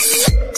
cómo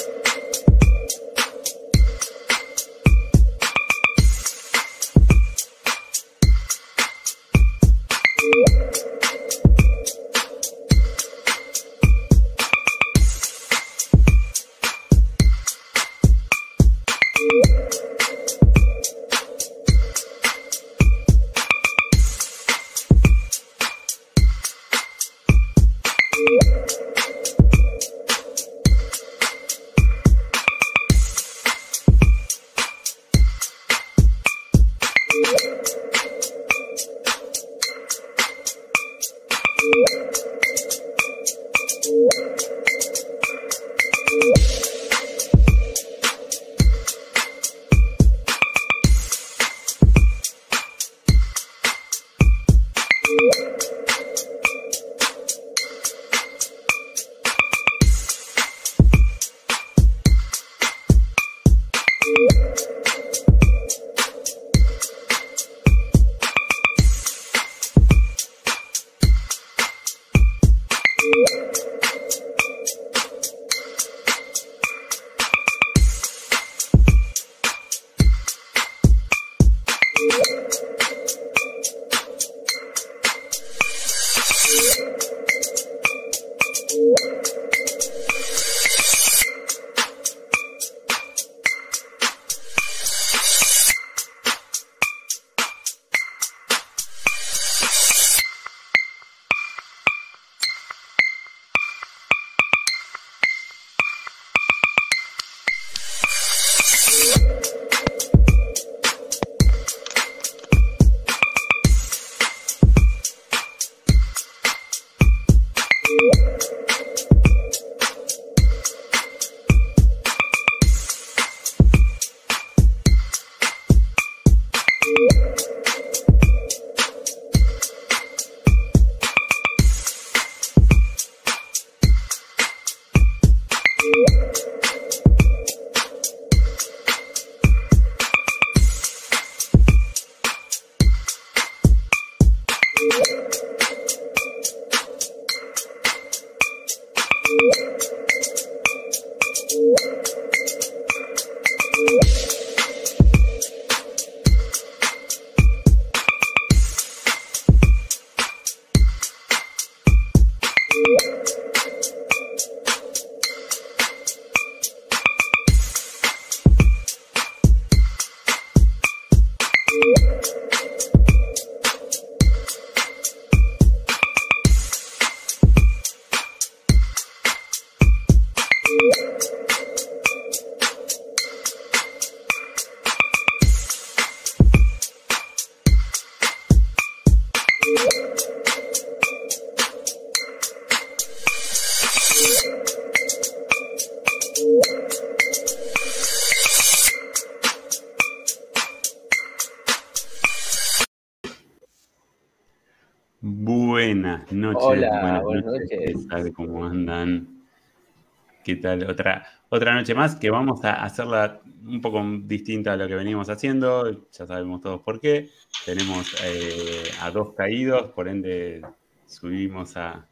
tal? Otra, otra noche más que vamos a hacerla un poco distinta a lo que venimos haciendo. Ya sabemos todos por qué. Tenemos eh, a dos caídos, por ende subimos a,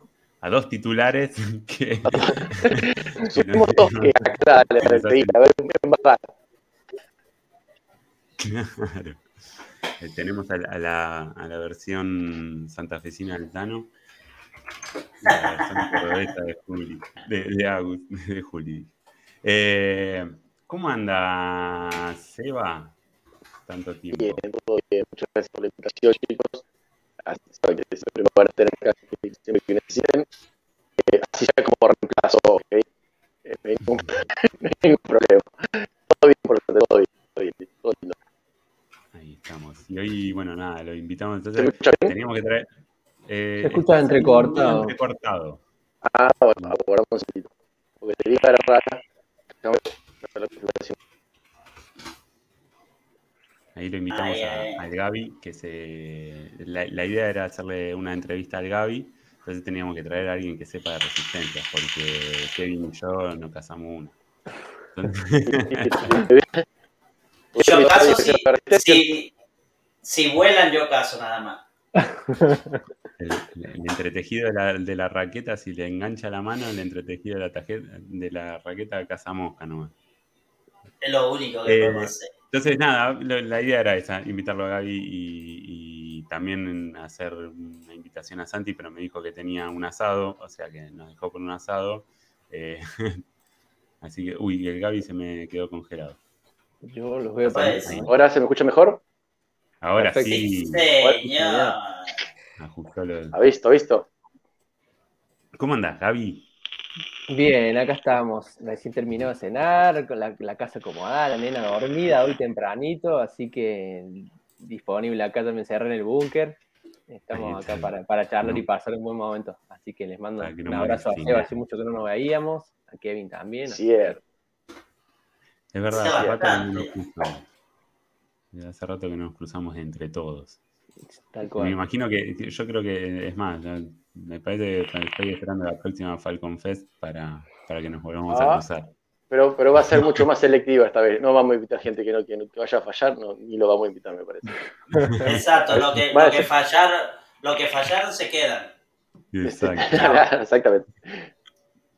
dos titulares que. Subimos dos que, claro, a ver, Claro. Eh, tenemos a, la, a la versión santafesina del Tano de Juli, de, de Juli. Eh, ¿Cómo anda, Seba? Tanto tiempo. Bien, todo bien. Muchas gracias por la invitación, chicos. Así que siempre me van a tener acá, siempre que necesiten. Eh, así ya como reemplazo, ¿ok? Eh, no, hay ningún, no hay ningún problema. Todo bien, por lo todo bien, todo bien, todo lindo. Ahí estamos. Y hoy, bueno, nada, lo invitamos. Entonces, teníamos que traer. Eh, Se escucha entrecortado. entrecortado. Ah, bueno, ahora un poquito. Porque te dije rara. Ahí lo invitamos al Gaby, que se la, la, idea era hacerle una entrevista al Gaby, entonces teníamos que traer a alguien que sepa de resistencia, porque Kevin y yo no casamos una. yo caso si, si, si, vuelan, yo caso nada más. El, entretejido de la, raqueta, si le engancha la mano, el entretejido de la, de la raqueta caza mosca nomás. Es lo único que podemos hacer. Entonces, nada, la idea era esa, invitarlo a Gaby y, también hacer una invitación a Santi, pero me dijo que tenía un asado, o sea que nos dejó con un asado. Eh, así que, uy, el Gaby se me quedó congelado. Yo los veo ¿Ahora se me escucha mejor? Ahora sí. Señor. Ha visto, visto. ¿Cómo andás, Gaby? Bien, acá estamos. Recién terminó de cenar, con la, casa acomodada, la nena dormida hoy tempranito, así que disponible acá también encerré en el búnker. Estamos acá para, charlar y pasar un buen momento. Así que les mando un abrazo a Seba, hace mucho que no nos veíamos, a Kevin también. Cierto. Es verdad, hace rato, que nos cruzamos. hace rato que nos cruzamos entre todos. Tal cual. Me imagino que, yo creo que, es más, me parece que estoy esperando la próxima Falcon Fest para, para que nos volvamos a ah, cruzar. Pero, pero va a ser mucho más selectiva esta vez. No vamos a invitar gente que no que, vaya a fallar, no, ni lo vamos a invitar, me parece. Exacto, lo que, lo que, fallar, lo que fallaron se quedan. Exactamente.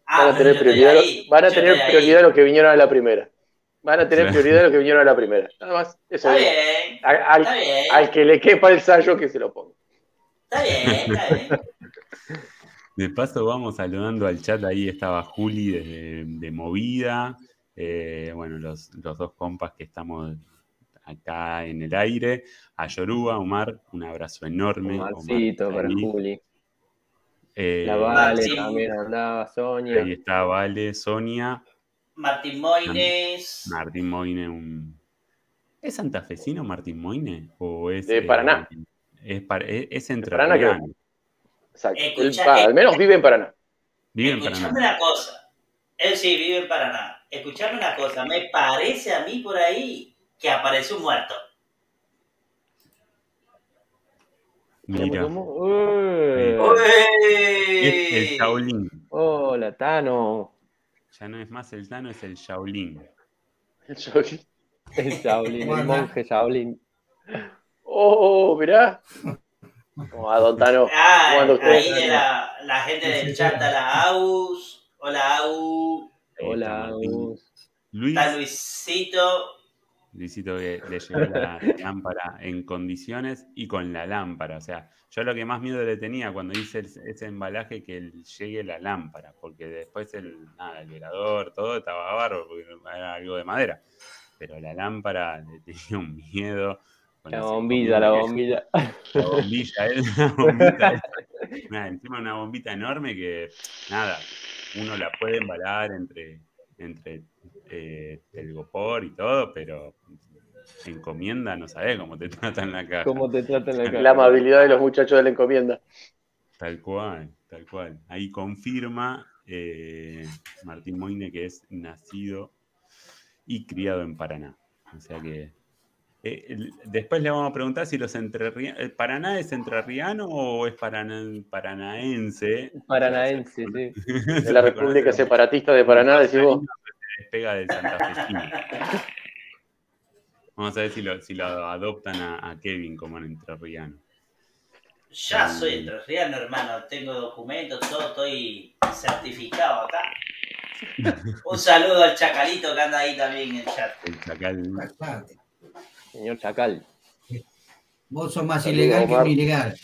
Ah, van a tener prioridad, van a tener prioridad los que vinieron a la primera. Van a tener prioridad los que vinieron a la primera. Nada más. Eso está, bien, al, está bien. al que le quepa el sallo que se lo ponga. Está bien, está bien. De paso vamos saludando al chat, ahí estaba Juli de, Movida, eh, bueno, los, dos compas que estamos acá en el aire, a Yoruba, Omar, un abrazo enorme. Omarcito para Juli. Eh, la Vale también andaba, Sonia. Ahí está Vale, Sonia. Martín Moines. Martín Moine, un... ¿Es santafesino Martín Moine? ¿O es, de Paraná. Eh, es, es, entre Paraná, Exacto. al menos vive en Paraná. Vive en Paraná. una cosa. Él sí vive en Paraná. Escuchame una cosa. Me parece a mí por ahí que aparece un muerto. Mira. Es el Shaolin. Hola, Tano. Ya no es más el Tano, es el Shaolin. El Shaolin. El Shaolin, el monje Shaolin. Oh, mirá. Como a Don Tano. Ah, ahí la, la, gente del chat, a la AUS. Hola, AU. Hola, AUS. Luis. Está Luisito. Luisito que le llevó la lámpara en condiciones y con la lámpara. O sea, yo lo que más miedo le tenía cuando hice ese embalaje que llegue la lámpara, porque después el, nada, el velador, todo estaba barro, porque era algo de madera. Pero la lámpara le tenía un miedo. La bombilla, la bombilla. La bombilla, es una bombita. encima una bombita enorme que, nada, uno la puede embalar entre, entre eh, el gopor y todo, pero encomienda no sabes cómo te tratan la caja. Cómo te tratan la caja. La amabilidad de los muchachos de la encomienda. Tal cual, tal cual. Ahí confirma eh, Martín Moine que es nacido y criado en Paraná. O sea que eh, después le vamos a preguntar si los entrerrianos. ¿El Paraná es entrerriano o es paranaense? Paranaense, sí. De la República Separatista de Paraná, decimos. Despega del Santa Vamos a ver si lo, si lo adoptan a, Kevin como en entrerriano. Ya soy entrerriano, hermano. Tengo documentos, todo, estoy certificado acá. Un saludo al Chacalito que anda ahí también en el chat. El Chacal. Señor Chacal. Vos sos más ilegal que un ilegal.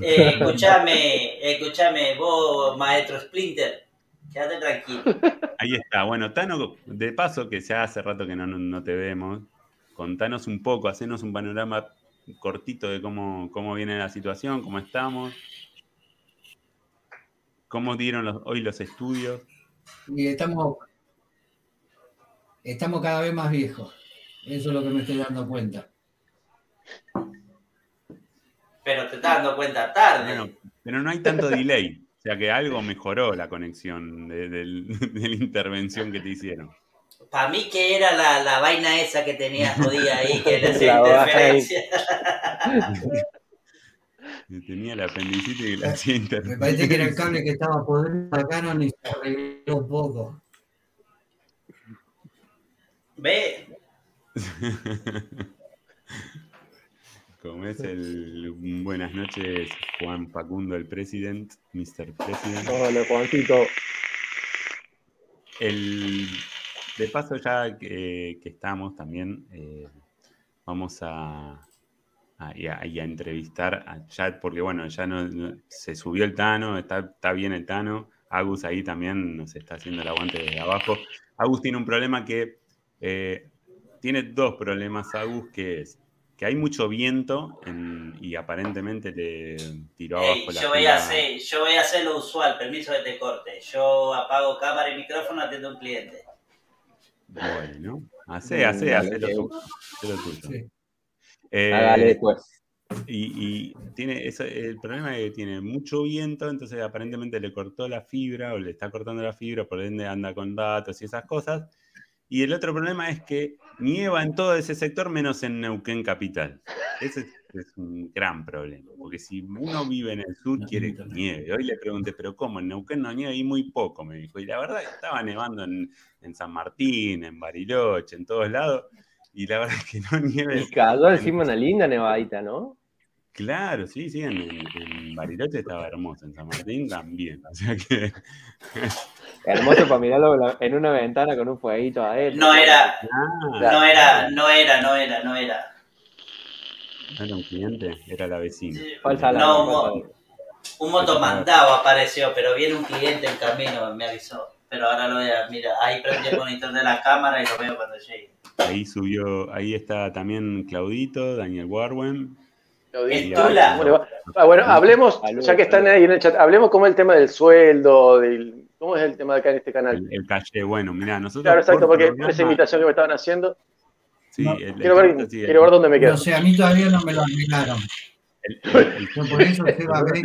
Eh, escuchame, escuchame, vos, maestro Splinter, quédate tranquilo. Ahí está. Bueno, Tano, de paso, que ya hace rato que no, te vemos, contanos un poco, hacenos un panorama cortito de cómo, cómo viene la situación, cómo estamos, cómo dieron hoy los estudios. Y estamos, estamos cada vez más viejos. Eso es lo que me estoy dando cuenta. Pero te estás dando cuenta tarde. pero no hay tanto delay. O sea que algo mejoró la conexión de, la intervención que te hicieron. Para mí que era la, vaina esa que tenía jodida ahí, que le hacía interferencia. tenía la apendicitis y la hacía interferencia. Me parece que era el cable que estaba podrido acá, no ni se arregló un poco. ¿Ve? Como es el buenas noches, Juan Facundo, el president, Mr. President. Hola, Juancito. El, de paso, ya que, que estamos también, eh, vamos a, a, y a, y a entrevistar a Chat, porque bueno, ya no, no- se subió el Tano, está, está bien el Tano. Agus ahí también nos está haciendo el aguante desde abajo. Agus tiene un problema que eh, tiene dos problemas, Agus, que es que hay mucho viento en- y aparentemente le tiró Ey, abajo la yo, voy a hacer, yo voy a hacer lo usual, permiso que te corte. Yo apago cámara y micrófono atiendo a un cliente. Bueno, hace, hace, hace lo tuyo. hace lo tuyo. Sí. Eh, Hágale después. Y, y tiene eso, el problema es que tiene mucho viento, entonces aparentemente le cortó la fibra o le está cortando la fibra, por ende anda con datos y esas cosas. Y el otro problema es que nieva en todo ese sector menos en Neuquén capital. Ese es, un gran problema, porque si uno vive en el sur quiere que nieve. Hoy le pregunté, pero ¿cómo? En Neuquén no nieva y muy poco, me dijo. Y la verdad estaba nevando en, en San Martín, en Bariloche, en todos lados. Y la verdad es que no nieve. Y cayó encima una linda nevadita, ¿no? Claro, sí, sí, en, en- en Bariloche estaba hermoso, en San Martín también. O sea que. Hermoso para mirarlo en una ventana con un fueguito adentro. No era, Ah, no era, no era, no era, no era. no era un cliente, era la vecina. Falsa No, alarma. Un motomandado apareció, pero viene un cliente en camino, me avisó. Pero ahora lo voy a, mira, ahí prendí el monitor de la cámara y lo veo cuando llegue. Ahí subió, ahí está también Claudito, Daniel Warwen. Ah, bueno, hablemos, ya que están ahí en el chat, hablemos cómo es el tema del sueldo, del, ¿cómo es el tema de acá en este canal? El, el calle, bueno, mira, nosotros. Claro, exacto, por porque programa- esa invitación que me estaban haciendo, Sí, No, el- el quiero ver, sí, quiero ver dónde me quedo. No sé, a mí todavía no me lo arreglaron. el- el- el- por eso, Seba, voy,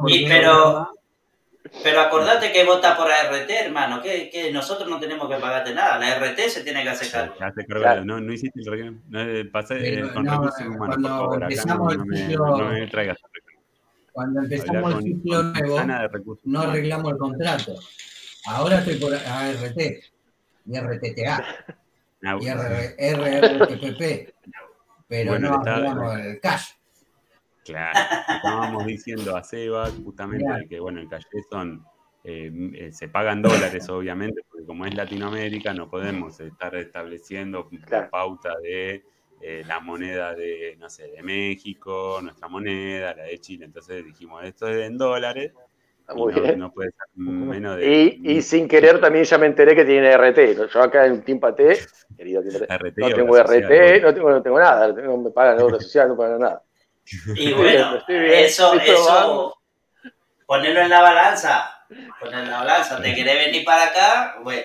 voy, pero, pero acordate que vota por ART, hermano, que, que nosotros no tenemos que pagarte nada, la RT se tiene que hacer cargo. Ya se cargó, Claro. no, no hiciste el. No, eh, pasé eh, Pero, con no, recursos humanos, por favor. Acá no, no el me, no me traigas reclamo. Cuando empezamos el ciclo nuevo, no arreglamos el contrato. Ahora estoy por ART y RTTA y RR RRTPP, pero Bueno, no le estaba- arreglamos el cash. Claro, estábamos diciendo a Seba justamente Claro. que, bueno, en Calle son, eh, eh, se pagan dólares, obviamente, porque como es Latinoamérica, no podemos estar estableciendo Claro. la pauta de eh, la moneda de, no sé, de México, nuestra moneda, la de Chile. Entonces dijimos, esto es en dólares, Ah, y Muy no, bien. no puede ser menos de. Y, y sin querer también ya me enteré que tiene RT. Yo acá en Team Paté, querido RT, no tengo social, RT, no tengo, no tengo nada, no me pagan obra social, no pagan nada. Y bueno, Estoy bien, eso, eso, ponerlo en la balanza, ponerlo en la balanza, ¿te querés venir para acá? Bueno.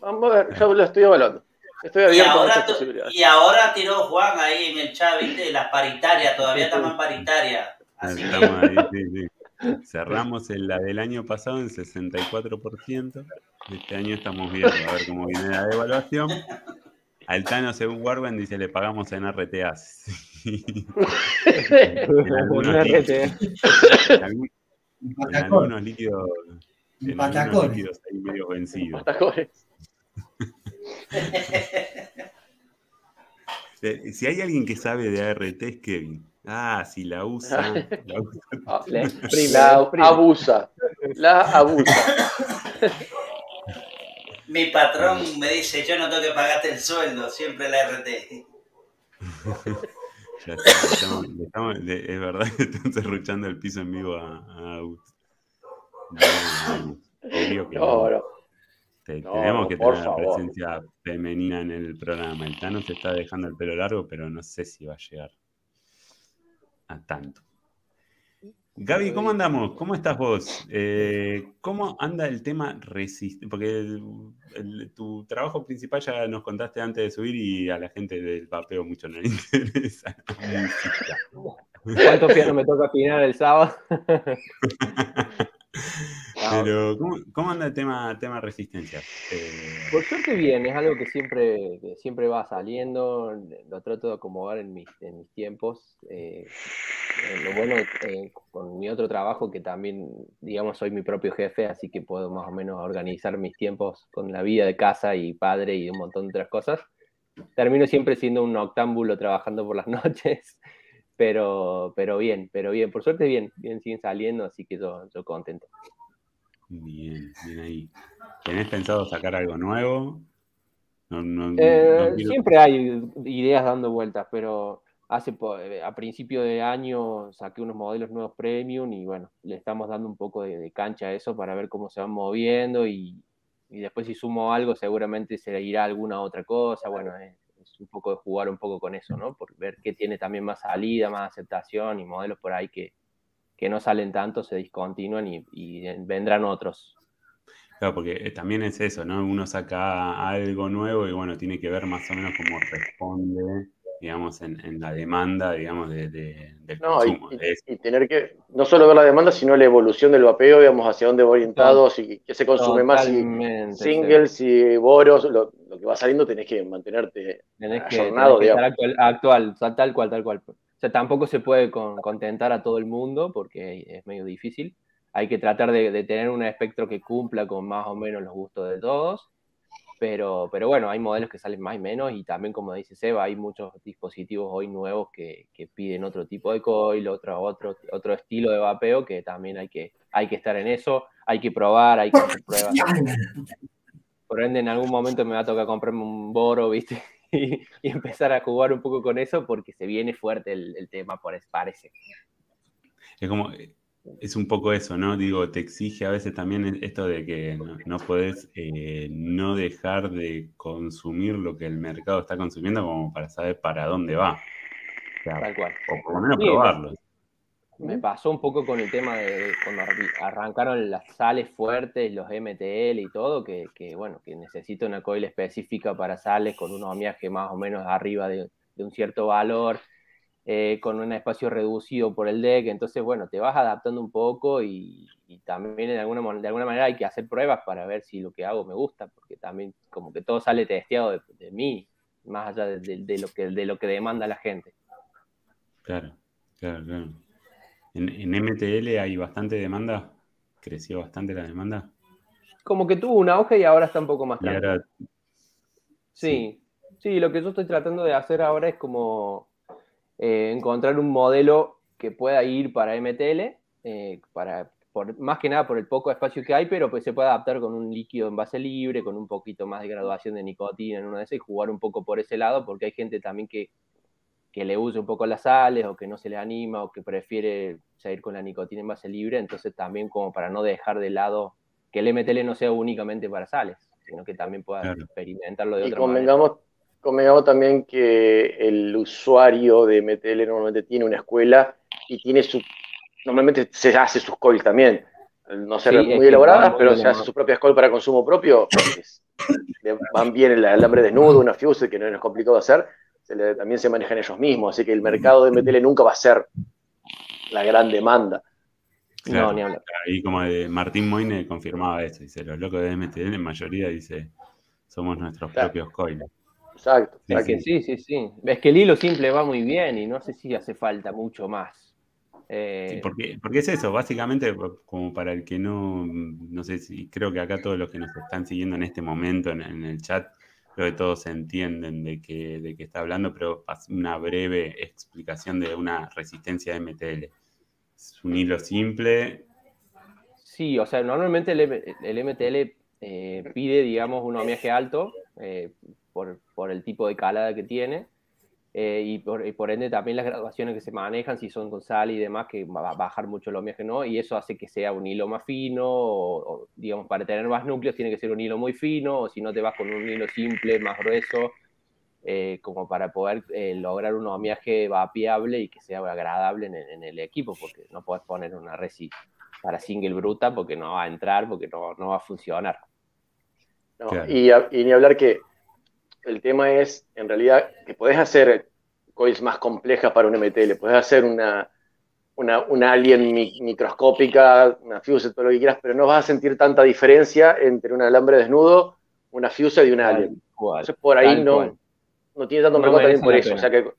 Vamos a ver, yo lo estoy evaluando. Estoy Y abierto a ahora, muchas tu- posibilidades. y ahora tiró Juan ahí en el chat, viste, las paritarias, todavía estamos en paritaria. Así que Estamos ahí, sí, sí. Cerramos el, la del año pasado en 64%. Este año estamos viendo a ver cómo viene la devaluación. Altano, según Warben, dice le pagamos en RTAs. en algunos, líquidos, en algún- en algunos líquidos, en algunos líquidos ahí medio vencidos. Patacones. Si hay alguien que sabe de ART es Kevin. Ah, si la usa. la usa. Ah, La abusa. La abusa. mi patrón me dice, yo no tengo que pagarte el sueldo, siempre la RT. Ya está, le estamos- le estamos- le- es verdad que están cerruchando el piso en vivo a, a Agus. No, no, obvio que no. Te- no, tenemos que tener una favor. presencia femenina en el programa. El Tano se está dejando el pelo largo, pero no sé si va a llegar a tanto. Gaby, ¿cómo andamos? ¿Cómo estás vos? Eh, ¿Cómo anda el tema resistencia? Porque el- el- tu trabajo principal ya nos contaste antes de subir y a la gente del papeo mucho no le interesa. ¿Cuántos pianos me toca afinar el sábado? Pero, ¿cómo, cómo anda el tema, tema resistencia? Eh, Por suerte bien, es algo que siempre, que siempre va saliendo, lo trato de acomodar en mis, en mis tiempos. eh, lo bueno eh, con mi otro trabajo, que también, digamos, soy mi propio jefe, así que puedo más o menos organizar mis tiempos con la vida de casa y padre y un montón de otras cosas. Termino siempre siendo un octámbulo trabajando por las noches, Pero, pero bien, pero bien, por suerte bien, bien siguen saliendo, así que yo, yo contento. Bien, bien ahí. ¿Tenés pensado sacar algo nuevo? No, no- no Eh, quiero- siempre hay ideas dando vueltas, pero hace eh, a principio de año saqué unos modelos nuevos premium y bueno, le estamos dando un poco de, de cancha a eso para ver cómo se van moviendo y, y después si sumo algo seguramente se le irá alguna otra cosa. Bueno, es, es un poco de jugar un poco con eso, ¿no? Por ver qué tiene también más salida, más aceptación y modelos por ahí que, que no salen tanto, se discontinúan y, y vendrán otros. Claro, porque eh, también es eso, ¿no? Uno saca algo nuevo y bueno, tiene que ver más o menos cómo responde, digamos, en, en la demanda, digamos, de, de- del No, y, consumo. y- Es- y tener que no solo ver la demanda, sino la evolución del vapeo, digamos, hacia dónde va orientado, si qué se consume más, si Totalmente, sí. singles, si boros, lo, lo que va saliendo tenés que mantenerte Tenés que, ayornado, tenés que estar digamos. actual, actual, tal cual, tal cual. O sea, tampoco se puede con- contentar a todo el mundo porque es medio difícil. Hay que tratar de, de tener un espectro que cumpla con más o menos los gustos de todos. Pero, pero bueno, hay modelos que salen más y menos y también, como dice Seba, hay muchos dispositivos hoy nuevos que, que piden otro tipo de coil, otro, otro, otro estilo de vapeo que también hay que, hay que estar en eso, hay que probar, hay que hacer pruebas. Por ende, en algún momento me va a tocar comprarme un boro, ¿viste? Y, y empezar a jugar un poco con eso porque se viene fuerte el, el tema, por, parece. Es como, eh, es un poco eso, ¿no? Digo, te exige a veces también esto de que no, no podés eh, no dejar de consumir lo que el mercado está consumiendo como para saber para dónde va. O, sea, Tal cual. o por lo menos Sí, probarlo. Me pasó un poco con el tema de, cuando arrancaron las sales fuertes, los MTL y todo, que, que, bueno, que necesito una coil específica para sales con un homeaje más o menos arriba de, de un cierto valor, eh, con un espacio reducido por el deck, entonces bueno, te vas adaptando un poco y, y también de alguna, de alguna manera hay que hacer pruebas para ver si lo que hago me gusta, porque también como que todo sale testeado de, de mí, más allá de, de- de lo que, de lo que demanda la gente. Claro, claro, claro. En, en MTL hay bastante demanda. Creció bastante la demanda. Como que tuvo un auge y ahora está un poco más ahora, Sí, sí, lo que yo estoy tratando de hacer ahora es como eh, encontrar un modelo que pueda ir para MTL, eh, para, por, más que nada por el poco espacio que hay, pero pues se puede adaptar con un líquido en base libre, con un poquito más de graduación de nicotina en una de esas y jugar un poco por ese lado, porque hay gente también que, que le usa un poco las sales o que no se le anima o que prefiere seguir con la nicotina en base libre, entonces también como para no dejar de lado que el MTL no sea únicamente para sales, sino que también pueda Claro. experimentarlo de Y otra manera. convengamos, convengamos también que el usuario de MTL normalmente tiene una escuela y tiene su. Normalmente se hace sus coils también. No ser Sí, muy elaboradas, pero se hace sus propias coils para consumo propio. van bien el alambre desnudo, una fuse que no es complicado de hacer. Se le- también se manejan ellos mismos. Así que el mercado de MTL nunca va a ser la gran demanda. Claro. No, ni hablar. ahí como de Martín Moine confirmaba eso. Dice, los locos de MTL en mayoría dice, somos nuestros Claro. propios coils. Exacto. Sí, que sí, sí, sí. Es que el hilo simple va muy bien y no sé si hace falta mucho más. Eh, Sí, porque, porque es eso, básicamente, como para el que no, no sé si, creo que acá todos los que nos están siguiendo en este momento en, en el chat, creo que todos entienden de qué de qué está hablando, pero una breve explicación de una resistencia MTL. Es un hilo simple, Sí, o sea, normalmente el, el MTL eh, pide, digamos, un ohmiaje alto eh, por, por el tipo de calada que tiene eh, y, por, y por ende también las graduaciones que se manejan, si son con sal y demás, que va a bajar mucho el ohmiaje, ¿no? Y eso hace que sea un hilo más fino, o, o, digamos, para tener más núcleos tiene que ser un hilo muy fino, o si no te vas con un hilo simple, más grueso, eh, como para poder eh, lograr un ohmiaje vapeable y que sea agradable en, el- en el equipo, porque no puedes poner una resi para single bruta porque no va a entrar, porque no, no va a funcionar. ¿no? Claro. Y, a- y ni hablar que el tema es, en realidad, que podés hacer coils más complejas para un MTL, podés hacer una, una, una alien mi- microscópica, una fuse, todo lo que quieras, pero no vas a sentir tanta diferencia entre un alambre desnudo, una fuse y una alien. Cual, Entonces, por ahí no, cual. no tiene tanto No mercado también merece por eso. O sea que,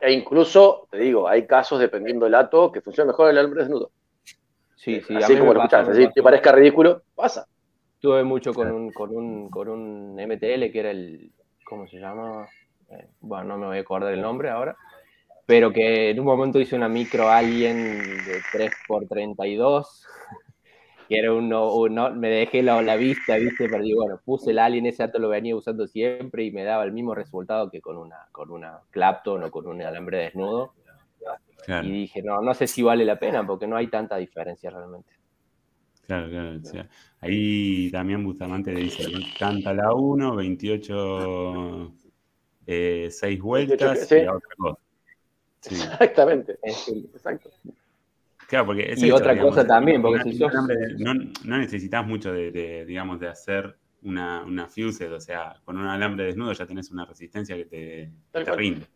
e incluso, te digo, hay casos, dependiendo del ato, que funciona mejor el alambre desnudo. Sí, sí, así como lo me así te parezca ridículo, pasa. Tuve mucho con un, con un, con un MTL que era el, ¿cómo se llama? Eh, bueno, no me voy a acordar el nombre ahora, pero que en un momento hice una micro alien de 3x32, que era uno, uno me dejé la, la vista, viste, pero digo, bueno, puse el alien, ese dato lo venía usando siempre y me daba el mismo resultado que con una, con una Clapton o con un alambre desnudo. Claro, Y dije, no, no sé si vale la pena porque no hay tanta diferencia realmente. Claro, claro. o sea, ahí también Bustamante dice, ¿no? canta la 1, 28, 6 vueltas sí. y la otra cosa. Sí. Exactamente. Exacto. Claro, porque es Y otra digamos, cosa también, porque si sos- no, no necesitas mucho de, de, digamos, de hacer una, una fused, o sea, con un alambre desnudo ya tenés una resistencia que te, que rinde.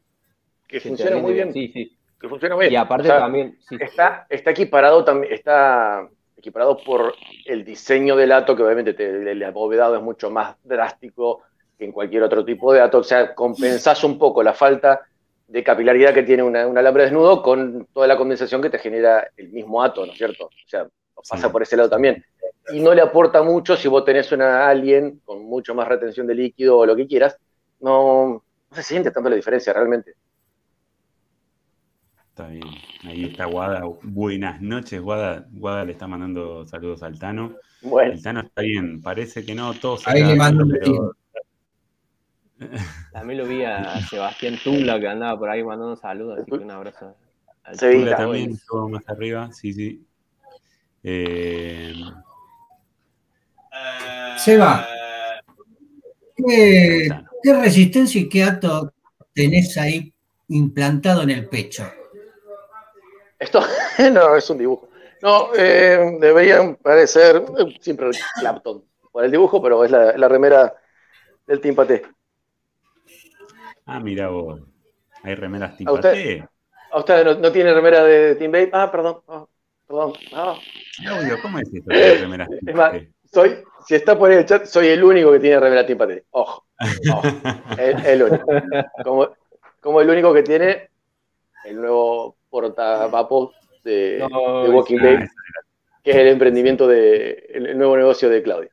Que funciona muy bien. Sí, sí. Que funciona muy bien. Y aparte O sea, también, sí, está, está equiparado también, está equiparado por el diseño del ato, que obviamente te- el abovedado es mucho más drástico que en cualquier otro tipo de ato. O sea, compensás un poco la falta de capilaridad que tiene una- un alambre desnudo con toda la condensación que te genera el mismo ato, ¿no es cierto? O sea, pasa por ese lado también. Y no le aporta mucho si vos tenés una alien con mucho más retención de líquido o lo que quieras, no, no se siente tanto la diferencia realmente. Está bien. Ahí está Guada. Buenas noches, Guada. Guada le está mandando saludos al Tano. Bueno, El Tano está bien, parece que no, todos Ahí le mando un pero- también lo vi a Sebastián Tula que andaba por ahí mandando saludos, así que un abrazo. al Sí, Tula también pues. estuvo más arriba, sí, sí. Eh, Seba. ¿Qué, qué resistencia y qué acto tenés ahí implantado en el pecho? Esto no es un dibujo. No, eh, deberían parecer eh, siempre Clapton por el dibujo, pero es la, la remera del Team Paté. ah, mira vos. Hay remeras ¿A tipo usted? ¿A usted no, no tiene remera de Team Babe? Ah, perdón. ah, perdón. Claudio, ¿cómo es esto de remeras es más, soy, si está por ahí el chat, soy el único que tiene remera Team Paté. Ojo, ojo. El, el único. Como, como el único que tiene el nuevo portavapo de, No, de Walking Dead, que es el emprendimiento de el, el nuevo negocio de Claudio.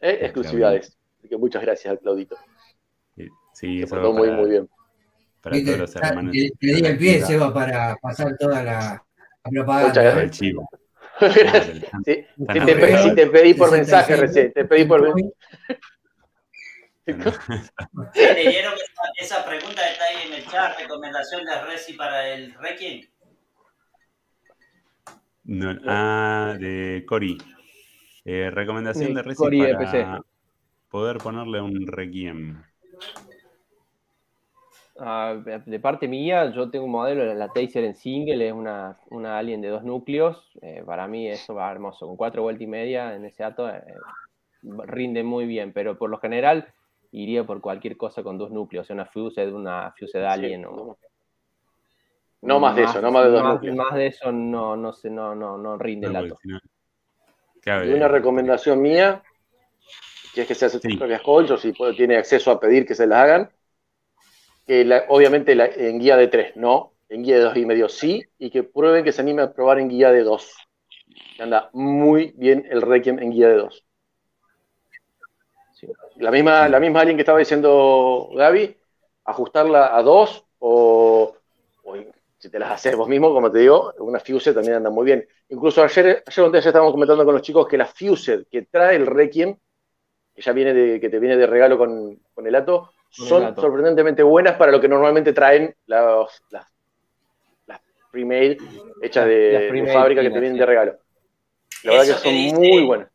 Eh, exclusividades. Así que muchas gracias al Claudito. Sí, Se portó muy, para, muy bien. para todos te, los hermanos. te di el pie, Seba, para pasar toda la, la Muchas propaganda. gracias. el chivo. Gracias. Sí, si, te, arreglado. pe- si te pedí por 66. mensaje recién, te pedí por mensaje. ¿Se leyeron esa, esa pregunta está ahí en el chat? ¿Recomendación de Resi para el Requiem? No, ah, de Cori. Eh, recomendación Sí, de Reci Cori de para PC. poder ponerle un requiem. Ah, de parte mía, yo tengo un modelo, la Taser en single, es una, una alien de dos núcleos. eh, para mí eso va hermoso. Con cuatro vueltas y media en ese ato eh, rinde muy bien, pero por lo general iría por cualquier cosa con dos núcleos, una Fused, una Fused Alien o... No más de eso, no más de dos más, núcleos. más de eso no, no, sé, no, no, no rinde No, el porque ato. si no- Claro, Y una recomendación mía, que es que se hace sus Sí. propias calls o si puede- tiene acceso a pedir que se las hagan, que la- obviamente la- en guía de 3 no, en guía de dos y medio sí, y que prueben que se anime a probar en guía de 2. Anda muy bien el Requiem en guía de 2. Sí. La misma, la misma alien que estaba diciendo Gaby, ajustarla a 2 o, o si te las haces vos mismo, como te digo, una Fused también anda muy bien. Incluso ayer, ayer antes ya estábamos comentando con los chicos que la Fused que trae el Requiem, que ya viene de, que te viene de regalo con, con el ato, el son ato. sorprendentemente buenas para lo que normalmente traen las, las, las pre-made hechas de, Las de fábrica que te vienen de regalo. La verdad que son dice- muy buenas.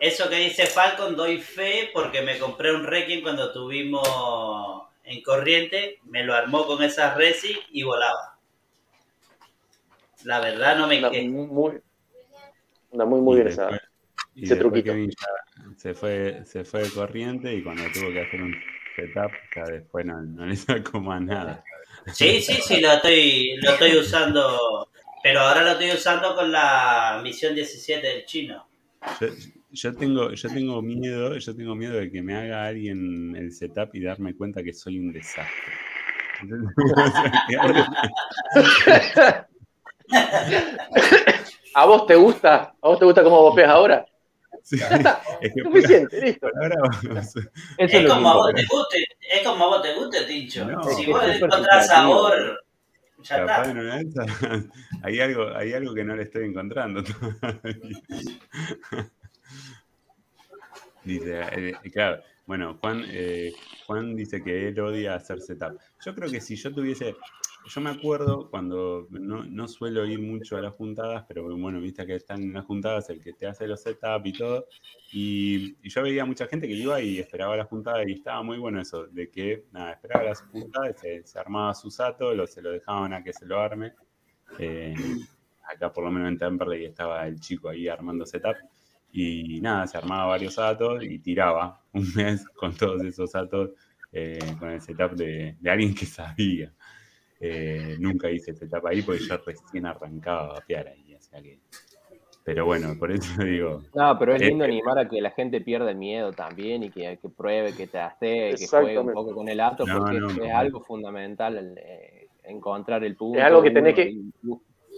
Eso que dice Falcon, doy fe porque me compré un Requiem cuando tuvimos en corriente, me lo armó con esa Resi y volaba. La verdad no me Anda quedé. muy, anda muy, muy y bien esa. y ese truquito. Se fue, se fue de corriente y cuando tuvo que hacer un setup, ya después no, no le sacó más nada. Sí, sí, sí, lo estoy, lo estoy usando, pero ahora lo estoy usando con la misión 17 del chino. Yo, yo tengo, yo tengo miedo, yo tengo miedo de que me haga alguien el setup y darme cuenta que soy un desastre. ¿A vos te gusta? ¿A vos te gusta cómo bopeas ahora? Sí, Ya está, es que suficiente, listo. por ahora vamos- Eso Es como a vos te guste, es como a vos te guste, Tincho. No. si vos le encontrás sabor, Ya Capaz está. hay algo, hay algo que no le estoy encontrando todavía. Dice, eh, claro, bueno, Juan, eh, Juan dice que él odia hacer setup. Yo creo que si yo tuviese, yo me acuerdo cuando no, no suelo ir mucho a las juntadas, pero bueno, viste que están en las juntadas el que te hace los setup y todo, y, yo veía mucha gente que iba y esperaba la juntada y estaba muy bueno eso, de que, nada, esperaba las juntadas, se, armaba su sato, se lo dejaban a que se lo arme. Eh, acá por lo menos en Temperley estaba el chico ahí armando setup. Y nada, se armaba varios datos y tiraba un mes con todos esos datos eh, con el setup de, de alguien que sabía. Eh, nunca hice setup ahí porque yo recién arrancaba a vapear ahí. O sea que... Pero bueno, por eso digo. No, pero es Eh, lindo eh. animar a que la gente pierda el miedo también y que, que pruebe, que te hace, que juegue un poco con el ato, No, porque no, es no. algo fundamental el, eh, encontrar el punto. algo que tenés que- y-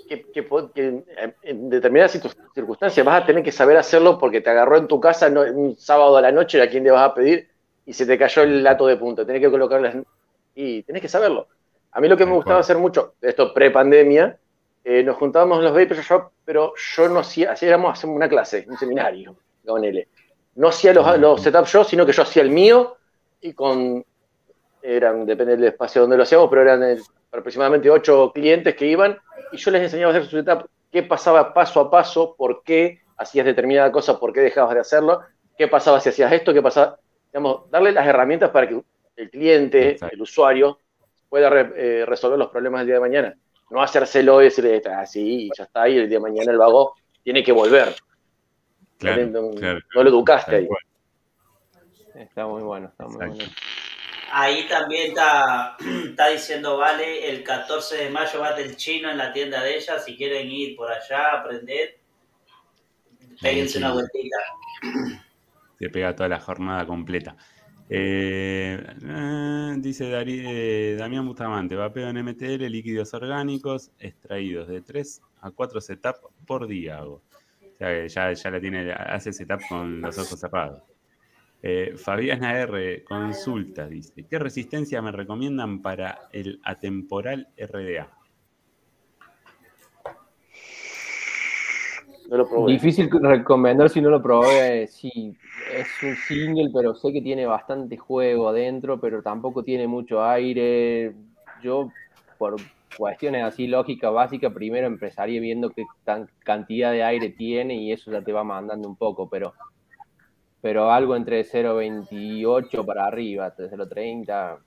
que, que que en- determinadas circunstancias vas a tener que saber hacerlo porque te agarró en tu casa no- un sábado a la noche a quien le vas a pedir y se te cayó el lato de punta. Tenés que colocarlas y tenés que saberlo. A mí lo que me gustaba hacer mucho, esto pre-pandemia, eh, nos juntábamos en los vapor shop, pero yo no hacía, así éramos hacer una clase, un seminario, con él. No hacía los, los setups yo, sino que yo hacía el mío y con, eran, depende del espacio donde lo hacíamos, pero eran eh, aproximadamente ocho clientes que iban y yo les enseñaba a hacer su setup, qué pasaba paso a paso, por qué hacías determinada cosa, por qué dejabas de hacerlo, qué pasaba si hacías esto, qué pasaba, digamos, darle las herramientas para que el cliente, Exacto. el usuario, pueda re- eh, resolver los problemas del día de mañana. No hacérselo y decirle, así, y ya está ahí, el día de mañana el vago tiene que volver. Claro, no, claro, no lo educaste ahí. Está muy bueno, está muy Exacto. bueno. Ahí también está, está diciendo Vale, el 14 de mayo va del chino en la tienda de ella, si quieren ir por allá aprender, péguense Sí. una vueltita. Se pega toda la jornada completa. Eh, eh, dice Dari- eh, Damián Bustamante, vapeo en MTL, líquidos orgánicos, extraídos de 3 a 4 setup por día hago. O sea, ya, ya la tiene, hace setup con los ojos cerrados. Eh, Fabiana R. consulta, dice, ¿qué resistencia me recomiendan para el atemporal RDA? No lo probé. Difícil recomendar si no lo probé. Sí, es un single, pero sé que tiene bastante juego adentro, pero tampoco tiene mucho aire. Yo, por cuestiones así lógica básica, primero empezaría viendo qué tan cantidad de aire tiene y eso ya te va mandando un poco, pero pero algo entre 0.28 para arriba, 0.30.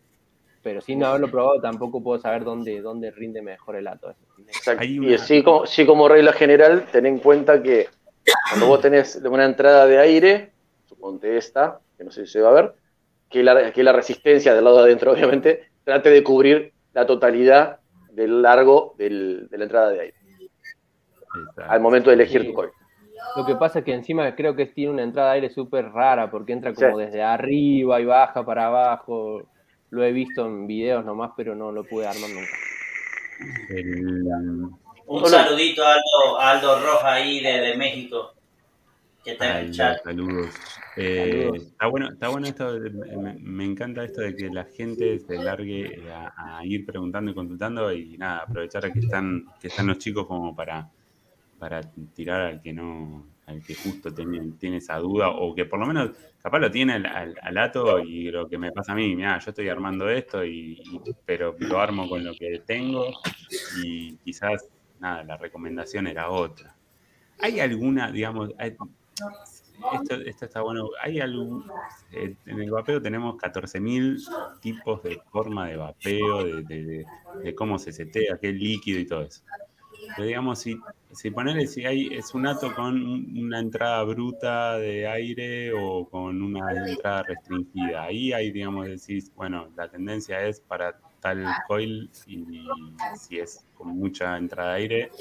Pero sin haberlo probado tampoco puedo saber dónde, dónde rinde mejor el ato. Exacto. Y así como, sí como regla general, ten en cuenta que cuando vos tenés una entrada de aire, suponte esta, que no sé si se va a ver, que la, que la resistencia del lado de adentro, obviamente, trate de cubrir la totalidad del largo del- de la entrada de aire al momento de elegir Sí. tu coil. Lo que pasa es que encima creo que tiene una entrada de aire súper rara, porque entra como Sí. desde arriba y baja para abajo. Lo he visto en videos nomás, pero no lo pude armar nunca. El- Un Hola. saludito a Aldo, a Aldo Roja ahí de, de México, que está en el chat. saludos. Eh, Saludos. Está bueno, está bueno esto, de- me, me encanta esto de que la gente se largue a, a ir preguntando y consultando y nada, aprovechar que están, que están los chicos como para, para tirar al que no, al que justo tiene, tiene esa duda, o que por lo menos capaz lo tiene al, al, ato y lo que me pasa a mí, mira, yo estoy armando esto y, y- pero lo armo con lo que tengo y quizás nada, la recomendación era otra. ¿Hay alguna, digamos, hay- esto, esto está bueno. Hay algún, eh, en el vapeo tenemos 14.000 tipos de forma de vapeo, de- de- de cómo se setea, qué líquido y todo eso. Pero digamos, si, si ponerle si hay, es un ato con un- una entrada bruta de aire o con una entrada restringida, ahí hay, digamos, decís, bueno, la tendencia es para tal coil y si es con mucha entrada de aire,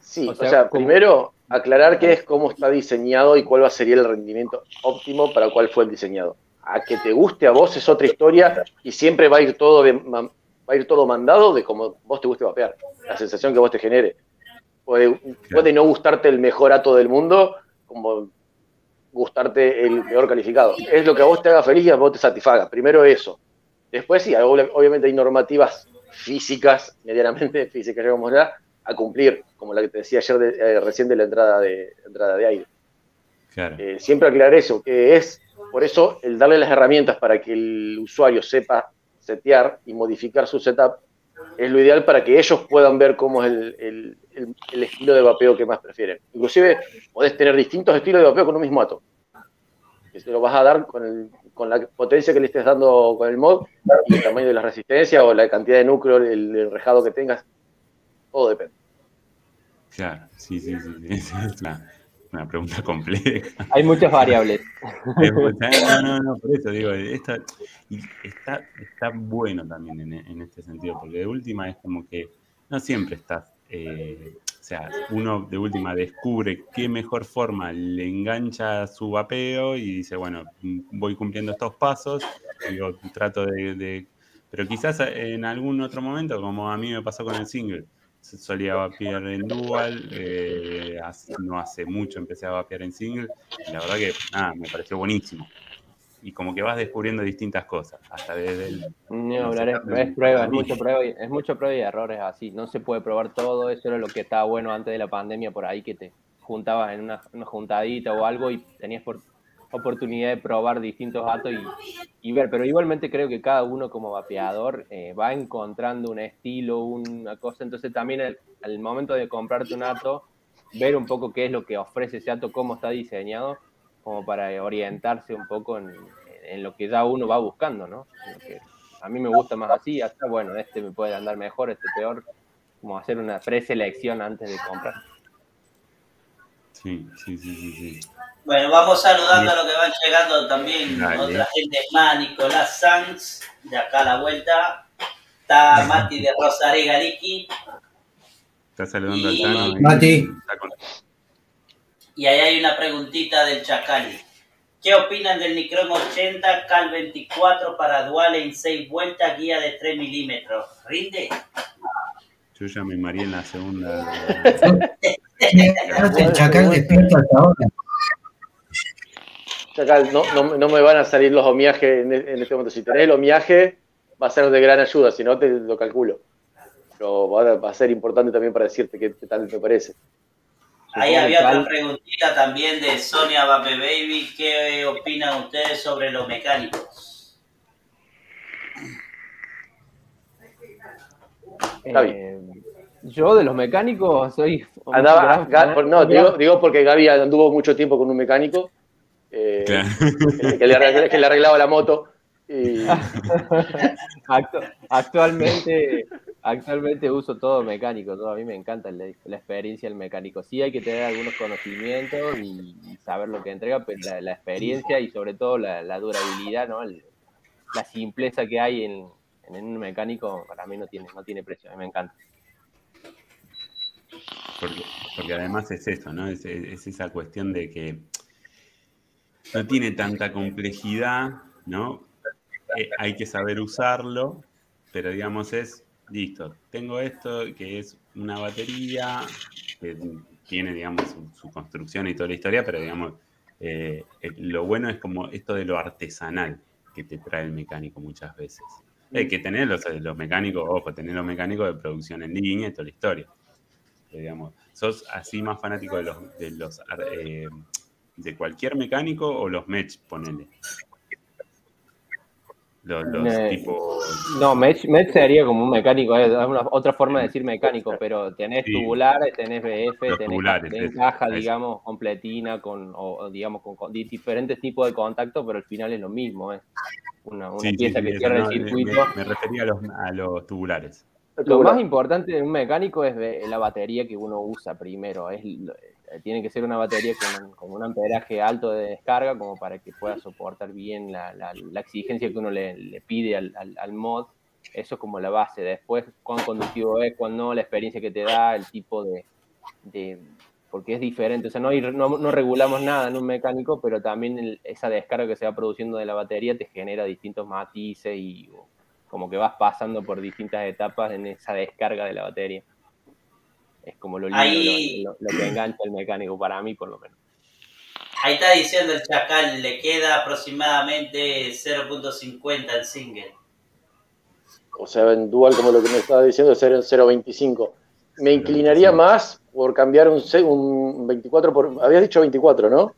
Sí, O o sea, primero aclarar qué es cómo está diseñado y cuál va a ser el rendimiento óptimo para cuál fue el diseñado. A que te guste a vos es otra historia y siempre va a ir todo bien- ma- va a ir todo mandado de como vos te guste vapear, la sensación que vos te genere. Puede, puede no gustarte el mejor ato del mundo como gustarte el peor calificado. Es lo que a vos te haga feliz y a vos te satisfaga. Primero eso. Después sí, obviamente hay normativas físicas, medianamente físicas, llegamos ya, a cumplir, como la que te decía ayer eh, recién de la entrada de, entrada de aire. Eh, siempre aclarar eso, que es por eso el darle las herramientas para que el usuario sepa setear y modificar su setup es lo ideal para que ellos puedan ver cómo es el, estilo de vapeo que más prefieren. Inclusive podés tener distintos estilos de vapeo con un mismo ato. Que se lo vas a dar con, la potencia que le estés dando con el mod y el tamaño de la resistencia o la cantidad de núcleo, el, rejado que tengas. Todo depende. Claro, sí, sí, sí. sí una pregunta compleja. Hay muchas variables. no, no, no, por eso digo, está, está bueno también en, este sentido, porque de última es como que no siempre estás, eh, o sea, uno de última descubre qué mejor forma le engancha su vapeo y dice, bueno, voy cumpliendo estos pasos, digo, trato de pero quizás en algún otro momento, como a mí me pasó con el single, solía vapear en dual, eh, no hace mucho empecé a vapear en single, y la verdad que nada, me pareció buenísimo. Y como que vas descubriendo distintas cosas, hasta desde el... No, es, prueba, es mucho prueba, y, es mucho prueba y errores así, no se puede probar todo, eso era lo que estaba bueno antes de la pandemia por ahí, que te juntabas en una, una juntadita o algo y tenías por, oportunidad de probar distintos datos y, ver, pero igualmente creo que cada uno como vapeador eh, va encontrando un estilo, una cosa, entonces también al, momento de comprarte un ato, ver un poco qué es lo que ofrece ese ato, cómo está diseñado, como para orientarse un poco en, lo que ya uno va buscando, ¿no? a mí me gusta más así, hasta bueno, este me puede andar mejor, este peor, como hacer una preselección antes de comprar. Sí, sí, sí, sí. sí. Bueno, vamos saludando a lo que van llegando también. Otra gente más, Nicolás Sanz, de acá a la vuelta. Está Mati de Rosaré Galiki. Está saludando al Tano. Mati. Y ahí hay una preguntita del Chacali. ¿Qué opinan del Nicron 80 Cal 24 para dual en 6 vueltas, guía de 3 milímetros? ¿Rinde? Yo ya me maría en la segunda. Chacal despierto hasta ahora no, me van a salir los homiajes en, este momento. Si tenés el homiaje, va a ser de gran ayuda, si no, te lo calculo. Pero va a, ser importante también para decirte qué, tal te parece. Ahí había otra preguntita también de Sonia Vape Baby. ¿Qué opinan ustedes sobre los mecánicos? Eh, yo de los mecánicos soy. no, digo, digo, porque Gaby anduvo mucho tiempo con un mecánico eh, que, le, arreglaba la moto. actualmente, actualmente uso todo mecánico, todo. a mí me encanta la, experiencia del mecánico. Sí hay que tener algunos conocimientos y, saber lo que entrega, pero la, experiencia y sobre todo la, durabilidad, ¿no? la simpleza que hay en, un mecánico para mí no tiene, no tiene precio, a mí me encanta. Porque, además es eso, ¿no? es esa cuestión de que no tiene tanta complejidad, ¿no? Eh, hay que saber usarlo, pero digamos es, listo, tengo esto que es una batería, que tiene, digamos, su, construcción y toda la historia, pero digamos, eh, eh, lo bueno es como esto de lo artesanal que te trae el mecánico muchas veces. Hay que tener los, mecánicos, ojo, tener los mecánicos de producción en línea y toda la historia. digamos, sos así más fanático de los, de los de cualquier mecánico o los Mech, ponele. Los, tipos... No, Mech, sería como un mecánico, es una, otra forma de decir mecánico, pero tenés tubulares, tenés BF, tenés, caja, digamos, completina, con, o, digamos, con, diferentes tipos de contacto, pero al final es lo mismo, es una, pieza que cierra el circuito. Me, refería a los, a los tubulares. Lo más importante de un mecánico es la batería que uno usa primero, es eh, tiene que ser una batería con, un amperaje alto de descarga como para que pueda soportar bien la, exigencia que uno le, pide al, mod. Eso es como la base. Después, cuán conductivo es, cuán no, la experiencia que te da, el tipo de... porque es diferente. O sea, no, no, regulamos nada en un mecánico, pero también esa descarga que se va produciendo de la batería te genera distintos matices y como que vas pasando por distintas etapas en esa descarga de la batería. Es como lo lindo, lo, que engancha el mecánico para mí, por lo menos. Ahí está diciendo el Chacal, le queda aproximadamente 0.50 el single. o sea, en dual, como lo que me estaba diciendo, en 0.25. Me inclinaría más por cambiar un, un 24 por. Habías dicho 24, ¿no?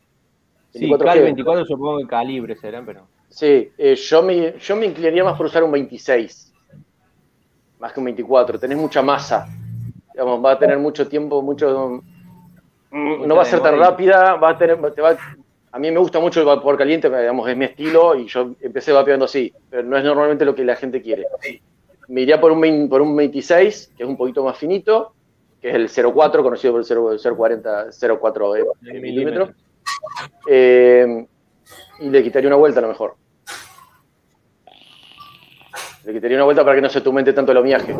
Sí, 24 cal qué? 24 supongo que calibre serán, pero. Sí, eh, yo, me, yo me inclinaría más por usar un 26, más que un 24. Tenés mucha masa. Digamos, va a tener mucho tiempo, mucho. No va a ser tan rápida, va a tener. te va- a mí me gusta mucho el vapor caliente, digamos, es mi estilo y yo empecé vapeando así, pero no es normalmente lo que la gente quiere. Me iría por un, 20 por un 26, que es un poquito más finito, que es el 0,4, conocido por el 0, 0,40, 0,4 eh, milímetros. Eh, y le quitaría una vuelta a lo mejor. Le quitaría una vuelta para que no se te aumente tanto el homiaje.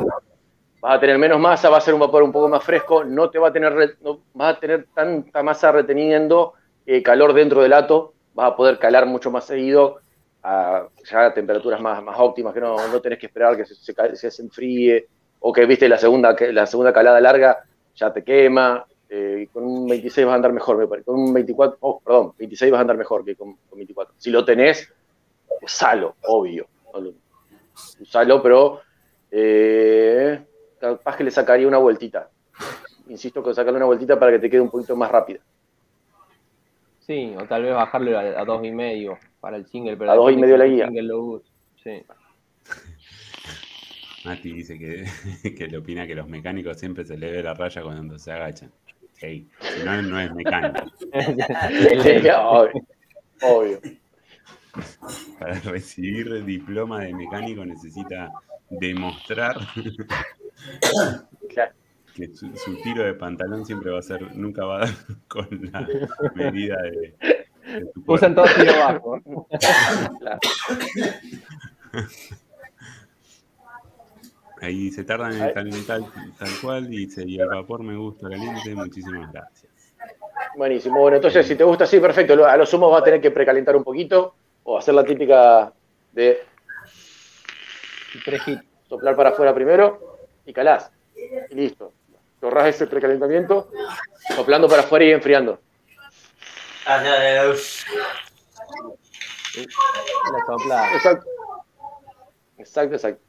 Vas a tener menos masa, va a ser un vapor un poco más fresco, no te va a tener, no, vas a tener tanta masa reteniendo eh, calor dentro del ato, vas a poder calar mucho más seguido a ya a temperaturas más, más óptimas, que no, no tenés que esperar que se, se, se enfríe, o que viste la segunda, la segunda calada larga ya te quema, eh, con un 26 vas a andar mejor, me parece. Con un 24, oh, perdón, 26 vas a andar mejor que con, con 24. Si lo tenés, usalo, obvio. Usalo, pero eh, capaz que le sacaría una vueltita. Insisto con sacarle una vueltita para que te quede un poquito más rápida. Sí, o tal vez bajarle a, a dos y medio para el single, pero A dos y medio la el guía. single lo. Sí. Mati dice que, que le opina que los mecánicos siempre se le ve la raya cuando se agachan. Sí, si no, no es mecánico. obvio. obvio. Para recibir diploma de mecánico necesita demostrar Claro. que su, su tiro de pantalón siempre va a ser, nunca va a dar con la medida de, de tu cuerpo. Usan todo tiro bajo. Claro. Ahí se tardan en calentar tal cual y dice, y el vapor me gusta caliente, muchísimas gracias. Buenísimo. Bueno, entonces si te gusta así, perfecto. A lo sumo va a tener que precalentar un poquito o hacer la típica de soplar para afuera primero y calás. Y listo. Te ahorrás ese precalentamiento, soplando para afuera y enfriando. Exacto. Exacto, exacto.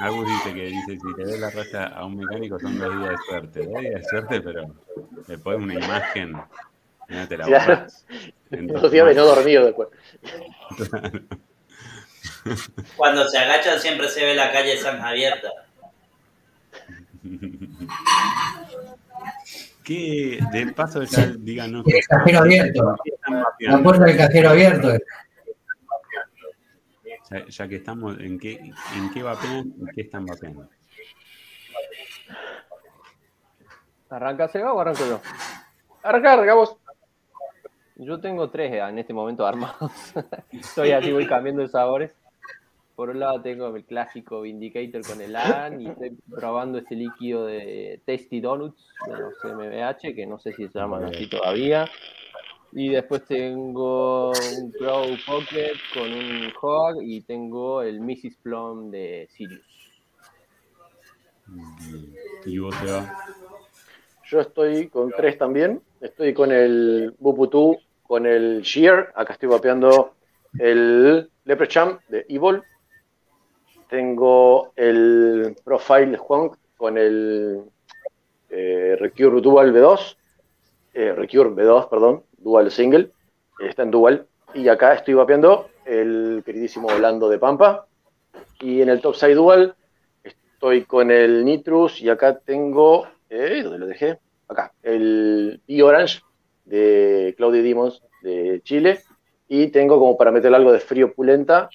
Agus dice que dice, si le ves la raya a un mecánico son dos días de suerte. Dos días de suerte, pero después una imagen, no te la Claro. borras. Dos días de no dormido después. Cuando se agachan siempre se ve la calle San abierta. ¿Qué, de paso ya díganos El cajero abierto. ¿qué están La puerta del cajero abierto. Ya, ya que estamos, ¿en qué, en qué vapean y qué están vapeando? ¿Arranca Seba o arranco yo? Arranca, arrancamos. Yo tengo tres eh, en este momento armados. Estoy así, voy cambiando de sabores. Por un lado tengo el clásico Vindicator con el AN y estoy probando este líquido de Tasty Donuts de los MBH, que no sé si se llaman así todavía. Y después tengo un Crow Pocket con un Hog y tengo el Mrs. Plum de Sirius. Y vos te va. Yo estoy con tres también. Estoy con el Buputú, con el Shear. Acá estoy vapeando el Leprechaun de Evil. Tengo el Profile Juan con el eh, Recure Dual B2. eh, Recure B2, perdón. Dual Single. Está en Dual. Y acá estoy vapeando el queridísimo Volando de Pampa. Y en el Topside Dual estoy con el Nitrus. Y acá tengo. Eh, ¿Dónde lo dejé? Acá. El B-Orange de Claudio Dimons de Chile. Y tengo como para meter algo de frío pulenta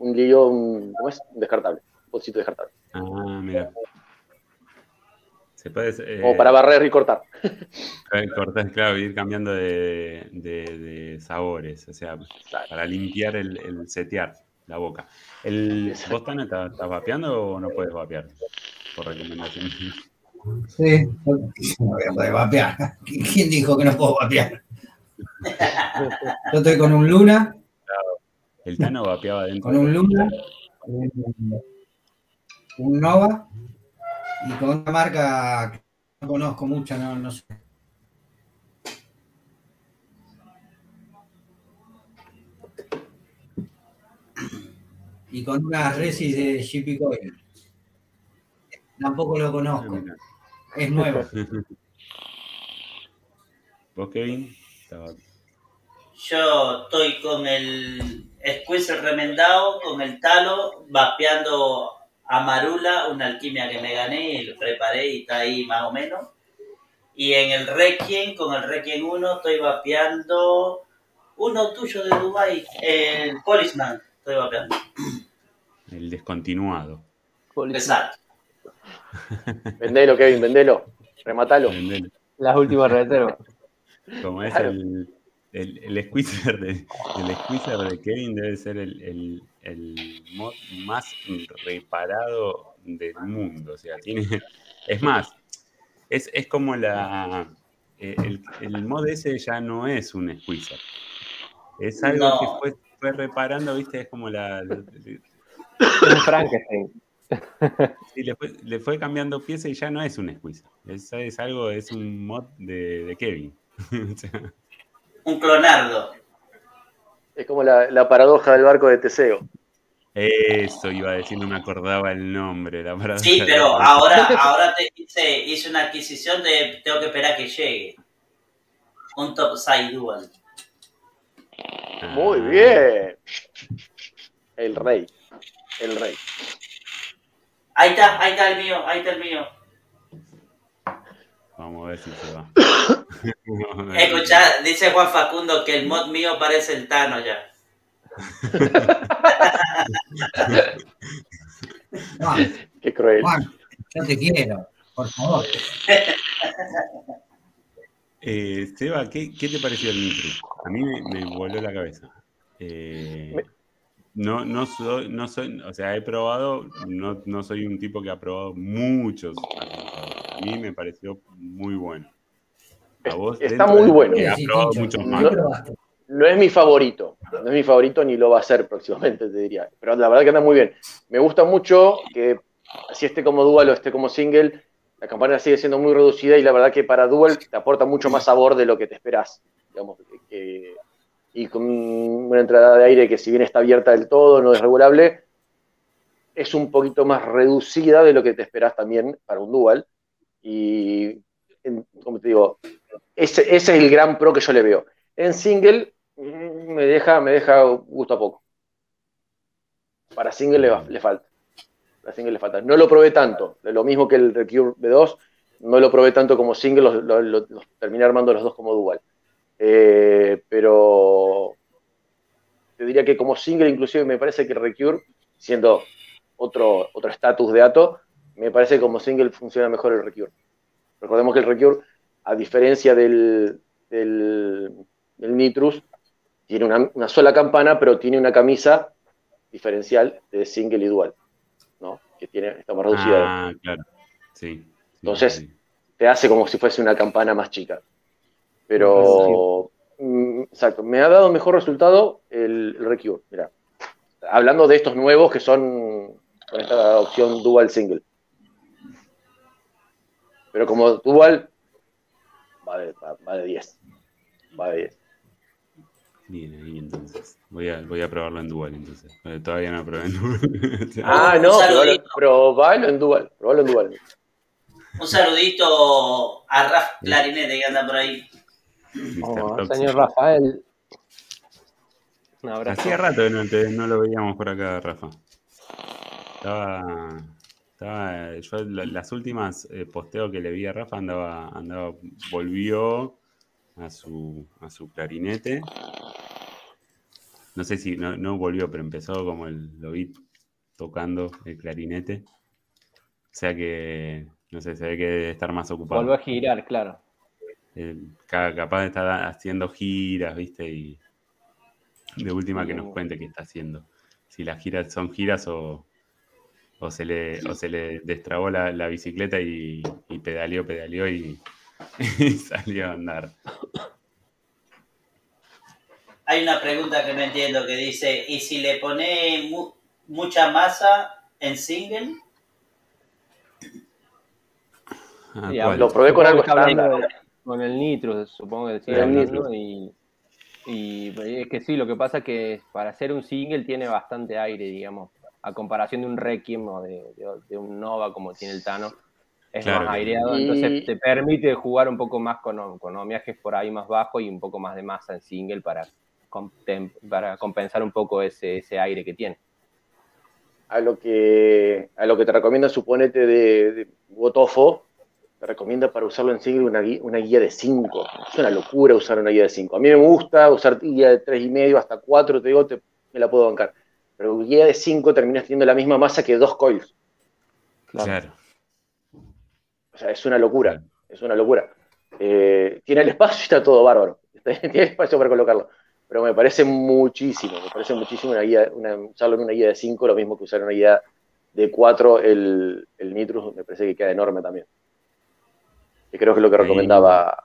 un lío, un, ¿cómo es? Un descartable. Un bolsito descartable. Ah, mira. Se puede eh, Como para barrer y cortar. cortar, claro, ir cambiando de, de- de sabores, o sea, para limpiar el, el setear la boca. El, ¿Vos, Tana, estás estás vapeando o no puedes vapear? Por recomendación. Sí, no voy a poder vapear. ¿Quién dijo que no puedo vapear? Yo estoy con un Luna, El Tano vapeaba dentro. con un Luna, un, un Nova y con una marca que no conozco mucho, no, no sé. y con unas resis de Shippy Coil. Tampoco lo conozco. Es nuevo. ¿Vos, Kevin? Estaba- Yo estoy con el squeezer remendado, con el talo, vapeando a Marula, una alquimia que me gané y lo preparé y está ahí más o menos. Y en el Requiem, con el Requiem 1, estoy vapeando uno tuyo de Dubai, el Policeman, estoy vapeando. El descontinuado. Exacto. Vendelo, Kevin, vendelo. Rematalo. Vendelo. Las últimas reservas. Como es Claro. el, el, el squeezer de, el squeezer de Kevin debe ser el, el, el mod más reparado del mundo. O sea, tiene. Es más, es, es como la. eh, El, el mod ese ya no es un squeezer. Es algo No. que fue, fue reparando, viste, es como la. la- Un Frankenstein. sí, le, fue, le fue cambiando pieza y ya no es un squeezer. Es, es algo, es un mod de, de Kevin. O sea, Un clonardo. Es como la, la paradoja del barco de Teseo. Eso iba a decir, no me acordaba el nombre. La paradoja Sí, pero ahora, ahora te hice, hice una adquisición de tengo que esperar que llegue. Un Topside Dual. Ah, Muy bien. El rey. El rey. Ahí está, ahí está el mío, ahí está el mío. Vamos a ver si se va. Escucha, dice Juan Facundo que el mod mío parece el Tano ya. Juan, Qué cruel. Juan, yo te quiero, por favor. Eh, Seba, ¿qué, qué te pareció el Nitro? A mí me, me voló la cabeza. Eh, no, no soy, no soy, o sea, he probado, no, no soy un tipo que ha probado muchos. A mí me pareció muy bueno. A vos, Está muy de- bueno. No es mi favorito. No es mi favorito ni lo va a ser próximamente, te diría. Pero la verdad que anda muy bien. Me gusta mucho que así esté como dual o esté como single, la campana sigue siendo muy reducida y la verdad que para dual te aporta mucho más sabor de lo que te esperás. Digamos, que- que- y con una entrada de aire que si bien está abierta del todo, no es regulable, es un poquito más reducida de lo que te esperás también para un dual. Y, como te digo, ese, ese es el gran pro que yo le veo. En single mm, me deja, me deja gusto a poco. Para single le, le falta. Para single le falta. No lo probé tanto. Lo mismo que el Recure B2, no lo probé tanto como single, los, terminé armando los dos como dual. Eh, pero te diría que como single, inclusive me parece que Recure, siendo otro otro estatus de Ato, me parece que como single funciona mejor el Recure. Recordemos que el Recure, a diferencia del, del, del Nitrus, tiene una, una sola campana, pero tiene una camisa diferencial de single y dual, ¿no? Que tiene, está más reducida. Ah, claro. Sí. sí, Entonces, sí. Te hace como si fuese una campana más chica. Pero, mm, exacto, me ha dado mejor resultado el, el Recure. Mira, hablando de estos nuevos que son con esta opción dual single. Pero como dual, va de, va- va de 10. Va de 10. Bien, ahí entonces. Voy a, voy a probarlo en dual entonces. Eh, Todavía no probé en dual. Ah, no, probalo, probalo en dual. Probalo en dual. Un saludito a Raf Clarinete que anda por ahí. Oh, señor Rafael. Un abrazo. Hacía rato que no, no lo veíamos por acá, Rafa. Estaba. Estaba yo la- las últimas eh, posteos que le vi a Rafa andaba, andaba, volvió a su, a su clarinete. No sé si no, no volvió, pero empezó como el, lo vi tocando el clarinete. O sea que, no sé, se ve que debe estar más ocupado. Volvió a girar, claro. Eh, ca- capaz de estar haciendo giras, ¿viste? Y de última que nos Mm. cuente qué está haciendo. Si las giras son giras o, o se le, o se le destrabó la, la bicicleta y, y pedaleó, pedaleó y, y salió a andar. Hay una pregunta que no entiendo que dice, ¿y si le pone mu- mucha masa en single? Ah. Lo probé con algo estándar. Con el nitro, supongo que sigue El hablando. Y, y es que sí, lo que pasa es que para hacer un single tiene bastante aire, digamos. A comparación de un Requiem o de, de- de un Nova como tiene el Tano, es Claro. más aireado, entonces te permite jugar un poco más con, con por ahí más bajo y un poco más de masa en single para, compensar un poco ese, ese aire que tiene. a lo que a lo que te recomienda suponete de, de Wotofo, te recomienda para usarlo en single una guía de 5. Es una locura usar una guía de 5. A mí me gusta usar guía de 3,5 hasta 4, te digo, te- me la puedo bancar. Pero guía de 5 terminas teniendo la misma masa que dos coils. Claro. O sea, es una locura, es una locura. Eh, tiene el espacio y está todo bárbaro. Tiene espacio para colocarlo. Pero me parece muchísimo, me parece muchísimo una guía, una- usarlo en una guía de 5, lo mismo que usar en una guía de 4, el, el Nitrus me parece que queda enorme también. Y creo que es lo que Ahí- recomendaba.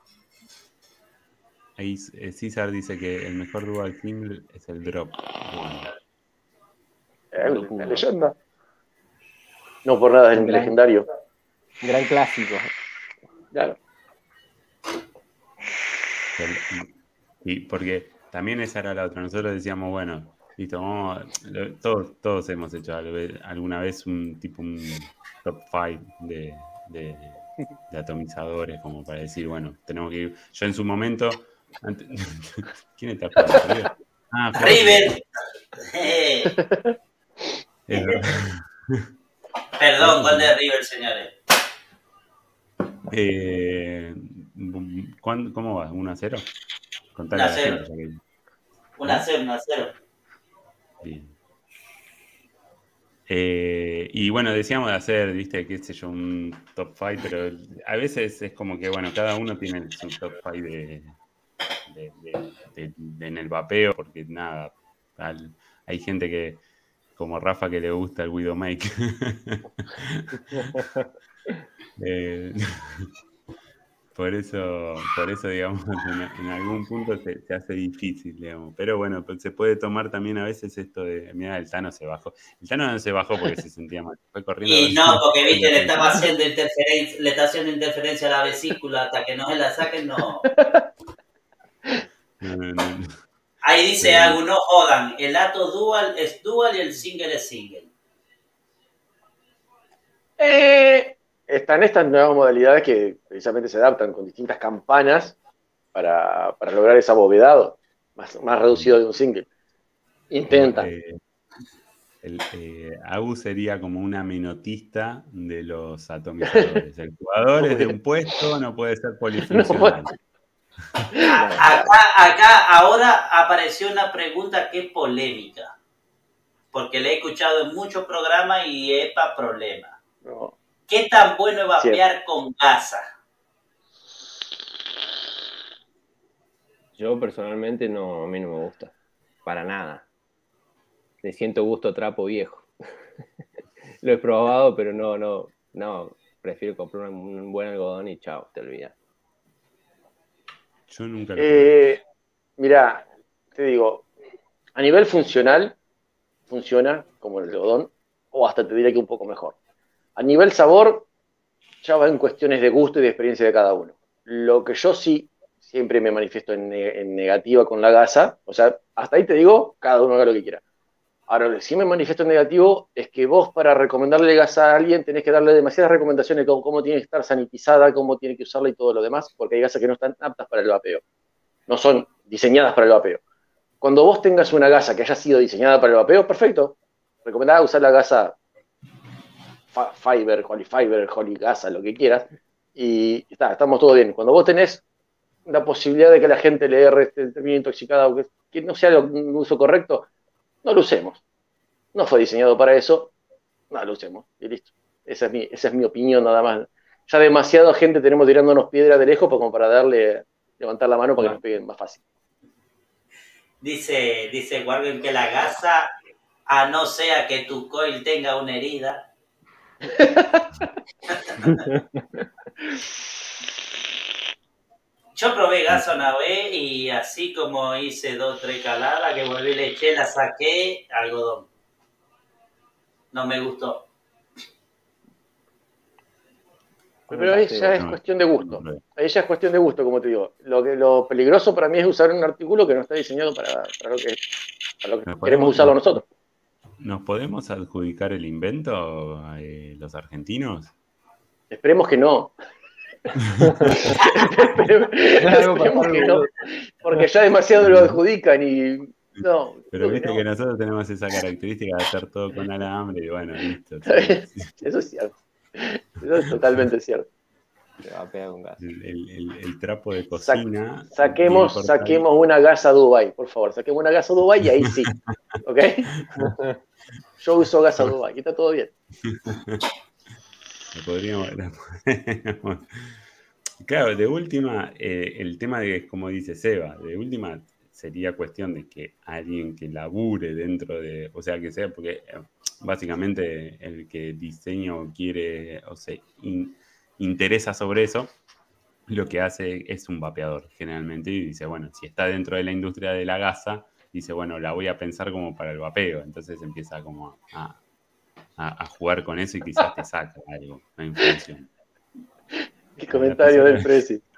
Ahí eh, César dice que el mejor dual single es el drop. Bueno, la leyenda. No por nada es Gran- legendario. Gran clásico. Claro. y porque también esa era la otra. Nosotros decíamos, bueno, listo, vamos, lo- todos, todos hemos hecho al- alguna vez un tipo un top 5 de, de- de atomizadores, como para decir, bueno, tenemos que ir. Yo en su momento. ante- ¿Quién está? Ah. River. Eh. Perdón, gol de River, señores. Eh, ¿cuán- ¿Cómo va? ¿1 a 0? Contale a la 1 a 0. gente, ya que- 1 a 0, 1 a 0. Bien. Eh, y bueno, decíamos de hacer, viste, qué sé yo, un top 5, pero a veces es como que, bueno, cada uno tiene su top 5 de, de- de- de- de- en el vapeo, porque nada, al- hay gente que, como Rafa, que le gusta el Widowmaker. Eh, por eso, por eso, digamos, en, en algún punto se, se hace difícil, digamos. Pero bueno, pues se puede tomar también a veces esto de, mira, el Tano se bajó. El Tano no se bajó porque se sentía mal, fue corriendo. Y no, porque viste, le estaba haciendo interferencia, le está haciendo interferencia a la vesícula hasta que no se la saquen. No, no, no, no. Ahí dice Sí. algo, no jodan, el ato dual es dual y el single es single. Eh, están estas nuevas modalidades que precisamente se adaptan con distintas campanas para, para lograr ese abovedado más, más reducido de un single. Intentan. Eh, el, eh, Agu sería como una menotista de los atomizadores. El jugador es de un puesto, no puede ser polifuncional. Acá, acá ahora apareció una pregunta que es polémica, porque la he escuchado en muchos programas y es para problema. ¿no? ¿Qué tan bueno es vapear con gasa? Yo personalmente no, a mí no me gusta. Para nada. Le siento gusto a trapo viejo. Lo he probado, pero no, no, no. Prefiero comprar un, un buen algodón y chao, te olvidas. Yo nunca lo. Eh, mira, te digo, a nivel funcional, funciona como el algodón, o hasta te diría que un poco mejor. A nivel sabor, ya va en cuestiones de gusto y de experiencia de cada uno. Lo que yo sí siempre me manifiesto en, en negativa con la gasa, o sea, hasta ahí te digo, cada uno haga lo que quiera. Ahora, sí me manifiesto en negativo es que vos para recomendarle gasa a alguien tenés que darle demasiadas recomendaciones de cómo, tiene que estar sanitizada, cómo tiene que usarla y todo lo demás, porque hay gasas que no están aptas para el vapeo. No son diseñadas para el vapeo. Cuando vos tengas una gasa que haya sido diseñada para el vapeo, perfecto. Recomendada usar la gasa Fiber, Holy Fiber, Holy Gasa, lo que quieras. Y está, estamos todo bien. Cuando vos tenés la posibilidad de que la gente le termine intoxicada o que, que no sea un uso correcto, no lo usemos. No fue diseñado para eso, no lo usemos. Y listo. Esa es mi, esa es mi opinión nada más. Ya demasiada gente tenemos tirándonos piedra de lejos como para darle, levantar la mano para que nos peguen más fácil. Dice, dice Wargen que la gasa, a no sea que tu coil tenga una herida. Yo probé gasa una vez y así como hice dos tres caladas, que volví le eché, la saqué, algodón. No me gustó. Pero ahí ya es No, cuestión de gusto. Ahí ya es cuestión de gusto, como te digo. Lo, que, lo peligroso para mí es usar un artículo que no está diseñado para, para lo que, para lo que Pero queremos podemos- usarlo nosotros. ¿Nos podemos adjudicar el invento eh, los argentinos? Esperemos que no. Esperemos que no. Porque ya demasiado lo adjudican y. No. Pero viste que nosotros tenemos esa característica de hacer todo con alambre y bueno, listo. Eso es cierto. Eso es totalmente cierto. va a pegar un gas. El, trapo de cocina. saquemos, saquemos una gasa Dubai, por favor. Saquemos una gasa Dubai y ahí sí. ¿Ok? Yo uso gasa Dubai y está todo bien. podríamos, Claro, de última, eh, el tema de, como dice Seba, de última sería cuestión de que alguien que labure dentro de, o sea, que sea, porque eh, básicamente el que diseño quiere o se interesa sobre eso, lo que hace es un vapeador generalmente y dice, bueno, si está dentro de la industria de la gasa, dice, bueno, la voy a pensar como para el vapeo, entonces empieza como a, a, jugar con eso y quizás te saca algo, una información. ¿Qué comentario del Prezi?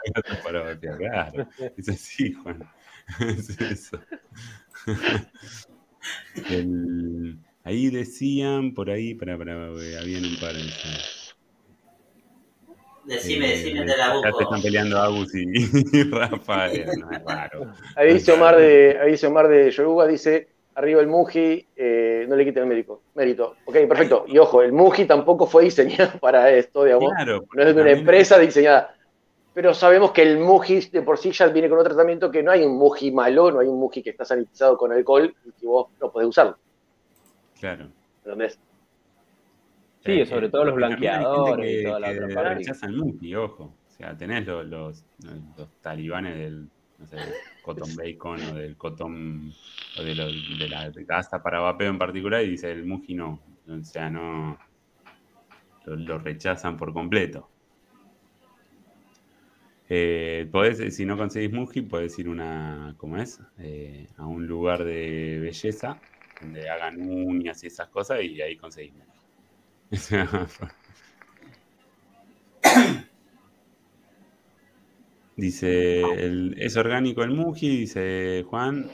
Claro, es así, Juan. Es eso. ahí decían, por ahí, para, para, habían un par de... Decime, eh, decime, de la busco. Ya te están peleando Agus y, y Rafael, no es raro. Ahí dice Omar de, ahí dice Omar de Yoruba, dice, arriba el Muji, eh, no le quiten el mérito. mérito. Ok, perfecto. Y ojo, el Muji tampoco fue diseñado para esto, digamos. no es de una empresa diseñada. Pero sabemos que el Muji de por sí ya viene con otro tratamiento que no hay un Muji malo, no hay un Muji que está sanitizado con alcohol y que vos no podés usarlo. Claro. ¿Entendés? Sí, sobre todo los blanqueadores y toda la otra parte. rechazan Muji, ojo. O sea, tenés los, los, los talibanes del no sé, cotton bacon o del cotton o de, la gasa para vapeo en particular y dice el Muji no. O sea, no lo, rechazan por completo. Eh, si no conseguís Muji, podés ir una, ¿cómo es? Eh, a un lugar de belleza donde hagan uñas y esas cosas y ahí conseguís Muji. Dice, es orgánico el Muji, dice Juan,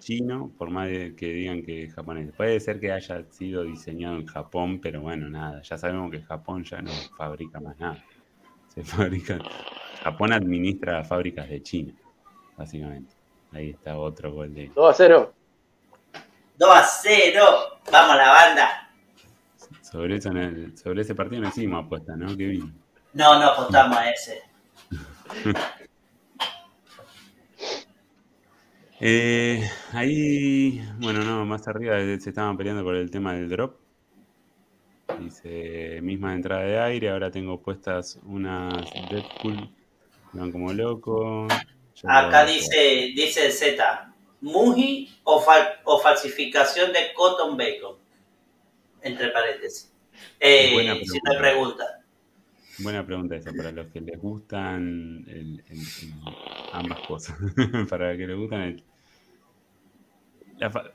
chino, por más que digan que es japonés. Puede ser que haya sido diseñado en Japón, pero bueno, nada, ya sabemos que Japón ya no fabrica más nada. Se fabrica, Japón administra las fábricas de China, básicamente. Ahí está otro gol de... 2 a 0. 2 a 0. Vamos la banda. Sobre, eso, sobre ese partido no hicimos apuesta, ¿no? Kevin? No, no apostamos a ese. Eh, ahí, bueno, no, más arriba se estaban peleando por el tema del drop. Dice, misma entrada de aire, ahora tengo puestas unas Deadpool, van como loco. Acá dice, dice Z, Muji o, o, falsificación de Cotton Bacon, entre paréntesis. Eh, si me pregunta. Buena pregunta esa, para los que les gustan ambas cosas. para los que les gustan el,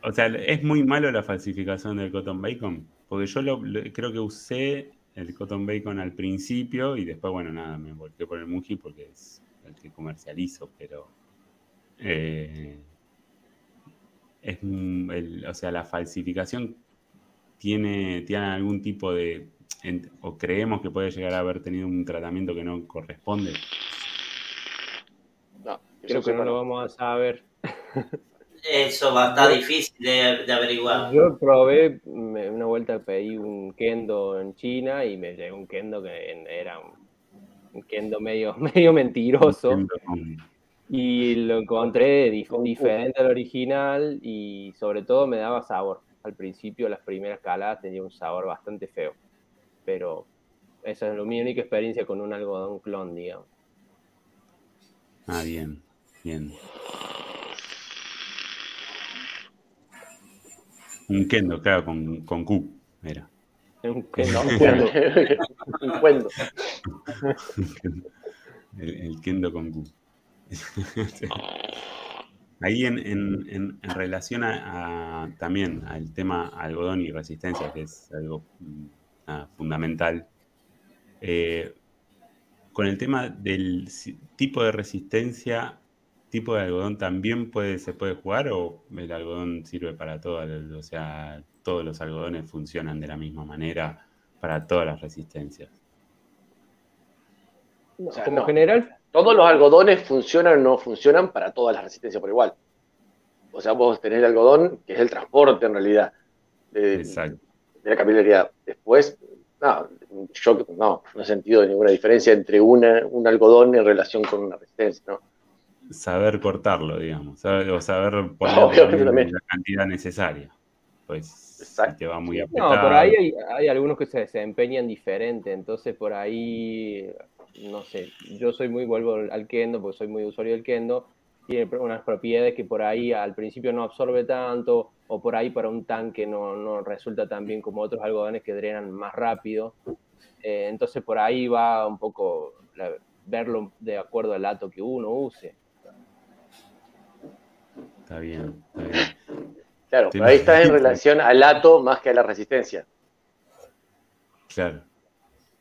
o sea, es muy malo la falsificación del cotton bacon, porque yo lo, creo que usé el cotton bacon al principio y después, bueno, nada, me volteé por el Muji porque es el que comercializo, pero eh, es, o sea, la falsificación tiene, tiene algún tipo de o creemos que puede llegar a haber tenido un tratamiento que no corresponde? No, creo que no lo vamos a saber. Eso va a estar difícil de, averiguar. Yo probé, una vuelta pedí un kendo en China y me llegó un kendo que era un, kendo medio, medio mentiroso. Y lo encontré diferente al original y sobre todo me daba sabor. Al principio, las primeras caladas tenía un sabor bastante feo pero esa es mi única experiencia con un algodón clon, digamos. Ah, bien, bien. Un kendo, claro, con, con Q, era. Un kendo, un kendo. El, kendo con Q. Ahí en, en, en, relación a, también al tema algodón y resistencia, que es algo fundamental. Eh, con el tema del tipo de resistencia, tipo de algodón también puede, se puede jugar o el algodón sirve para todo, o sea, todos los algodones funcionan de la misma manera para todas las resistencias. O sea, Como no. general, Todos los algodones funcionan o no funcionan para todas las resistencias por igual. O sea, vos tenés el algodón, que es el transporte en realidad, Exacto. De la capilaridad. Después, no, yo no, no he sentido ninguna diferencia entre una, un algodón en relación con una resistencia, ¿no? Saber cortarlo, digamos, saber- o saber poner la cantidad necesaria. Pues Exacto. te va muy no, apretado. por ahí hay, hay algunos que se desempeñan diferente, entonces por ahí, no sé, yo soy muy, vuelvo al kendo, porque soy muy usuario del kendo, tiene unas propiedades que por ahí al principio no absorbe tanto, o por ahí para un tanque no, no resulta tan bien como otros algodones que drenan más rápido. Eh, entonces por ahí va un poco la- verlo de acuerdo al lato que uno use. Está bien, está bien. Claro, pero ahí estás en relación al ato más que a la resistencia. Claro,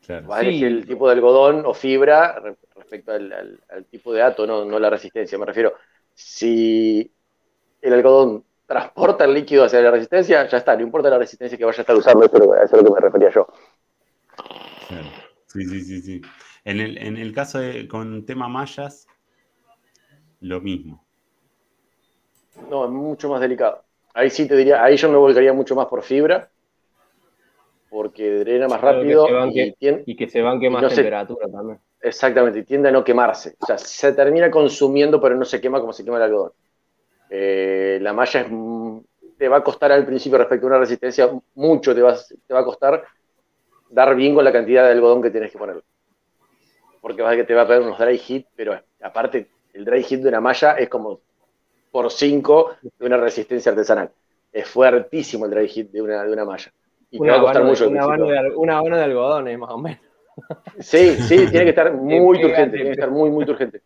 claro. Vas a Sí. elegir el tipo de algodón o fibra respecto al, al- al tipo de ato, no, no la resistencia. Me refiero, si el algodón transporta el líquido hacia la resistencia, ya está, no importa la resistencia que vaya a estar usando, eso es a lo que me refería yo. Sí, sí, sí, sí. En el, en el caso de con tema mallas, lo mismo. No, es mucho más delicado. Ahí sí te diría, ahí yo me volcaría mucho más por fibra, porque drena más que rápido banque. y que se banque más no sé- temperatura también. Exactamente, y tiende a no quemarse. O sea, se termina consumiendo, pero no se quema como se quema el algodón. Eh, la malla es, te va a costar al principio respecto a una resistencia, mucho te va, te va a costar dar bien con la cantidad de algodón que tienes que poner. Porque vas a que te va a pegar unos dry hit, pero aparte, el dry hit de una malla es como por 5 de una resistencia artesanal. Es fuertísimo el dry hit de una, de una malla. Y te Una va a costar mucho. de, una, principio. de, una de algodones, más o menos. Sí, sí, tiene que estar muy pega, turgente, te tiene que estar muy, muy turgente.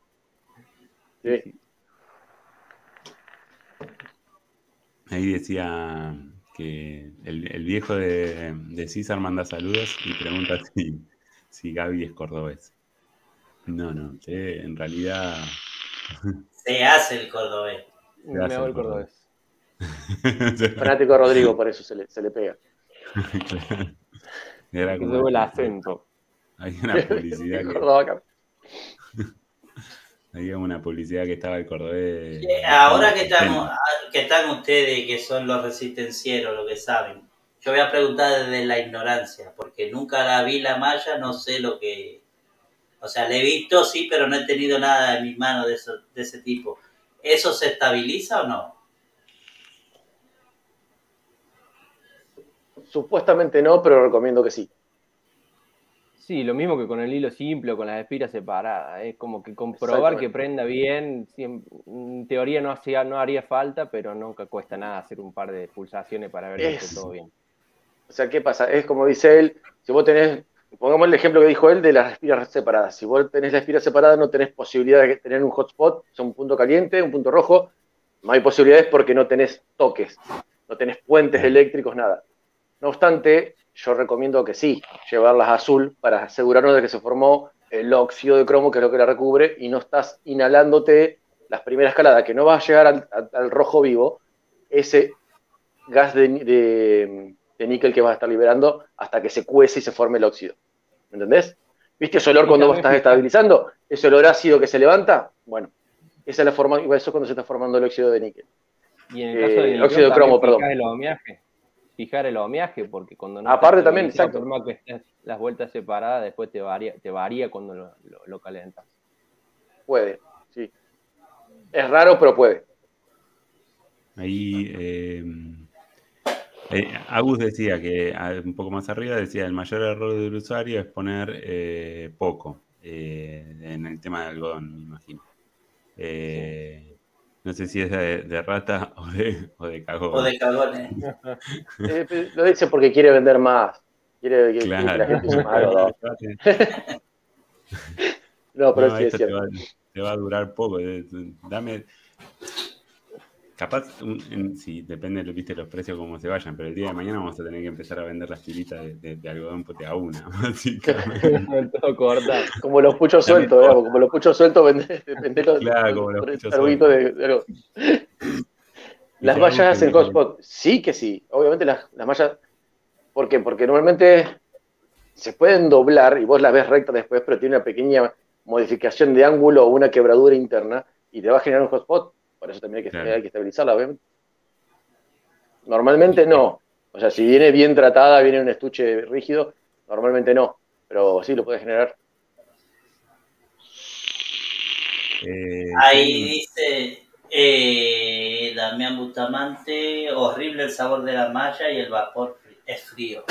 Sí. Ahí decía que el, el viejo de, de César manda saludos y pregunta si, si Gaby es cordobés. No, no, eh, en realidad. Se hace el cordobés. Me hace hago el cordobés. cordobés. Fanático de Rodrigo, por eso se le, se le pega. Claro. Era como- luego el acento. Hay una publicidad que, Córdoba acá. había una publicidad que estaba el cordobés. Ahora que estamos, que están ustedes que son los resistencieros, lo que saben, yo voy a preguntar desde la ignorancia, porque nunca la vi la malla, no sé lo que, o sea, la he visto sí, pero no he tenido nada en mis manos de, eso, de ese tipo. ¿Eso se estabiliza o no? Supuestamente no, pero recomiendo que sí. Sí, lo mismo que con el hilo simple o con las espiras separadas. Es como que comprobar que prenda bien, en teoría no, hacía, no haría falta, pero nunca cuesta nada hacer un par de pulsaciones para ver que Es- esté todo bien. O sea, ¿qué pasa? Es como dice él, si vos tenés, pongamos el ejemplo que dijo él de las espiras separadas. Si vos tenés la espira separada, no tenés posibilidad de tener un hotspot, sea, un punto caliente, un punto rojo. No hay posibilidades porque no tenés toques, no tenés puentes eléctricos, nada. No obstante, yo recomiendo que sí, llevarlas a azul para asegurarnos de que se formó el óxido de cromo, que es lo que la recubre, y no estás inhalándote las primeras escaladas, que no vas a llegar al, al- rojo vivo, ese gas de, de- de níquel que vas a estar liberando hasta que se cuece y se forme el óxido. ¿Me entendés? ¿Viste ese olor cuando vos estás estabilizando? Ese olor ácido que se levanta, bueno, esa es la forma, eso es cuando se está formando el óxido de níquel. Y en el Eh, caso del nitrógeno, óxido de cromo, perdón. el. Fijar el ohmiaje, porque cuando no Aparte está también, estabilizado, exacto. Por más que estés las vueltas separadas, después te varía, te varía cuando lo, lo, lo calentas. Puede, sí. Es raro, pero puede. Ahí eh, eh, Agus decía que un poco más arriba decía el mayor error del usuario es poner eh, poco eh, en el tema de algodón, me imagino. Eh, No sé si es de, de rata o de, o de cagón. O de cagones. Eh, lo dice porque quiere vender más. Quiere que, que Claro. la gente algodón. No, pero No, sí es esto te cierto. va, te va a durar poco. eh, Dame. Capaz, un- en- sí, depende de ¿viste, los precios cómo se vayan, pero el día de mañana vamos a tener que empezar a vender las tiritas de, de- de algodón pote a una, básicamente. Todo corta. Como los puchos sueltos, digamos, como los puchos sueltos, vende los, Claro, como los puchos de, de algo. Las algo hacen hotspot. Sí que sí. Obviamente las, las mallas, ¿por qué? Porque normalmente se pueden doblar y vos las ves rectas después, pero tiene una pequeña modificación de ángulo o una quebradura interna y te va a generar un hotspot. Por eso también hay que, Claro. hay que estabilizarla, obviamente. Normalmente no. O sea, si viene bien tratada, viene en un estuche rígido, normalmente no. Pero sí lo puede generar. Eh, Ahí dice eh, Damián Bustamante, horrible el sabor de la malla y el vapor es frío.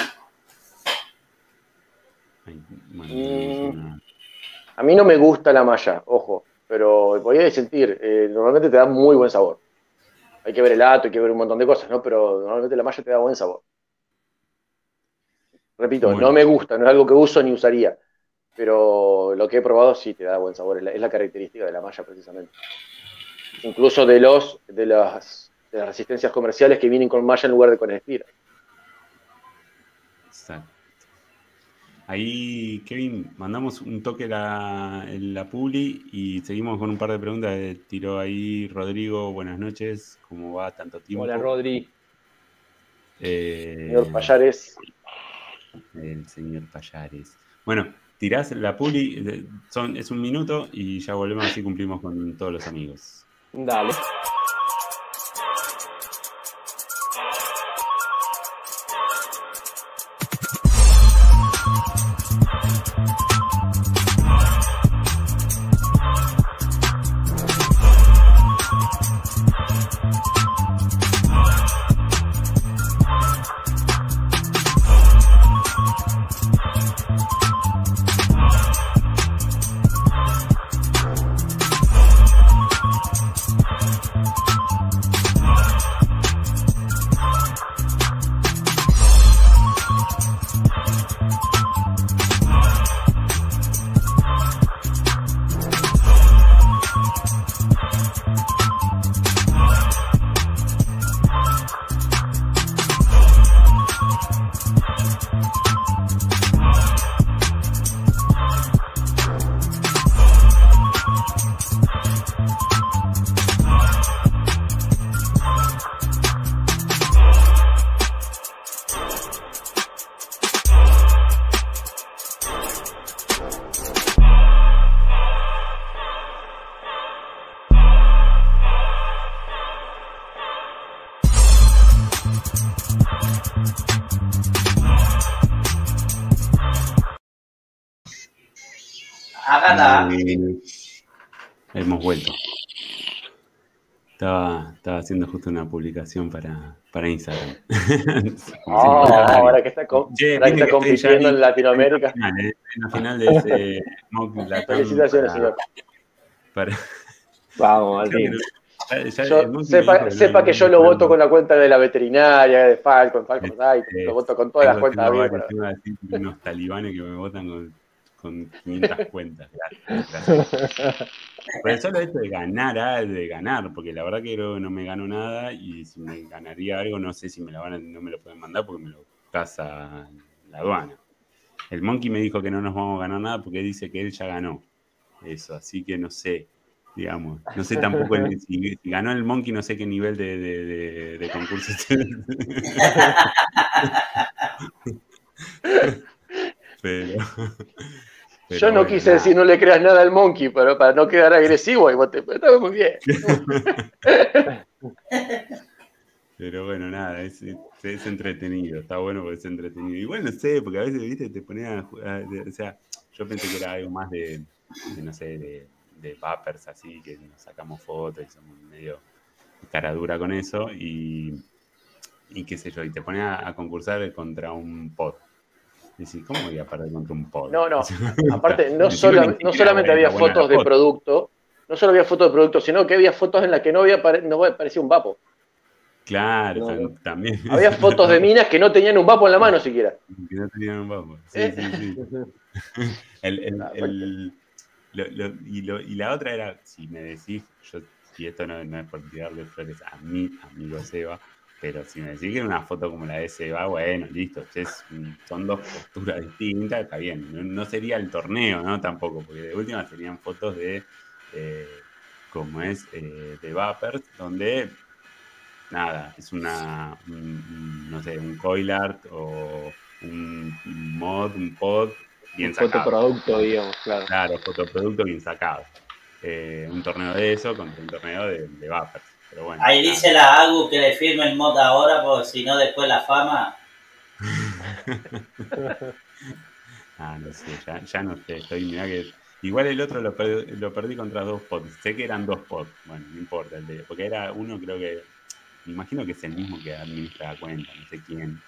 ay, Mm. A mí no me gusta la malla, ojo, pero podía sentir, eh, normalmente te da muy buen sabor. Hay que ver el ato, hay que ver un montón de cosas, ¿no? Pero normalmente la malla te da buen sabor. Repito, no me gusta, no es algo que uso ni usaría, pero lo que he probado sí te da buen sabor, es la, es la característica de la malla precisamente. Incluso de los de las, de las resistencias comerciales que vienen con malla en lugar de con espira. Exacto. Ahí, Kevin, mandamos un toque la, la publi y seguimos con un par de preguntas que tiró ahí Rodrigo. Buenas noches, ¿cómo va tanto tiempo? Hola, Rodri. Eh, Señor Payares, El señor Payares. Bueno, tirás la publi, eh, son, es un minuto y ya volvemos así cumplimos con todos los amigos. Dale. Haciendo justo una publicación para, para Instagram. Siempre. ahora que está, com- Che, ahora que está que compitiendo en Latinoamérica. En la final, ¿eh? En la final de ese Felicitaciones, señor. para- Vamos, Martín. ya- ya Yo- sepa sepa que yo lo voto con la cuenta de la veterinaria, de Falcon, Falcon Site, Eh, lo voto con todas las cuentas tengo bien, tengo así unos talibanes que me votan con, con 500 cuentas. Gracias, gracias. Pero solo hecho de ganar, ah, de ganar, porque la verdad que no me gano nada y si me ganaría algo, no sé si me, la van a- no me lo pueden mandar porque me lo casa la aduana. El Monkey me dijo que no nos vamos a ganar nada porque dice que él ya ganó eso, así que no sé, digamos, no sé tampoco el- si, si ganó el Monkey, no sé qué nivel de, de, de- de concurso. pero, pero Yo no quise nada. decir no le creas nada al monkey, pero para no quedar agresivo, y vos te- está muy bien. Pero bueno, nada, es, entretenido, está bueno porque es entretenido. Igual no sé, porque a veces, viste, te pones a, ju- a- de- o sea, yo pensé que era algo más de, de, no sé, de, de vapers así, que nos sacamos fotos y somos medio cara dura con eso y, y qué sé yo, y te pones a, a concursar contra un pod. Y decís, ¿cómo voy a perder contra un pod? No, no. Aparte, no, sola- no solamente había fotos de foto. producto, no solo había fotos de producto, sino que había fotos en las que no había no parecía un vapo. Claro, No, tam- no. también. Había fotos de minas que no tenían un vapo en la mano siquiera. Que no tenían un vapor. Sí, Eh. sí, sí. El- el- Ah, el- lo- lo- y, lo- y la otra era, si me decís, yo, y esto no, no es por tirarle flores a mí, amigo Seba, pero si me decís que una foto como la de Seba, bueno, listo, es son dos posturas distintas, está bien. No, no sería el torneo, ¿no? Tampoco, porque de última serían fotos de, eh, como es, eh, de Vapers, donde nada, es una, un- un, no sé, un coil art o un mod, un pod bien Un sacado. fotoproducto, digamos, claro. Claro, fotoproducto bien sacado. Eh, un torneo de eso contra un torneo de, de Vapers. Pero bueno, Ahí dice la Agu que le firme el mod ahora, porque si no, después la fama. Ah, no sé, ya, ya no sé, estoy, mirá que... Igual el otro lo perdí, lo perdí contra dos pods. Sé que eran dos pods, bueno, no importa, el de- porque era uno creo que... Me imagino que es el mismo que administra la cuenta, no sé quién.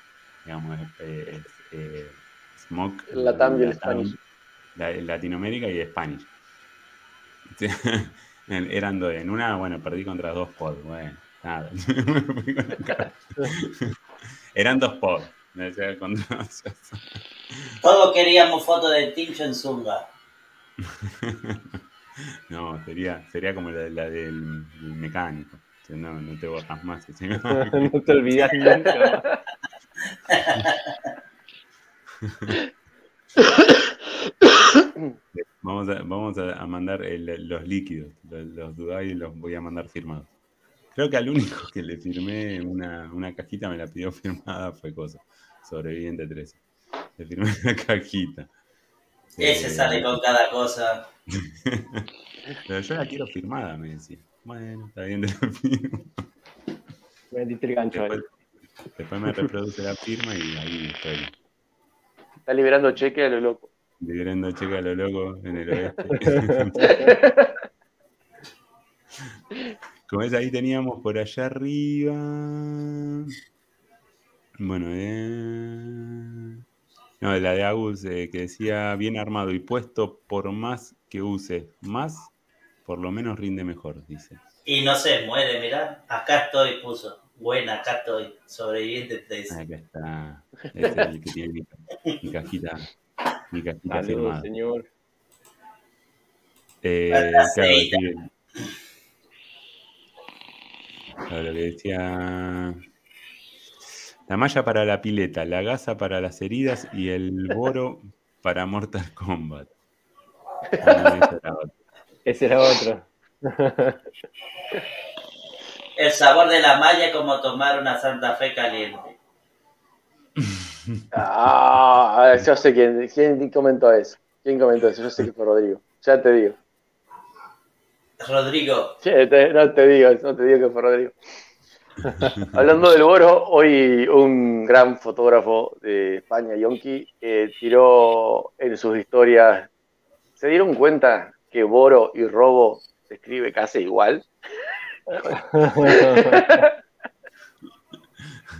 Digamos, es, eh, es, eh, Smoke. Latam y el Spanish. la- Latinoamérica y Spanish. Eran dos. En una, bueno, perdí contra dos pods. Bueno, nada. Eran dos pods. Todos queríamos fotos de Tincho en Zunga. No, sería, sería como la, la del, del mecánico. O sea, No, no te borras más. no te olvidas nunca. Vamos a, vamos a, a mandar el- los líquidos, los, los Dudai los voy a mandar firmados. Creo que al único que le firmé una, una cajita, me la pidió firmada, fue cosa. Sobreviviente 13. Le firmé una cajita. Ese Eh, sale con cada cosa. Pero yo la quiero firmada, me decía. Bueno, está bien, te la firmo. Metiste el gancho ahí. Después, después me reproduce la firma y ahí estoy. Está liberando cheque a lo loco. Liberando cheque a lo loco en el oeste. Como es, ahí teníamos por allá arriba. Bueno, eh... No, la de Agus eh, que decía bien armado y puesto por más que use más, por lo menos rinde mejor, dice. Y no se muere, mirá. Acá estoy, puso. Buena, acá estoy. Sobreviviente 3. Acá está. Este es el que tiene mi, mi cajita, mi cajita Saludos, firmada. señor. Eh, claro, lo que decía. La malla para la pileta, la gasa para las heridas y el boro para Mortal Kombat. Ah, no, esa era otra. Ese era otro. El sabor de la malla es como tomar una Santa Fe caliente. Ah, yo sé quién, quién comentó eso. ¿Quién comentó eso? Yo sé que fue Rodrigo. Ya te digo. Rodrigo, Che, te- no te digo, no te digo que fue Rodrigo. Hablando del Boro, hoy un gran fotógrafo de España, Yonki, eh, tiró en sus historias. ¿Se dieron cuenta que Boro y Robo se escribe casi igual?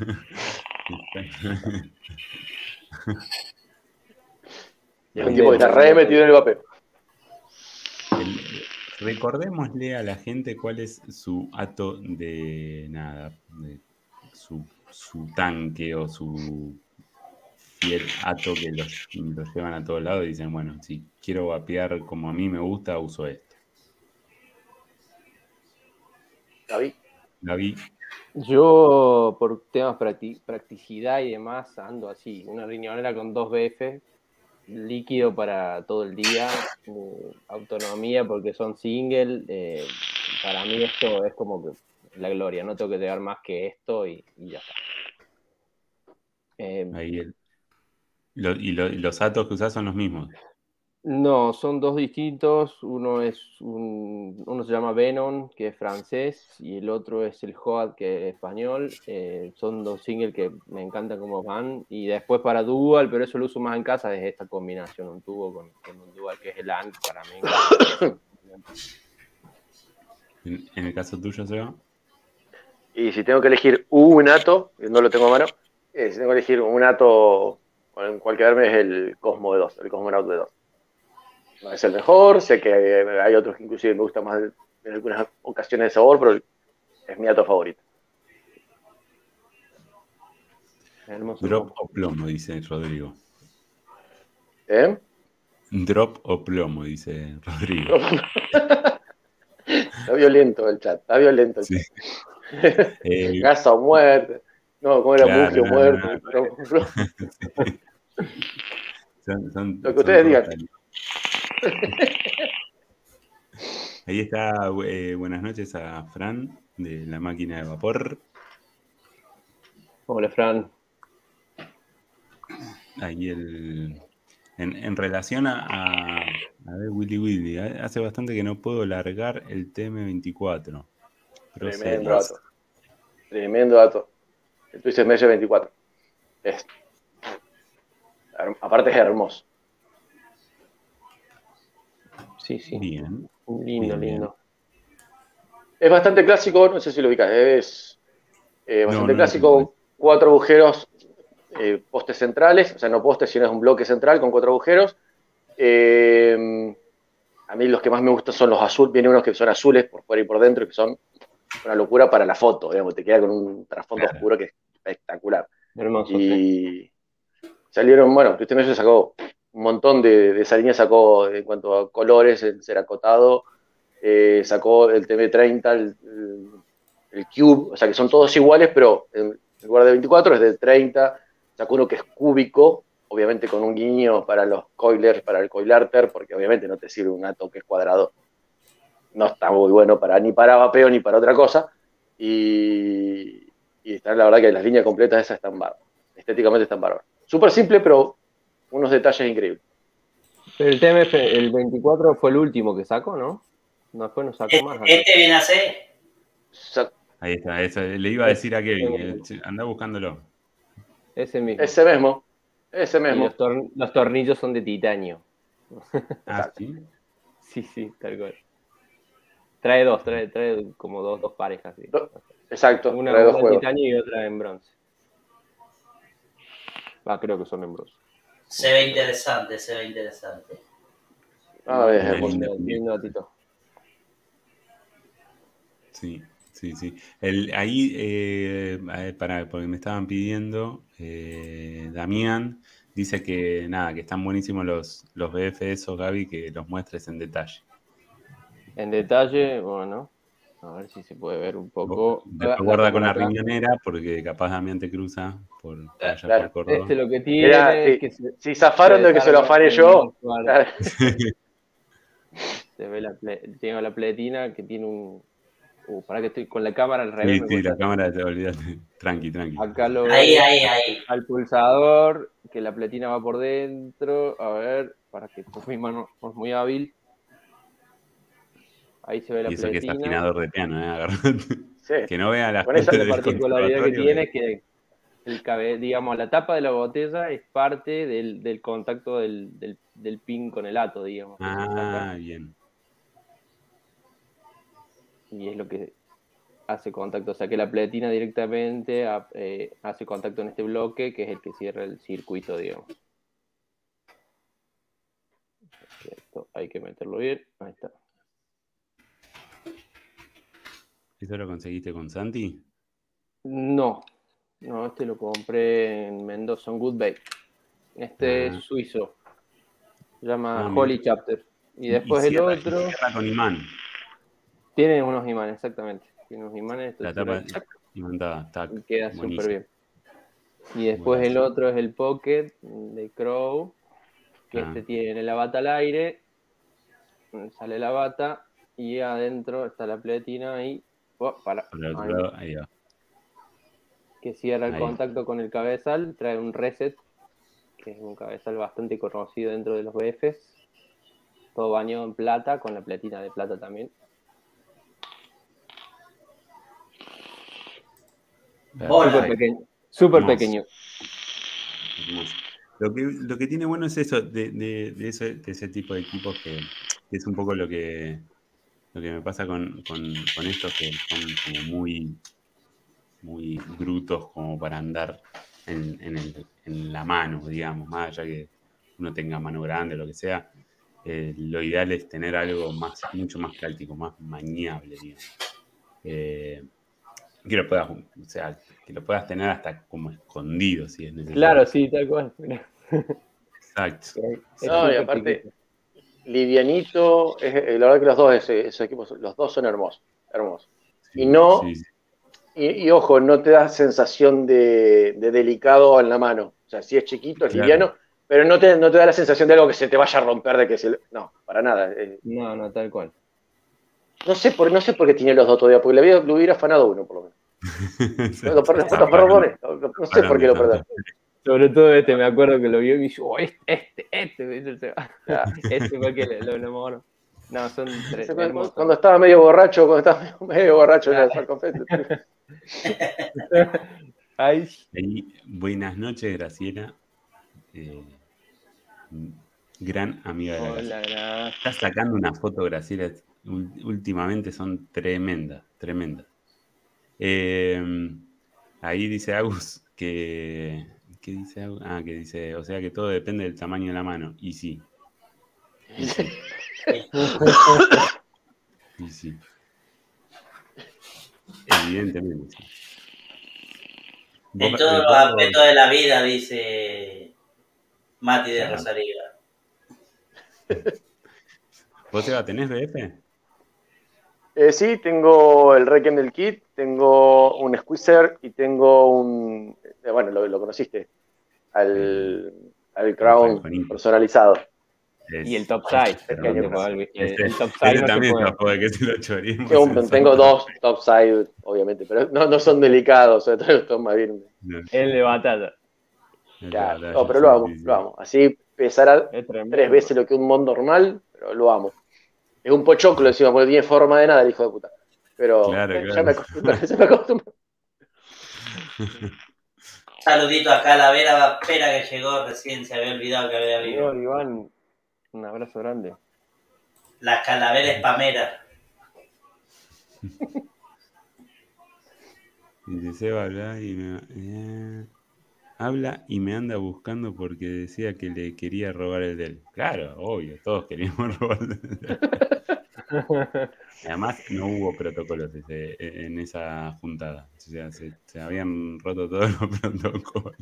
Tipo que está re metido en el papel. El- recordémosle a la gente cuál es su ato de nada, de su, su tanque o su fiel ato que los, los llevan a todos lados y dicen, bueno, si quiero vapear como a mí me gusta, uso esto. David. Gaby, Yo, por temas practi- practicidad y demás, ando así. Una riñonera con dos BF, líquido para todo el día, autonomía porque son single. eh, para mí esto es como que la gloria, no tengo que llegar más que esto y, ya está. Eh, ahí el- y los atos que usás son los mismos. No, son dos distintos. Uno es un, uno se llama Venom, que es francés, y el otro es el Hoad, que es español. Eh, son dos singles que me encantan cómo van. Y después para Dual, pero eso lo uso más en casa, es esta combinación, un tubo con, con un Dual que es el ANC para mí. En, en el caso tuyo, Seba. Y si tengo que elegir un ato, no lo tengo a mano, eh, si tengo que elegir un ato con el cual quedarme es el Cosmo de 2, el Cosmonaut de 2. No es el mejor, sé que hay, otros que inclusive me gustan más en algunas ocasiones de sabor, pero es mi ato favorito. Hermoso. Drop o plomo, dice Rodrigo. ¿Eh? Drop o plomo, dice Rodrigo. Está violento el chat, está violento el Sí. chat. Eh, Gasa o muerte. No, ¿cómo era Claro, no, muerto? no, Pero- Son- son- Lo que ustedes digan. Ahí está, eh, buenas noches a Fran de la máquina de vapor. Hola, Fran. Ahí el. En, en relación a, a, a ver, Willy Willy, ¿eh? hace bastante que no puedo largar el TM24. Pro Tremendo dato. Tremendo dato. El Twisted Measure 24. Es, aparte es hermoso. Sí, sí. Bien. Lindo, Bien, lindo. Es bastante clásico, no sé si lo ubicas, es eh, bastante No, no, clásico, no. cuatro agujeros, eh, postes centrales, o sea, no postes, sino es un bloque central con cuatro agujeros. Eh, a mí los que más me gustan son los azules, vienen unos que son azules por fuera y por dentro, que son una locura para la foto, digamos, te queda con un trasfondo Claro. oscuro que es espectacular. Hermoso. sí. Y salieron, bueno, Twisted Measure sacó un montón de, de esa línea, sacó en cuanto a colores, el ceracotado, eh, sacó el TB30, el, Cube, o sea que son todos iguales, pero en lugar de 24 es de 30, sacó uno que es cúbico, obviamente con un guiño para los coilers, para el coilarter, porque obviamente no te sirve un ato que es cuadrado. No está muy bueno para ni para vapeo ni para otra cosa. Y, y está, la verdad que las líneas completas esas están bárbaras. Estéticamente están bárbaras. Súper simple, pero unos detalles increíbles. Pero el TMF, el 24 fue el último que sacó, ¿no? No, después no sacó más. Este, este viene a ser. Ahí está, eso, le iba a decir a Kevin, anda buscándolo. Ese mismo. Ese mismo. Ese mismo. los, tor- los tornillos son de titanio. Ah, sí. Sí, sí, tal cual. Trae dos, trae, trae como dos, dos parejas. sí. Do- Exacto. Una, trae dos juegos. titanio y otra en bronce. Ah, creo que son en bronce. Se ve interesante, se ve interesante. A ver. Lindo datito. Sí, sí, sí. El, ahí, eh, eh, para, porque me estaban pidiendo, eh, Damián dice que nada, que están buenísimos los, los BF esos, Gaby, que los muestres en detalle. En detalle, bueno, a ver si se puede ver un poco. Guarda con la riñonera, porque capaz Damián te cruza por, allá Claro. por Córdoba. Este lo que tiene Mira, es que se, Si zafaron de que se lo afane yo, Claro, se ve la tengo la pletina que tiene un. Uh, para que estoy con la cámara al revés. Sí, sí, la cámara, te olvidaste. Tranqui, tranqui. Acá lo Ahí, veo ahí, ahí. al pulsador, que la pletina va por dentro. A ver, para que pues, mi mano no es muy hábil. Ahí se ve la Y eso que es afinador de piano, ¿eh? Sí. Que no vea las Con esa La particularidad que tiene es que el cabe- digamos, la tapa de la botella es parte del, del contacto del, del, del pin con el ato, digamos. Ah, bien. y es lo que hace contacto. O sea que la pletina directamente a- eh, hace contacto en este bloque, que es el que cierra el circuito, digamos. Esto hay que meterlo bien. Ahí está. ¿Eso lo conseguiste con Santi? No, no, este lo compré en Mendoza, en Good Bay. Este Ah. es suizo. Se llama Ah. Holy Chapter. Y después Y el cierra- y otro. cierra con imán. Tiene unos imanes, exactamente. Tiene unos imanes. esto La tapa imantada. y queda súper bien. Y después el otro es el Pocket de Crow. Que Ah. este tiene la bata al aire. Sale la bata. Y adentro está la pletina ahí. Oh, para, Por el otro ahí. lado, ahí va. que cierra el Ahí. contacto con el cabezal, trae un reset, que es un cabezal bastante conocido dentro de los BFs. Todo bañado en plata, con la platina de plata también. Súper pequeño. Hermoso. pequeño. Lo que, lo que tiene bueno es eso, de, de, de ese, de ese tipo de equipos que, que es un poco lo que, lo que me pasa con, con, con estos que son como muy, muy brutos como para andar en, en, el- en la mano, digamos, más allá que uno tenga mano grande o lo que sea. eh, lo ideal es tener algo más, mucho más práctico, más maniable, digamos. Eh, que lo puedas, o sea, que lo puedas tener hasta como escondido si es necesario. Claro, sí, tal cual. Exacto. No, y aparte-. Livianito, es- eh, la verdad que los dos, ese- esos equipos, los dos son hermosos, hermosos. Y no- Sí. Y, y ojo, no te da sensación de, de delicado en la mano. O sea, sí es chiquito, es Claro. liviano, pero no te, no te da la sensación de algo que se te vaya a romper, de que se... No, para nada. eh, No, no, tal cual. no, sé por, no sé por qué tiene los dos todavía, porque le, había, le hubiera afanado uno, por lo menos. No sé por qué lo perdés. Sobre todo este, me acuerdo que lo vio y me dijo, oh, este, este, este, me dice, este fue el que lo enamoró. No, son tres. Cuando, cuando estaba medio borracho, cuando estaba medio, medio borracho, ya Ay. Ahí, buenas noches, Graciela. Eh, gran amiga de la Hola, Estás sacando una foto, Graciela. Últimamente son tremendas, tremendas. Eh, ahí dice Agus que. ¿Qué dice Agus? Ah, que dice, o sea que todo depende del tamaño de la mano. Y sí. Y sí. Y sí. Evidentemente, sí. En todos eh, los aspectos de la vida, dice Mati de Claro. Rosario. ¿Vos, Eva, tenés BF? Eh, sí, tengo el Requiem del kit, tengo un Squeezer y tengo un. eh, bueno, lo, lo conociste. Al, al Crown personalizado. Y el top side. Este no puedo olvidar. Este, el top este side no se también puede. se puede que se lo choremos. Tengo, tengo dos topside, obviamente, pero no, no son delicados, sobre todo más bien. No, El de batalla. Ya, no, no, pero lo amo, lo amo. Así pesará tres veces lo que un mod normal, pero lo amo. Es un pochoclo encima, porque tiene forma de nada el hijo de puta. Pero Claro, eh, ya claro. me acostumbro. ya me acostumbro. Saludito a Calavera Pera que llegó recién, se había olvidado que había Amigo vivo. Iván, un abrazo grande. La Calavera Espamera. Dice Seba habla y me eh, habla y me anda buscando porque decía que le quería robar el de él. Claro, obvio, todos queríamos robar el de él. Además, no hubo protocolos ese- en esa juntada. O sea, se, se habían roto todos los protocolos.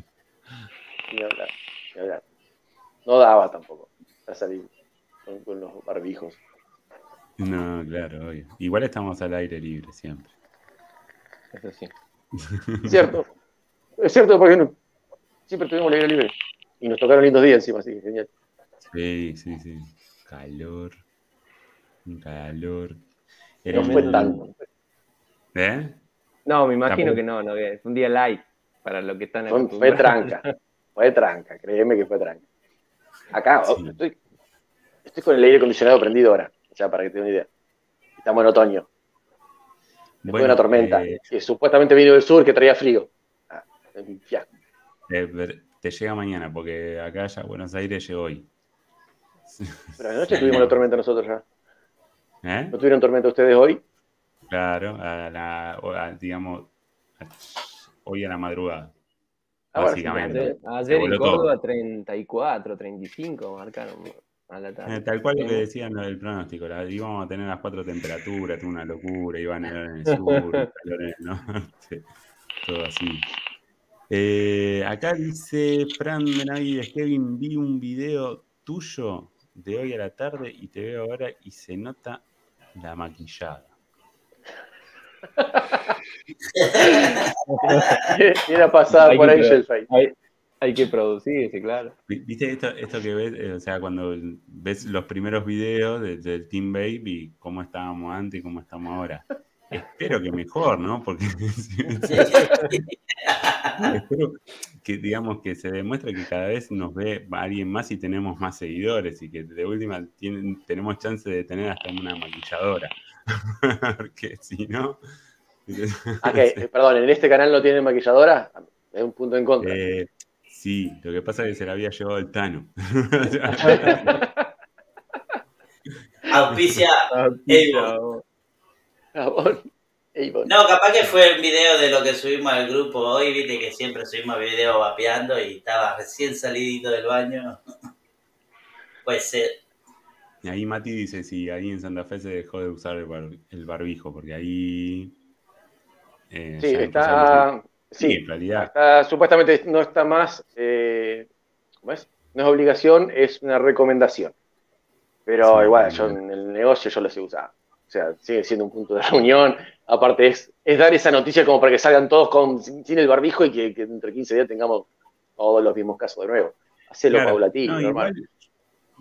Ni hablar, ni hablar. No daba tampoco a salir con, con los barbijos. No, claro, obvio. Igual estamos al aire libre siempre. Eso sí. Cierto. Es cierto porque no- siempre tuvimos libre libre. Y nos tocaron lindos días encima, así que genial. Sí, sí, sí. Calor. Un calor. No fue el- tanto. ¿Eh? No, me imagino Tampoco. que no, no, que fue un día light para lo que están Fue, fue tranca. Fue tranca, créeme que fue tranca. Acá, oh, Sí. estoy, estoy con el aire acondicionado prendido ahora, o sea, para que te den una idea. Estamos en otoño. Después de una tormenta, eh, que supuestamente vino del sur, que traía frío. Ah, es un fiasco. te, te llega mañana, porque acá ya Buenos Aires llegó hoy. Pero anoche tuvimos la tormenta nosotros ya. ¿Eh? ¿No tuvieron tormenta ustedes hoy? Claro, a la, o a- digamos, hoy a la madrugada. Ah, básicamente. Ayer, en Córdoba 34, 35 marcaron a la tarde. Eh, tal cual lo que decían lo del pronóstico, la- íbamos a tener las cuatro temperaturas, una locura, iba a nevar en el sur, calor en el norte, todo así. Eh, acá dice Fran Benavides, Kevin, vi un video tuyo de hoy a la tarde y te veo ahora y se nota la maquillada. Viene a pasar Hay por ahí. Hay, hay que producirse, claro. Vi- ¿Viste esto, esto que ves? Eh, O sea, cuando ves los primeros videos de- del Team Baby, cómo estábamos antes y cómo estamos ahora. Espero que mejor, ¿no? Porque espero que, digamos, que se demuestre que cada vez nos ve alguien más y tenemos más seguidores y que de última tienen- tenemos chance de tener hasta una maquilladora. Porque si no... Eh, perdón, en este canal no tienen maquilladora, es un punto en contra. Eh, sí, lo que pasa es que se la había llevado el Tano. Auspicia. Avon. No, capaz que fue el video de lo que subimos al grupo hoy, viste que siempre subimos video vapeando y estaba recién salidito del baño. Puede ser. Y ahí Mati dice si ahí en Santa Fe se dejó de usar el, bar- el barbijo, porque ahí... eh, Sí, está. Sí, Sí, en realidad. está, supuestamente no está más. eh, ¿Cómo es? No es obligación, es una recomendación. Pero Sí, igual, yo en el negocio yo lo sé usar. O sea, sigue siendo un punto de reunión. Aparte, es, es dar esa noticia como para que salgan todos con, sin, sin el barbijo y que, que entre 15 días tengamos todos los mismos casos de nuevo. Hacelo Claro, paulatino, no, normal. igual,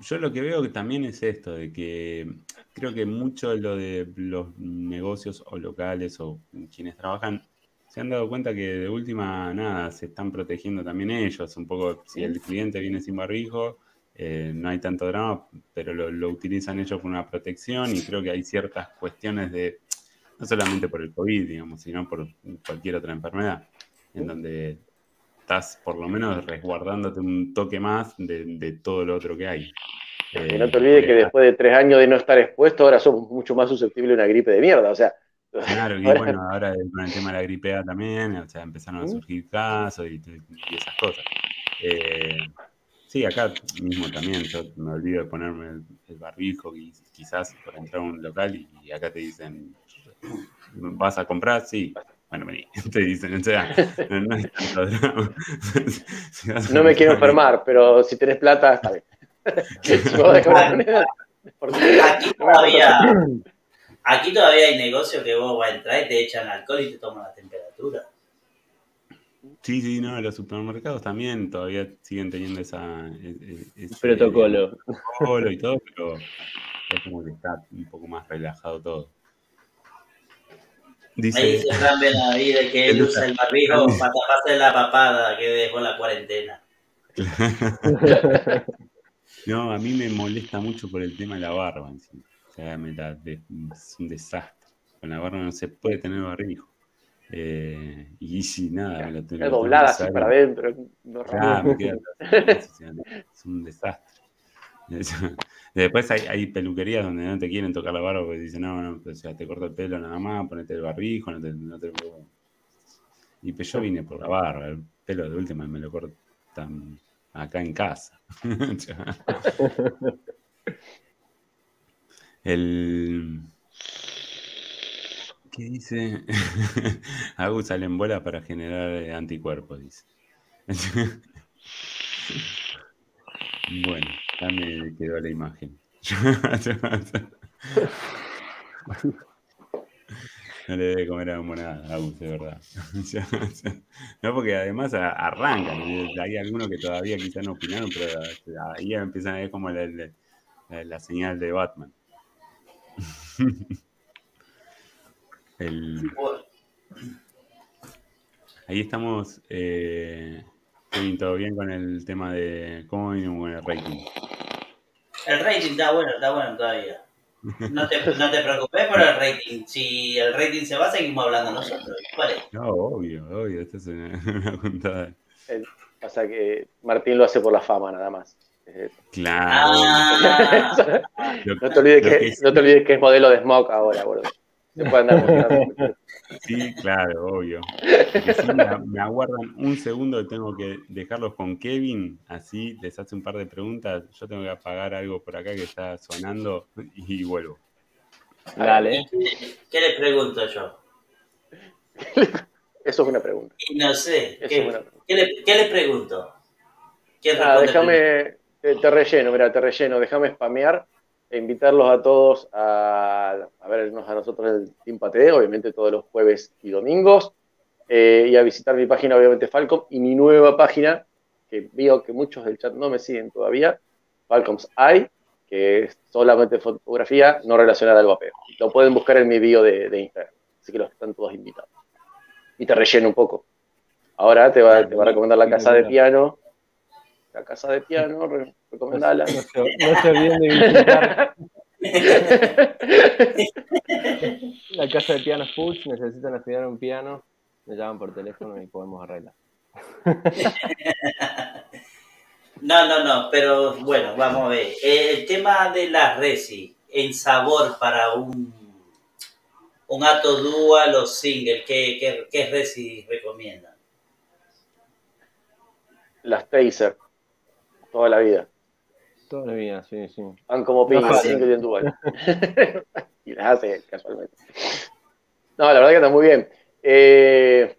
yo lo que veo que también es esto, de que creo que mucho de lo de los negocios o locales o quienes trabajan se han dado cuenta que de última, nada, se están protegiendo también ellos. Un poco, si el cliente viene sin barbijo, eh, no hay tanto drama, pero lo, lo, utilizan ellos por una protección y creo que hay ciertas cuestiones de, no solamente por el COVID, digamos, sino por cualquier otra enfermedad, en donde estás por lo menos resguardándote un toque más de, de todo lo otro que hay. Eh, no te olvides que después de tres años de no estar expuesto, ahora somos mucho más susceptibles a una gripe de mierda. O sea, Claro, y bueno, ahora con el tema de la gripe A también, o sea, empezaron a surgir casos y, y esas cosas. Eh, sí, acá mismo también, yo me olvido de ponerme el, el barbijo y quizás por entrar a un local y, y, acá te dicen, ¿vas a comprar? Sí. Bueno, vení, te dicen, o sea, no, no hay tanto drama. no me quiero enfermar, pero si tenés plata, está bien. si vos Aquí todavía Aquí todavía hay negocio que vos vas a entrar y te echan alcohol y te toman la temperatura. Sí, sí, no, los supermercados también todavía siguen teniendo esa, ese protocolo. protocolo y todo, pero es como que está un poco más relajado todo. Dice, Ahí dice Fran Benavides que él usa el barbijo para taparse la papada que dejó la cuarentena. no, a mí me molesta mucho por el tema de la barba encima. O sea, me da de, es un desastre. Con la barba no se puede tener barbijo. Eh, y si nada, me lo tengo Es doblada así para adentro. No ah, me queda, es un desastre. Después hay, hay, peluquerías donde no te quieren tocar la barba porque dicen, no, no, o sea, te corto el pelo nada más, ponete el barbijo, no te, no te puedo... Y pues yo vine por la barba, el pelo de última me lo cortan acá en casa. El. ¿Qué dice? Agus salen bolas para generar anticuerpos, dice. bueno, ya me quedó la imagen. No le debe comer a nada, Agus, de verdad. no, porque además arrancan. Hay algunos que todavía quizás no opinaron, pero ahí empiezan a ver como la señal de Batman. El... Ahí estamos. Eh, todo bien con el tema de cómo vino con el rating. El rating está bueno, está bueno todavía. No te, no te preocupes por el rating. Si el rating se va, seguimos hablando nosotros. ¿Vale? No, obvio, obvio. Esta es una, una puntada. Pasa que Martín lo hace por la fama, nada más. Claro. Ah. no, te olvides que, que no te olvides que es modelo de Smoke ahora, boludo. Se puede andar Sí, claro, obvio. Si me, me, aguardan un segundo, tengo que dejarlos con Kevin, así les hace un par de preguntas. Yo tengo que apagar algo por acá que está sonando y vuelvo. Dale. ¿Qué le pregunto yo? Eso es una pregunta. No sé. ¿Qué, ¿qué, le, ¿Qué, le, pregunto? Ah, déjame, te, te, relleno, mira, te relleno, déjame spamear e invitarlos a todos a, a vernos a nosotros en el Team Pate, obviamente todos los jueves y domingos, eh, y a visitar mi página, obviamente Falcom, y mi nueva página, que veo que muchos del chat no me siguen todavía, Falcoms Eye, que es solamente fotografía no relacionada al vapeo. Lo pueden buscar en mi bio de, de Instagram, así que los están todos invitados. Y te relleno un poco. Ahora te va, te va a recomendar la casa de piano, la casa de piano, recomendala. No, no, no se olviden de visitar la casa de piano Fuchs, necesitan afinar un piano, me llaman por teléfono y podemos arreglar. No, no, no, pero bueno, vamos a ver. El tema de la resi, en sabor para un, un ato dual o single, ¿qué, qué, qué resi recomiendan? Las Taser toda la vida. Toda la vida, sí, sí. Van como pingas, no y en dual. y las hace casualmente. No, la verdad que está muy bien. Eh,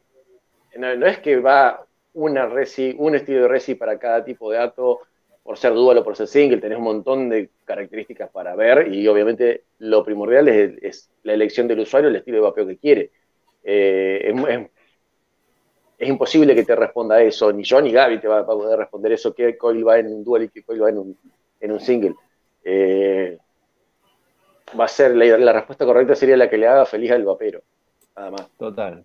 no, no, es que va una resi, un estilo de resi para cada tipo de ato, por ser dual o por ser single, tenés un montón de características para ver y obviamente lo primordial es, es la elección del usuario, el estilo de vapeo que quiere. Eh, es, es, es imposible que te responda eso, ni yo ni Gaby te va a poder responder eso, qué coil va en un dual y qué coil va en un, en un single. Eh, va a ser, la, la, respuesta correcta sería la que le haga feliz al vapero, nada más. Total.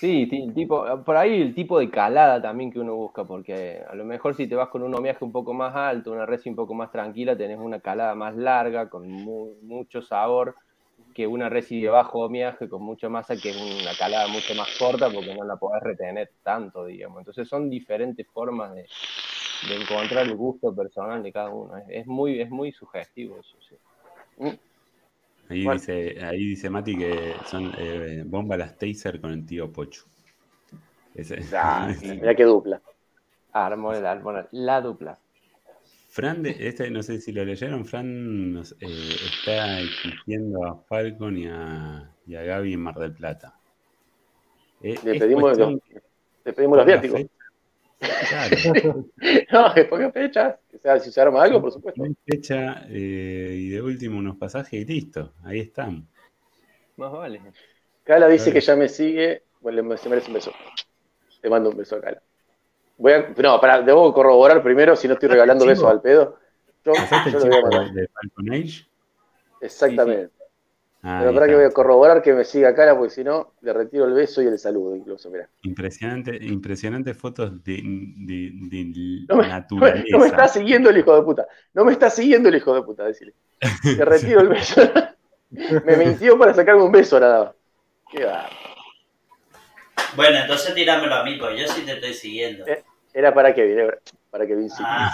Sí, ti- tipo, por ahí el tipo de calada también que uno busca, porque a lo mejor si te vas con un homenaje un poco más alto, una resi un poco más tranquila, tenés una calada más larga, con mu- mucho sabor, que una resi de bajo homenaje con mucha masa, que es una calada mucho más corta, porque no la podés retener tanto, digamos. Entonces son diferentes formas de, de encontrar el gusto personal de cada uno. Es, es muy, es muy sugestivo eso, sí. Ahí, Bueno. dice, ahí dice Mati que son eh, bomba las taser con el tío Pocho. Ese- Ah, mira qué dupla. Armó el armó la dupla. Fran, de- este no sé si lo leyeron, Fran nos, eh, está exigiendo a Falcon y a, y a Gaby en Mar del Plata. Eh, Le pedimos, los, le pedimos los viáticos. Claro, No, que ponga fechas. Sea, si se arma algo, por supuesto. fecha eh, y de último unos pasajes y listo, ahí están. Más vale. Cala dice que ya me sigue. Bueno, le- se merece un beso. Te mando un beso a Cala. Voy a, no, para, debo corroborar primero si no estoy regalando chivo. besos al pedo. Yo, ¿Pasaste yo el lo voy a chico mandar. de, de Falcon Age? Exactamente. Ah, Pero para que voy a corroborar que me siga Cala, porque si no, le retiro el beso y el saludo, incluso. Mira. Impresionante, impresionantes fotos de, de, de No me- naturaleza. No me está siguiendo el hijo de puta. No me está siguiendo el hijo de puta, decirle. Te retiro el beso. me mintió para sacarme un beso nada más. Qué va. Bueno, entonces tirámelo a mí, pues yo sí te estoy siguiendo. Eh. Era para Kevin, era para Kevin sí. Ah,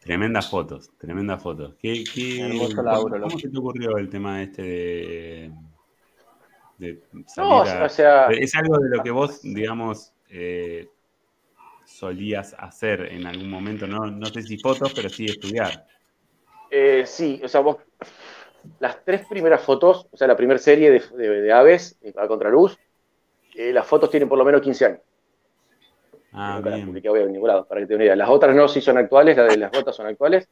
Tremendas fotos, tremendas fotos. ¿Qué, qué- Hermoso cómo, laburo, cómo loco. se te ocurrió el tema este de, de salir No, a- o sea, Es algo de lo que vos, digamos, eh, solías hacer en algún momento, no, no sé si fotos, pero sí estudiar. eh, sí, o sea, vos, las tres primeras fotos, o sea, la primera serie de, de- de aves a contraluz, eh, las fotos tienen por lo menos 15 años. Ah, Nunca las bien. publiqué hoy en ningún lado, para que te una idea. Las otras no, sí son actuales, las de las botas son actuales.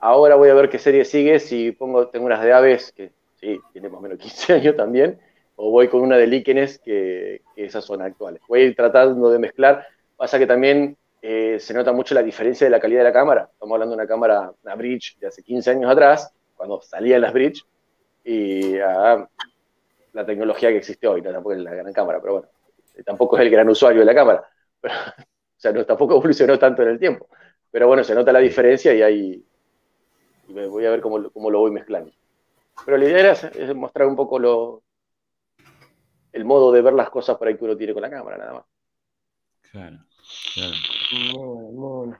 Ahora voy a ver qué serie sigue, si pongo, tengo unas de aves, que sí, tiene más o menos 15 años también, o voy con una de líquenes, que, que esas son actuales. Voy a ir tratando de mezclar. Pasa que también eh, se nota mucho la diferencia de la calidad de la cámara. Estamos hablando de una cámara, una bridge de hace 15 años atrás, cuando salían las bridge, y ah, la tecnología que existe hoy, no, tampoco es la gran cámara, pero bueno, eh, tampoco es el gran usuario de la cámara. Pero, o sea, no, tampoco evolucionó tanto en el tiempo. Pero bueno, se nota la diferencia y ahí y voy a ver cómo, lo- cómo lo voy mezclando. Pero la idea era es mostrar un poco lo, el modo de ver las cosas por ahí que uno tiene con la cámara, nada más. Claro, claro. Muy bueno, muy bueno.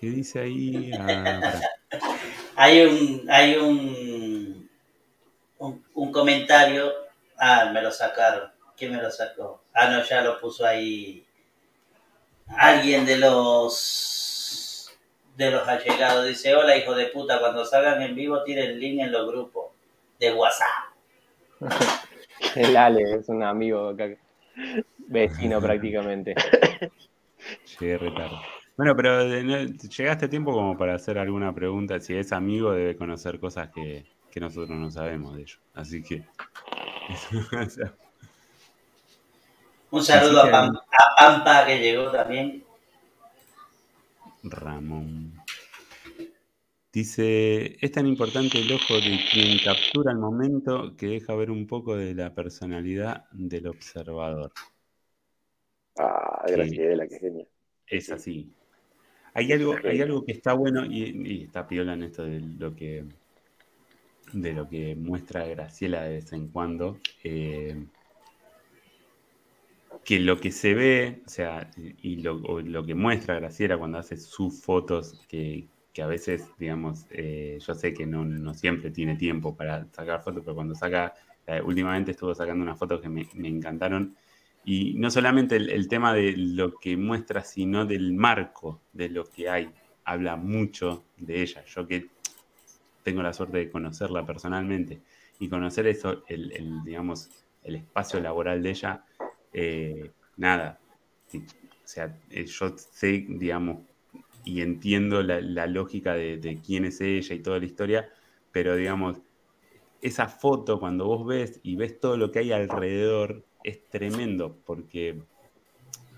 ¿Qué dice ahí? Ah. hay un, hay un, un, un comentario. Ah, me lo sacaron. ¿Quién me lo sacó? Ah, no, ya lo puso ahí. Alguien de los de los allegados dice, hola hijo de puta, cuando salgan en vivo tiren el link en los grupos de WhatsApp. El Ale es un amigo acá, vecino prácticamente. Llegué retardo. Bueno, pero llegaste a tiempo como para hacer alguna pregunta. Si es amigo, debe conocer cosas que, que nosotros no sabemos de ellos. Así que. Un saludo a, que- Pam- a Pampa que llegó también. Ramón. Dice, es tan importante el ojo de quien captura el momento que deja ver un poco de la personalidad del observador. Ah, Graciela, qué genial. Es así. Hay algo, hay algo que está bueno y, y está piola en esto de lo que de lo que muestra Graciela de vez en cuando. eh, que lo que se ve, o sea, y lo, que muestra Graciela cuando hace sus fotos, que, que a veces, digamos, eh, yo sé que no, no siempre tiene tiempo para sacar fotos, pero cuando saca, eh, últimamente estuvo sacando unas fotos que me, me encantaron. Y no solamente el, tema de lo que muestra, sino del marco de lo que hay. Habla mucho de ella. Yo que tengo la suerte de conocerla personalmente y conocer eso, el, digamos, el espacio laboral de ella, eh, nada. O sea, eh, yo sé, digamos, y entiendo la, la lógica de, de quién es ella y toda la historia, pero digamos, esa foto cuando vos ves y ves todo lo que hay alrededor, es tremendo porque,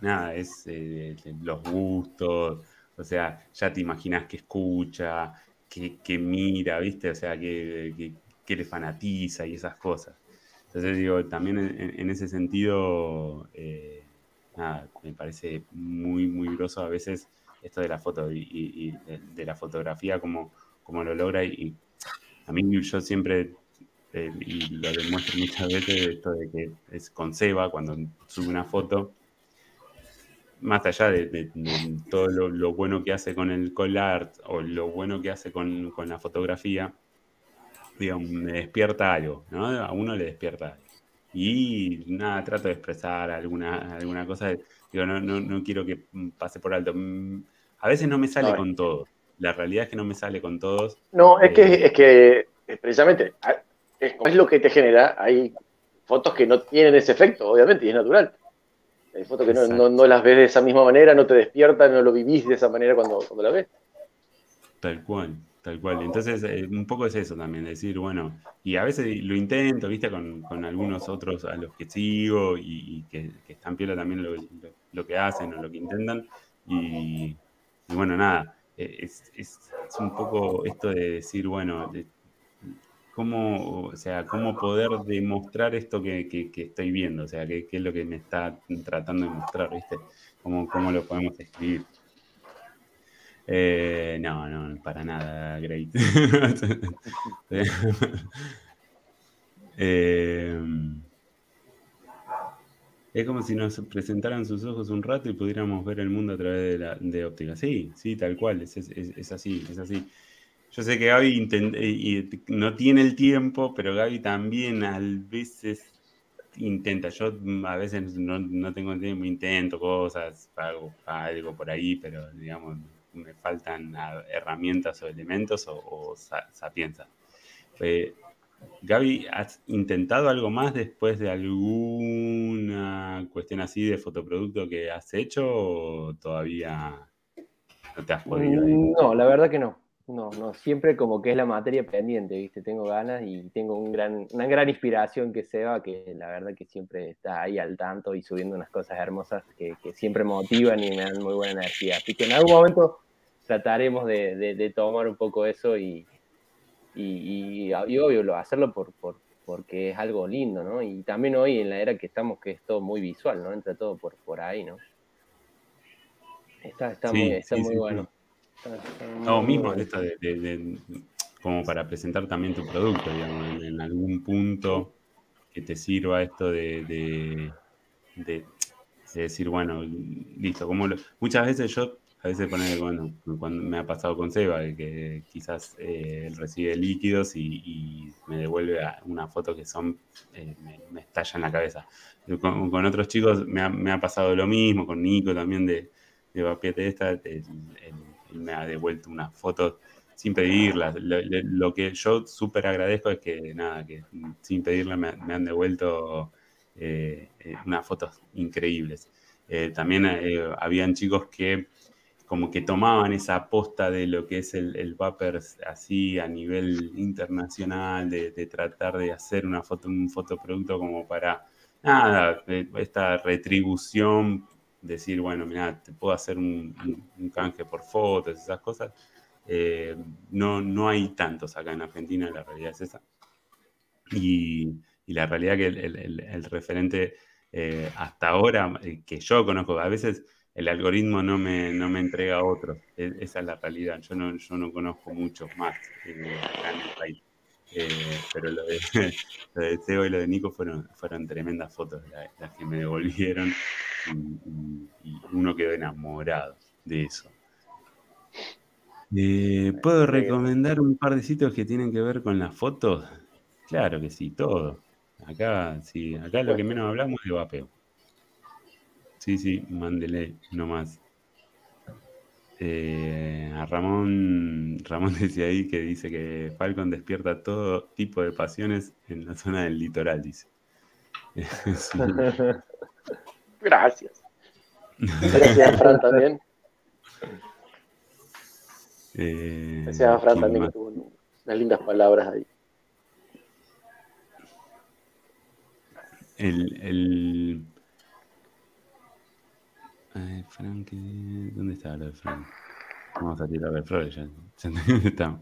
nada, es eh, los gustos, o sea, ya te imaginas que escucha, que, mira, ¿viste? O sea, que, que, le fanatiza y esas cosas. Entonces digo, también en, ese sentido, eh, nada, me parece muy, muy groso a veces esto de la foto y, de, la fotografía, como, como lo logra. Y, a mí yo siempre, eh, y lo demuestro muchas veces, esto de que es con Seba, cuando sube una foto, más allá de, todo lo, bueno que hace con el call art o lo bueno que hace con, la fotografía, digamos, me despierta algo, ¿no? A uno le despierta algo. Y nada, trato de expresar alguna, alguna cosa. Digo, no, no, no quiero que pase por alto. A veces no me sale con todos. La realidad es que no me sale con todos. No, es que, eh, es que precisamente es, es lo que te genera. Hay fotos que no tienen ese efecto, obviamente, y es natural. Hay fotos que no, no, las ves de esa misma manera, no te despiertan, no lo vivís de esa manera cuando, cuando la ves. Tal cual, tal cual. Entonces, eh, un poco es eso también, decir, bueno, y a veces lo intento, viste, con, con algunos otros a los que sigo y, que, están piola también lo, lo, que hacen o lo que intentan. Y, bueno, nada, eh, es, es, un poco esto de decir, bueno, cómo, o sea, cómo poder demostrar esto que, estoy viendo, o sea, qué, es lo que me está tratando de mostrar, ¿viste? ¿Cómo, cómo lo podemos escribir? Eh, no, no, para nada, great. Eh, es como si nos presentaran sus ojos un rato y pudiéramos ver el mundo a través de, la, de óptica. Sí, sí, tal cual, es, es así, es así. Yo sé que Gaby y no tiene el tiempo, pero Gaby también a veces intenta. Yo a veces no, tengo el tiempo, intento cosas, hago algo por ahí, pero digamos, me faltan herramientas o elementos o, sapienza. Eh, Gaby, ¿has intentado algo más después de alguna cuestión así de fotoproducto que has hecho o todavía no te has podido? No, la verdad que no. No, no, siempre como que es la materia pendiente, ¿viste? Tengo ganas y tengo un gran, una gran inspiración que Seba, que la verdad que siempre está ahí al tanto y subiendo unas cosas hermosas que, siempre motivan y me dan muy buena energía. Así que en algún momento trataremos de, tomar un poco eso y, y, obvio, hacerlo por, porque es algo lindo, ¿no? Y también hoy en la era que estamos, que es todo muy visual, ¿no? Entra todo por, por ahí, ¿no? Está, está muy, está muy bueno. No, mismo esto de, como para presentar también tu producto, digamos, en, algún punto que te sirva esto de, de, decir, bueno, listo, como muchas veces yo, a veces poner, bueno, cuando me ha pasado con Seba, que quizás eh, él recibe líquidos y, me devuelve una foto que son, eh, me, estalla en la cabeza. Con, otros chicos me ha, pasado lo mismo, con Nico también de, de esta, me ha devuelto una foto sin pedirla. Lo, que yo súper agradezco es que, nada, que sin pedirla me, han devuelto eh, eh, unas fotos increíbles. Eh, también habían chicos que como que tomaban esa aposta de lo que es el, el así a nivel internacional, de, tratar de hacer una foto, un fotoproducto como para, nada, esta retribución decir, bueno, mira, te puedo hacer un, canje por fotos, esas cosas. Eh, no, no hay tantos acá en Argentina, la realidad es esa. Y, la realidad que el, referente eh, hasta ahora, eh, que yo conozco, a veces el algoritmo no me, no me entrega otros. E, esa es la realidad. Yo no, yo no conozco muchos más acá en el país. Pero lo de, lo de Teo y lo de Nico fueron, fueron tremendas fotos las que me devolvieron y, uno quedó enamorado de eso. Eh, ¿Puedo recomendar un par de sitios que tienen que ver con las fotos? Claro que sí, todo. Acá, sí, acá lo que menos hablamos es de vapeo. Sí, sí, mándele nomás. Eh, a Ramón, Ramón decía ahí que dice que Falcon despierta todo tipo de pasiones en la zona del litoral, dice. Gracias. Gracias a Fran también. Eh, Gracias a Fran también que tuvo unas lindas palabras ahí. El, el... Ay, Frank, ¿dónde está lo de Frank? Vamos a tirar de Flores ya. ¿Dónde estamos?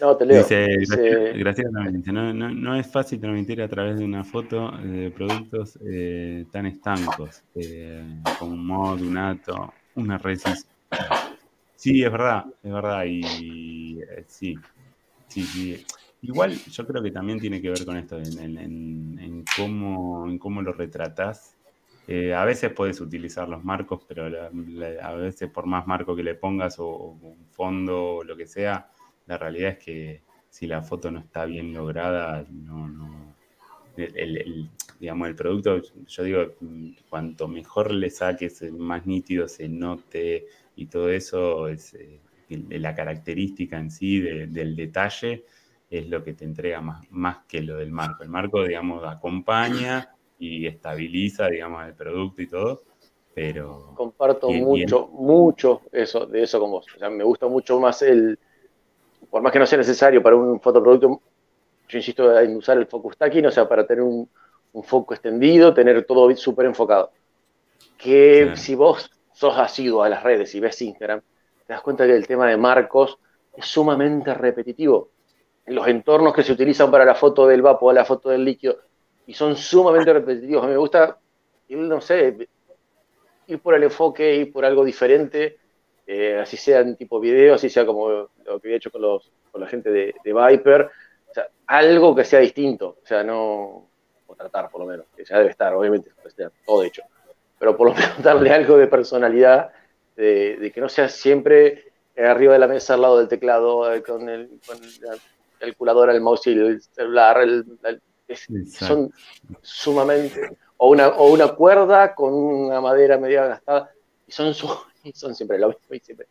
No, te leo. Dice, no, no, no es fácil transmitir a través de una foto de productos eh, tan estancos eh, como un mod, un ato, una resis. Sí, es verdad, es verdad, y eh, sí, sí, sí. Igual yo creo que también tiene que ver con esto, en, en- en- en cómo, en cómo lo retratás. Eh, a veces puedes utilizar los marcos, pero la- a veces por más marco que le pongas o, un fondo o lo que sea, la realidad es que si la foto no está bien lograda, no, no. El, digamos, el producto, yo digo, cuanto mejor le saques, eh, más nítido se note y todo eso, es eh, la característica en sí de- del detalle es lo que te entrega más, más que lo del marco. El marco, digamos, acompaña y estabiliza, digamos, el producto y todo, pero Comparto Bien, mucho, mucho eso, de eso con vos. O sea, me gusta mucho más el, por más que no sea necesario para un fotoproducto, yo insisto en usar el focus stacking, o sea, para tener un, un foco extendido, tener todo súper enfocado. Que si vos sos asiduo a las redes y ves Instagram, te das cuenta que el tema de marcos es sumamente repetitivo. Los entornos que se utilizan para la foto del vapor, la foto del líquido, y son sumamente repetitivos. A mí me gusta, no sé, ir por el enfoque, ir por algo diferente, eh, así sea en tipo video, así sea como lo que había hecho con, los, con la gente de, de Viper, o sea, algo que sea distinto, o sea, no, o tratar por lo menos, que ya debe estar, obviamente, todo hecho, pero por lo menos darle algo de personalidad, de, de que no sea siempre arriba de la mesa al lado del teclado, eh, con el, con la calculadora, el mouse y el celular, el- el- es- son sumamente o una, o una cuerda con una madera media gastada, y son, su- y son siempre lo mismo, y siempre.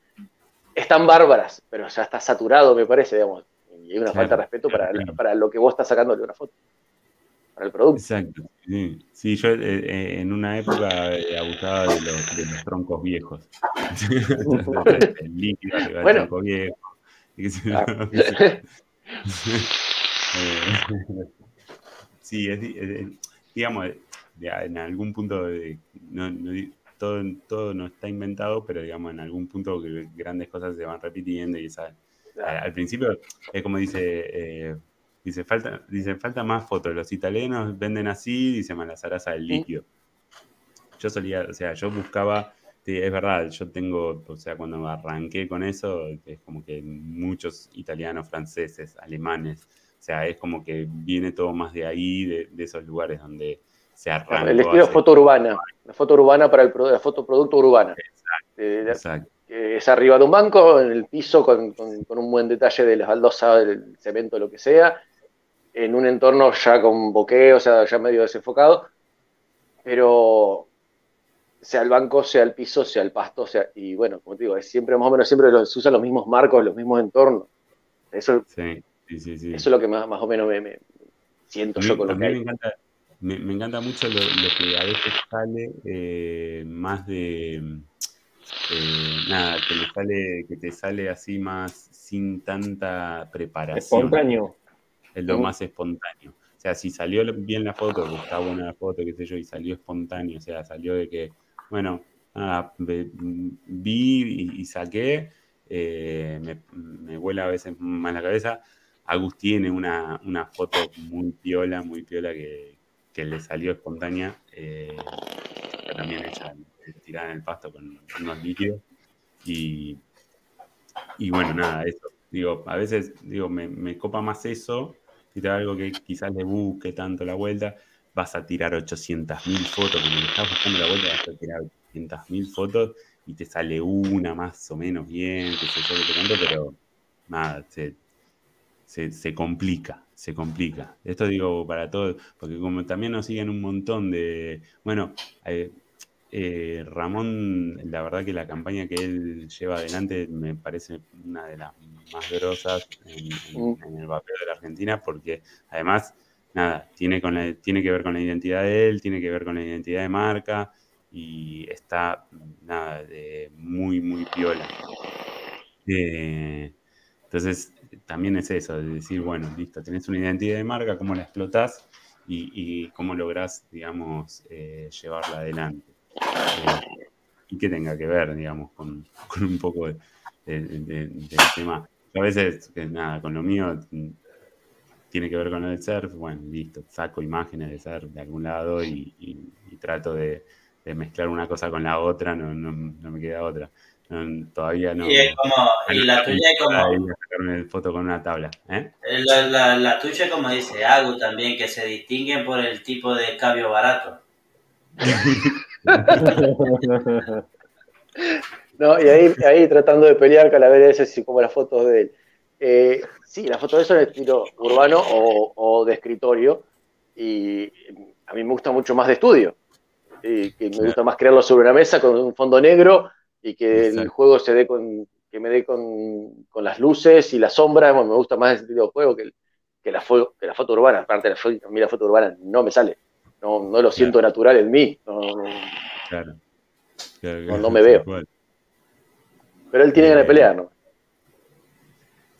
Están bárbaras, pero ya está saturado, me parece, digamos. Y hay una Claro, falta de respeto para, claro, para lo que vos estás sacando de una foto, para el producto. Exacto. Sí, Sí, yo eh, eh, en una época eh, abusaba de los, de los troncos viejos. el líquido Bueno. tronco viejo. Eh, sí, es, es- digamos, de- en algún punto, de- no- no todo, todo no está inventado, pero digamos, en algún punto grandes cosas se van repitiendo y esa, al al principio es como dice, eh, dice, falta, dice, falta más fotos, los italianos venden así, dice Malazaraza del líquido. Yo solía, o sea, yo buscaba, es verdad, yo tengo, o sea, cuando arranqué con eso, es como que muchos italianos, franceses, alemanes, o sea, es como que viene todo más de ahí, de, de esos lugares donde se arranca. el estilo foto urbana, la foto urbana para el la foto producto urbana. Eh, Exacto. es arriba de un banco, en el piso, con, con- con un buen detalle de las baldosas, del cemento, lo que sea, en un entorno ya con boqueo, o sea, ya medio desenfocado, pero sea el banco, sea el piso, sea el pasto, sea, y bueno, como te digo, es siempre más o menos siempre los- se usan los mismos marcos, los mismos entornos. Eso, Sí, sí, sí. sí. eso es lo que más, más o menos me, me siento yo con lo que me hay. encanta, me, me encanta mucho lo, lo que a veces sale eh, más de eh, nada, que le sale, que te sale así más sin tanta preparación. Espontáneo. Es lo más espontáneo. O sea, si salió bien la foto, que está buena la foto, qué sé yo, y salió espontáneo, o sea, salió de que, bueno, nada, vi y, y saqué, eh, me, me vuela a veces más la cabeza. Agus tiene una, una foto muy piola, muy piola que, que le salió espontánea, eh, también hecha tirada en el pasto con unos líquidos. Y, y bueno, nada, eso. Digo, a veces digo, me, copa más eso, si te algo que quizás le busque tanto la vuelta, vas a tirar 800.000 fotos, como le estás buscando la vuelta, vas a tirar 800.000 fotos y te sale una más o menos bien, que sé yo, que te canto, pero nada, se, se, se complica, se complica. Esto digo para todos, porque como también nos siguen un montón de, bueno, eh, eh, Ramón, la verdad que la campaña que él lleva adelante me parece una de las más grosas en, en- en el vapeo de la Argentina, porque además, nada, tiene, con la- tiene que ver con la identidad de él, tiene que ver con la identidad de marca y está, nada, de muy, muy piola. Eh, entonces, también es eso, de decir, bueno, listo, tenés una identidad de marca, ¿cómo la explotás? Y, y cómo lográs, digamos, eh, llevarla adelante. Eh, y que tenga que ver, digamos, con, un poco de- de- de- del tema. a veces, eh, nada, con lo mío tiene que ver con el surf, bueno, listo, saco imágenes de surf de algún lado y, y- trato de mezclar una cosa con la otra, no, no, no me queda otra. No, todavía no. Y es como, y la tuya es como, sacarme foto con una tabla. ¿eh? la, la, la tuya como dice Agu también, que se distinguen por el tipo de cabio barato. No, y ahí, ahí tratando de pelear Calavera ese sí, como las fotos de él. Eh, sí, las fotos de eso en estilo urbano o, o de escritorio. Y a mí me gusta mucho más de estudio. Y que me gusta más crearlo sobre una mesa con un fondo negro y que el juego se dé con, que me dé con, con las luces y las sombras. Bueno, me gusta más ese tipo de juego que, que, la, fo- que la foto urbana. Aparte, la fo- a mí la foto urbana no me sale. No, no lo siento natural en mí. No, no. Claro. Claro, No, me veo. cual. Pero él tiene ganas de pelear, ¿no?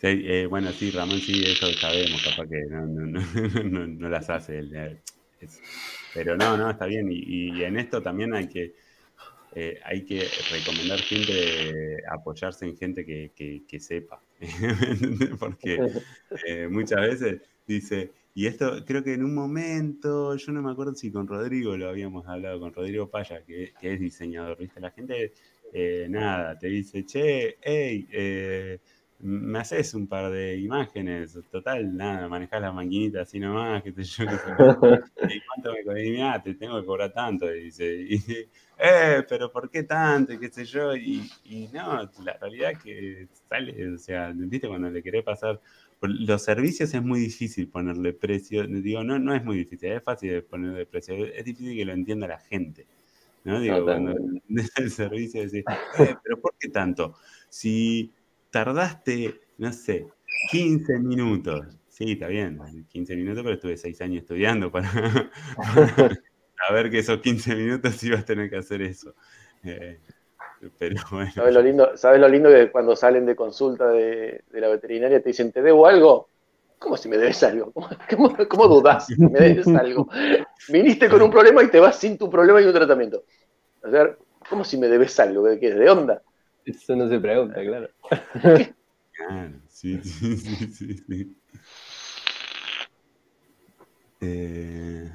Sí, eh, bueno, sí, Ramón, sí, eso sabemos, capaz que no, no, no, no- no las hace él. eh, es- pero no, no, está bien. Y, y en esto también hay que, eh, hay que recomendar gente, apoyarse en gente que, que- sepa. Porque eh, muchas veces dice, y esto creo que en un momento, yo no me acuerdo si con Rodrigo lo habíamos hablado, con Rodrigo Paya, que, que es diseñador, ¿viste? La gente, eh, nada, te dice, che, hey, eh, me haces un par de imágenes, total, nada, manejás la maquinita así nomás, qué sé yo, qué sé yo. ¿Y cuánto me mirá, te tengo que cobrar tanto, y dice, y, eh, pero ¿por qué tanto? Y qué sé yo, y, y no, la realidad es que sale, o sea, viste, cuando le querés pasar, los servicios es muy difícil ponerle precio, digo, no, no es muy difícil, es fácil ponerle precio, es difícil que lo entienda la gente. ¿no? Digo, cuando Totalmente. el servicio decís, "Eh, pero ¿por qué tanto? Si tardaste, no sé, 15 minutos. Sí, está bien, 15 minutos, pero estuve 6 años estudiando para saber que esos 15 minutos ibas a tener que hacer eso. Eh, pero bueno. ¿Sabes lo lindo? ¿Sabes lo lindo que cuando salen de consulta de, la veterinaria te dicen, ¿te debo algo? ¿Cómo si me debes algo? ¿Cómo, cómo, cómo dudás que me debes algo? Viniste con un problema y te vas sin tu problema y un tratamiento. O sea, ¿cómo si me debes algo? ¿De qué? ¿De onda? Eso no se pregunta, claro. Claro, sí, sí, sí, sí, sí. Eh,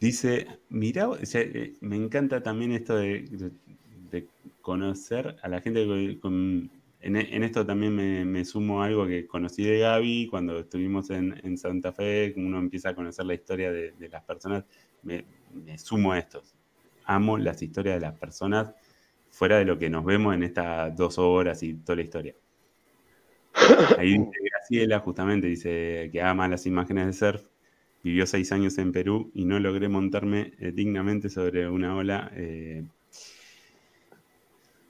dice, mira, o sea, eh, me encanta también esto de, de- de conocer a la gente que- con- en, en esto también me, me sumo a algo que conocí de Gaby cuando estuvimos en, en Santa Fe, uno empieza a conocer la historia de, de las personas, me, me sumo a esto. Amo las historias de las personas fuera de lo que nos vemos en estas dos horas y toda la historia. Ahí dice Graciela, justamente, dice que ama las imágenes de surf, vivió seis años en Perú y no logré montarme eh, dignamente sobre una ola. eh.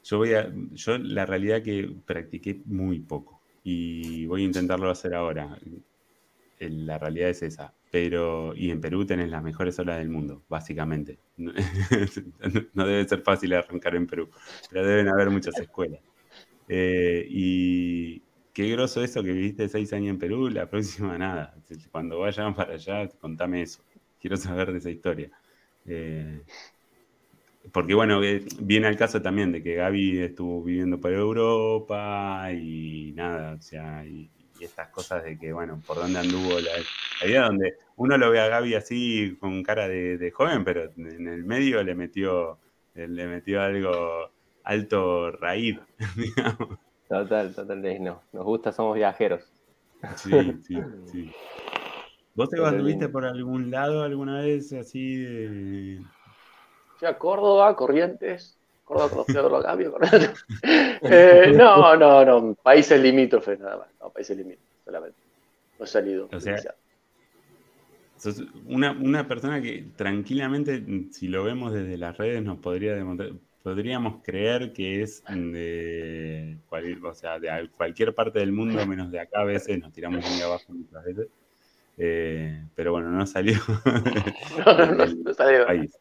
yo voy a, yo la realidad que practiqué muy poco y voy a intentarlo hacer ahora. La realidad es esa. Pero, y en Perú tenés las mejores olas del mundo, básicamente. No, debe ser fácil arrancar en Perú, pero deben haber muchas escuelas. Eh, y qué groso eso que viviste seis años en Perú, la próxima nada. Cuando vayan para allá, contame eso. Quiero saber de esa historia. Eh, porque bueno, eh, viene al caso también de que Gaby estuvo viviendo por Europa y nada, o sea, y, y estas cosas de que, bueno, por dónde anduvo la, la vida, donde uno lo ve a Gaby así con cara de, de joven, pero en el medio le metió, le metió algo alto raíz, digamos. Total, total. No, nos gusta, somos viajeros. Sí, sí, sí. ¿Vos te anduviste por algún lado alguna vez así de... Fui a Córdoba, Corrientes. Eh, no, no, no. Países limítrofes nada más. No, países limítrofes solamente. No he salido. O sea, demasiado. Sos una, una persona que tranquilamente, si lo vemos desde las redes, nos podría demostrar, podríamos creer que es de, cual- o sea, de al- cualquier parte del mundo, menos de acá a veces, nos tiramos muy abajo muchas veces. Eh, pero bueno, no salió No, no, no, no del país.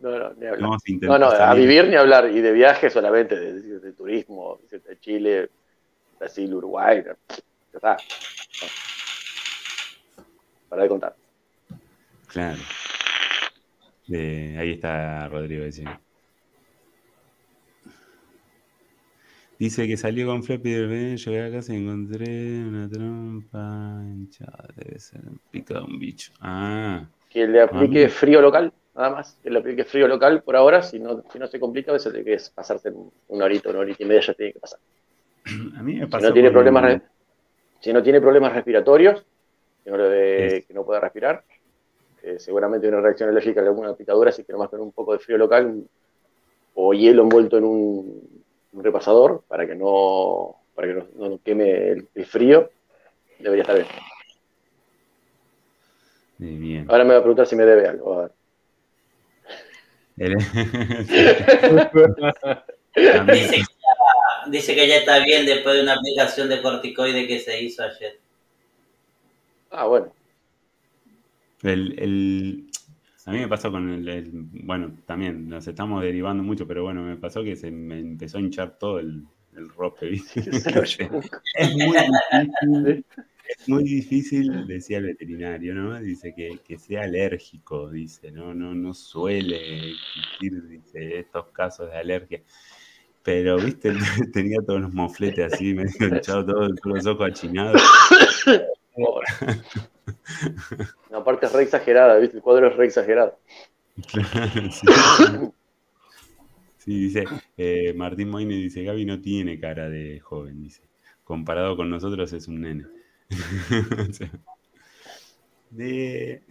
No, no, ni hablar. No, no, a vivir ni hablar. Y de viaje solamente, de, de turismo, de Chile, Brasil, Uruguay. Ya está. Para de contar. Claro. Eh, ahí está Rodrigo diciendo. Dice que salió con Flappy del veneno, llegué a casa y encontré una trompa hinchada. Debe ser picado un bicho. Ah. Que le aplique frío local, nada más. Que le aplique frío local por ahora. Si no, si no se complica, a veces tiene que pasarse una horita, una horita y media ya tiene que pasar. A mí me Si pasó no tiene con- problemas, re- si no tiene problemas respiratorios, que no, le- Sí. que no pueda respirar, eh, seguramente una reacción alérgica a alguna picadura, así que nomás con un poco de frío local o hielo envuelto en un, un repasador para que no, para que no, no queme el, el frío, debería estar bien. Bien. Ahora me va a preguntar si me debe algo. a ver. El- Dice que, ya, dice que ya está bien después de una aplicación de corticoide que se hizo ayer. Ah, bueno. El, el- a mí me pasó con el, el- Bueno, también nos estamos derivando mucho, pero bueno, me pasó que se me empezó a hinchar todo el, el rope, ¿viste? Es muy difícil, es muy difícil, decía el veterinario, ¿no? Dice que, que sea alérgico, dice, no, no, no suele existir, dice, estos casos de alergia. Pero, viste, tenía todos los mofletes así, medio hinchado, todos los ojos achinados. La parte es re exagerada, ¿viste? El cuadro es re exagerado. Claro, sí. Sí, dice, eh, Martín Moine dice, Gaby no tiene cara de joven, dice. Comparado con nosotros es un nene. De-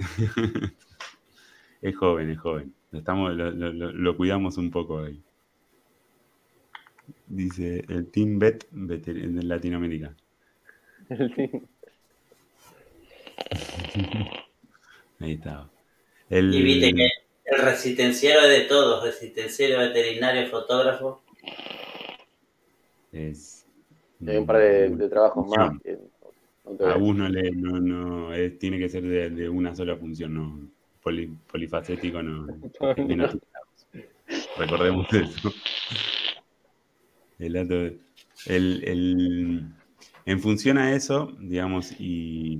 Es joven, es joven. Lo Estamos, lo, lo- cuidamos un poco ahí. Dice, el Team Bet en Latinoamérica. Ahí estaba. El, Y viste que el resistenciero es de todos, resistenciero, veterinario, fotógrafo. es, Hay un par de, de trabajos más. Que te A uno le, no, no, es- tiene que ser de, de una sola función, no poli- polifacético, no. Recordemos eso. El dato el, el- en función a eso, digamos, y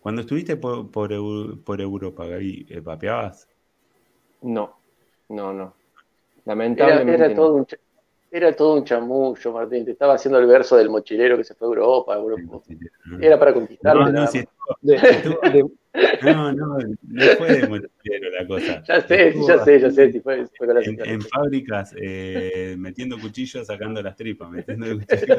cuando estuviste por, por, por Europa, Gaby, eh, ¿vapeabas? No, no, no. Era, Lamentablemente. era no. todo un, era todo un chamullo, Martín. Te estaba haciendo el verso del mochilero que se fue a Europa. Europa. Era para conquistarte. No, no, nada si más. estuvo- De- estuvo- de- no, no, no fue de mochilero la cosa. Ya sé, Estuvo ya sé, ya sé. Si fue, fue con la En, en fábricas, eh, metiendo cuchillos, sacando las tripas, metiendo cuchillos,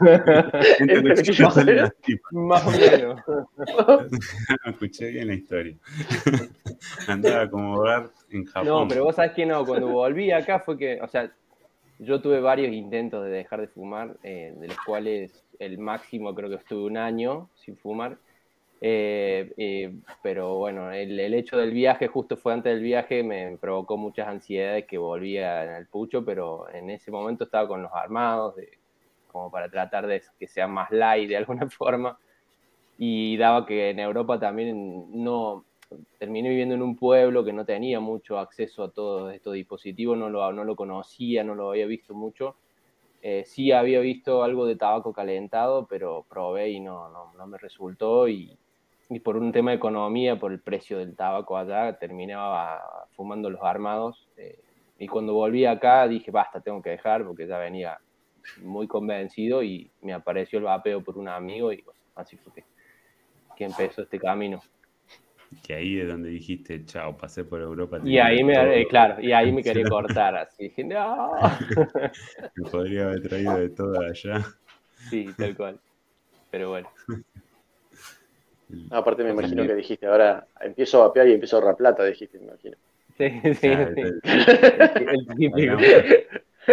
metiendo Entre cuchillos, sacando cuchillos, las tripas. Más o menos. Escuché bien la historia. Andaba como Bart en Japón. No, pero vos sabés que no, cuando volví acá fue que, o sea, yo tuve varios intentos de dejar de fumar, eh, de los cuales el máximo creo que estuve un año sin fumar. Eh, eh, pero bueno, el, hecho del viaje, justo fue antes del viaje, me provocó muchas ansiedades que volvía el pucho, pero en ese momento estaba con los armados, como para tratar de que sea más light de alguna forma. Y daba que en Europa también no, terminé viviendo en un pueblo que no tenía mucho acceso a todos estos dispositivos, no lo, no lo conocía, no lo había visto mucho. Eh, sí había visto algo de tabaco calentado, pero probé y no, no, no me resultó. Y, y por un tema de economía, por el precio del tabaco allá, terminaba fumando los armados. eh, y cuando volví acá dije, basta, tengo que dejar, porque ya venía muy convencido y me apareció el vapeo por un amigo y bueno, así fue que, que empezó este camino. Que ahí es donde dijiste, chao, pasé por Europa. Y ahí me, todo, eh, claro, y ahí me quería cortar, así dije, no. Me podría haber traído de todo allá. Sí, tal cual. Pero bueno. No, aparte me imagino que dijiste, ahora empiezo a vapear y empiezo a ahorrar plata, dijiste, me imagino. Sí, sí, Claro, sí. El típico.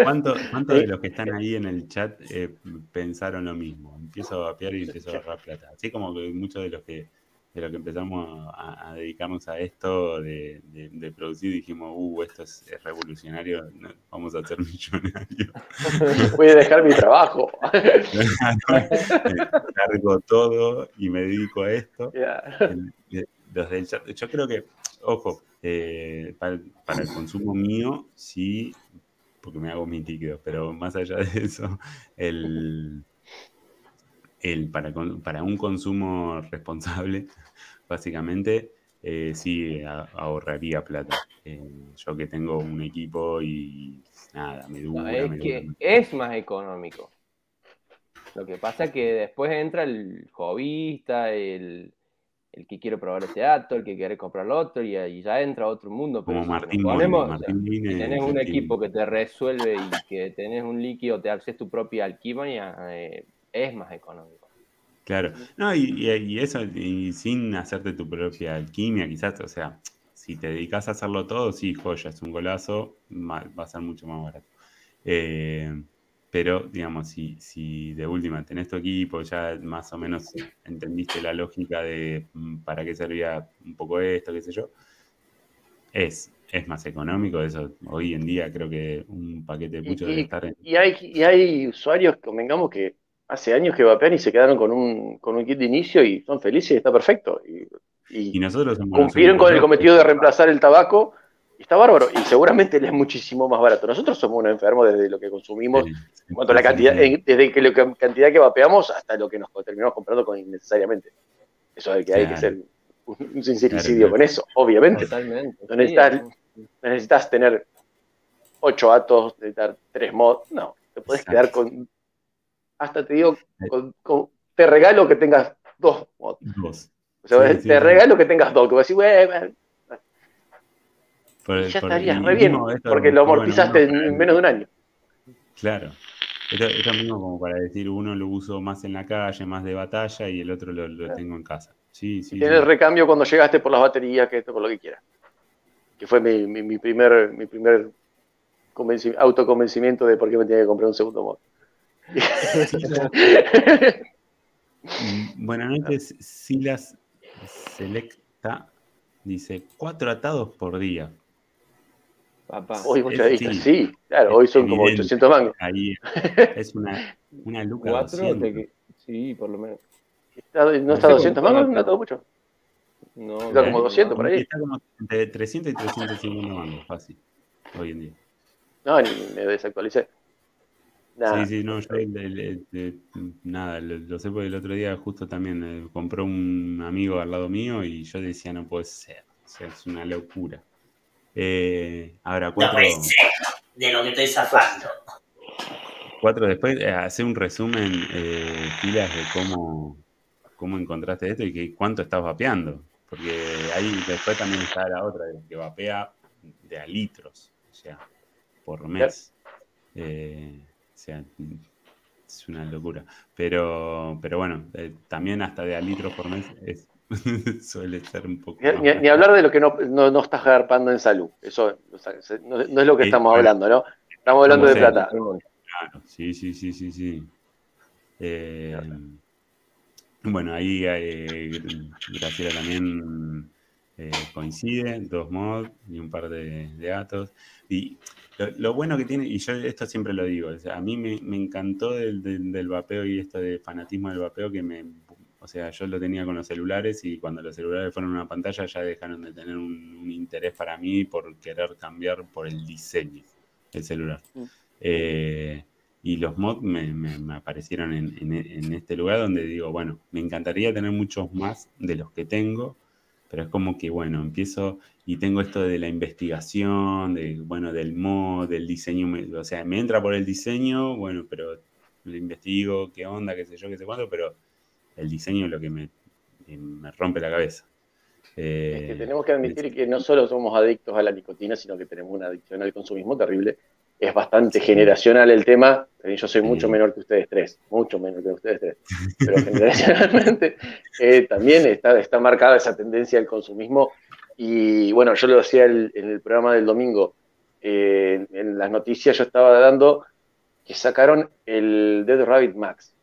¿Cuántos cuántos de los que están ahí en el chat eh, pensaron lo mismo? Empiezo a vapear y empiezo a ahorrar plata. Así como que muchos de los que de los que empezamos a, a dedicarnos a esto de, de- de producir dijimos, uh, esto es, es revolucionario, vamos a ser millonarios. Voy a dejar mi trabajo. Cargo todo y me dedico a esto. Los del chat. Yo creo que, ojo, eh, para, para el consumo mío, sí, porque me hago mis líquidos, pero más allá de eso, el, el para, para un consumo responsable, básicamente, eh, sí a- ahorraría plata. Eh, yo que tengo un equipo y nada, me dura, No, es me que dura. es más económico. Lo que pasa es que después entra el hobbyista, el, el que quiere probar ese dato, el que quiere comprar el otro, y ya entra otro mundo. Pero Como si Martín o sea, si tenés un equipo que te resuelve y que tenés un líquido, te haces tu propia alquimia, eh, es más económico. Claro, no, y, eso, y sin hacerte tu propia alquimia, quizás, o sea, si te dedicas a hacerlo todo, sí, joya, es un golazo, va a ser mucho más barato. Eh, pero, digamos, si, si de última tenés tu equipo, ya más o menos entendiste la lógica de mm, para qué servía un poco esto, qué sé yo, es, es más económico eso. Hoy en día creo que un paquete de Y, pucho debe estar en... y hay, y hay usuarios, convengamos, que hace años que vapean y se quedaron con un, con un kit de inicio y son felices y está perfecto. Y, y Y nosotros cumplieron con el cometido de reemplazar el tabaco y está bárbaro. Y seguramente le es muchísimo más barato. Nosotros somos unos enfermos desde lo que consumimos, Sí, sí, en cuanto a la cantidad, desde que la cantidad que vapeamos hasta lo que nos terminamos comprando con innecesariamente. Eso es que hay que ser un, un sincericidio Claro, con eso, obviamente. Totalmente. No necesitas- sí, No necesitas tener ocho atos, necesitar tres mods. No, te puedes quedar con. Hasta te digo, con- con- te regalo que tengas dos mods. Dos. O sea, Sí, te sí, sí. regalo que tengas dos. Que vas a decir, "Güey, güey", Por- y ya por- estarías re bien, porque lo bueno, amortizaste uno- en menos de un año. Claro. Esto, esto mismo como para decir, uno lo uso más en la calle, más de batalla, y el otro lo, lo Claro. tengo en casa. Sí, sí. Y tener el recambio cuando llegaste por las baterías, que esto, por lo que quieras. Que fue mi, mi, mi primer, mi primer convenci- autoconvencimiento de por qué me tenía que comprar un segundo mod. Mm, Buenas noches, Silas Selecta dice, cuatro atados por día. Papá. Hoy vistas, sí. sí, claro, hoy son como Evidente. 800 mangos. Ahí es una, una luca Cuatro, 200. te- sí, por lo menos. Está- ¿No está sé 200 cómo mangos? está. No todo mucho. No, Está como no, 200 por ahí. Está como entre 300 y 350 mangos, fácil, hoy en día. No, ni me desactualicé. Nada. Sí, sí, no, yo el- el- el- el- nada, lo, lo sé porque el otro día justo también eh, compró un amigo al lado mío y yo decía, no puede ser, o sea, es una locura. Eh, ahora, No cuatro, puede ser de lo que estoy zafando. cuatro después, eh, hacer un resumen, eh, Pilas, de cómo, cómo encontraste esto y que, cuánto estás vapeando, porque ahí después también está la otra, de que vapea de a litros, o sea, por mes. Eh, sea, es una locura. Pero, pero bueno, eh, también hasta de a litros por mes es, suele ser un poco. Ni, más ni- ni hablar de lo que no, no, no estás garpando en salud. Eso o sea, se- no, no es lo que Sí, estamos bueno. hablando, ¿no? Estamos hablando de sea. plata. Claro, sí, sí, sí, sí, sí. Eh, bueno, ahí eh, Graciela también eh, coincide, dos mods y un par de, de datos. Y lo, lo bueno que tiene, y yo esto siempre lo digo, o sea, a mí me, me encantó del, del, del vapeo y esto de fanatismo del vapeo que me... O sea, yo lo tenía con los celulares y cuando los celulares fueron una pantalla ya dejaron de tener un, un interés para mí por querer cambiar por el diseño del celular. Mm. Eh, y los mods me, me- me aparecieron en, en- en este lugar donde digo, bueno, me encantaría tener muchos más de los que tengo, pero es como que, bueno, empiezo y tengo esto de la investigación, de, bueno, del mod, del diseño, o sea, me entra por el diseño, bueno, pero lo investigo, qué onda, qué sé yo, qué sé cuánto, pero el diseño es lo que me, me rompe la cabeza. Es que Eh, tenemos que admitir que no solo somos adictos a la nicotina, sino que tenemos una adicción al consumismo terrible. Es bastante generacional el tema. Yo soy mucho menor que ustedes tres, mucho menor que ustedes tres. Pero generacionalmente eh, también está, está marcada esa tendencia al consumismo. Y bueno, yo lo decía el- en el programa del domingo. eh, en las noticias yo estaba dando que sacaron el Dead Rabbit Max.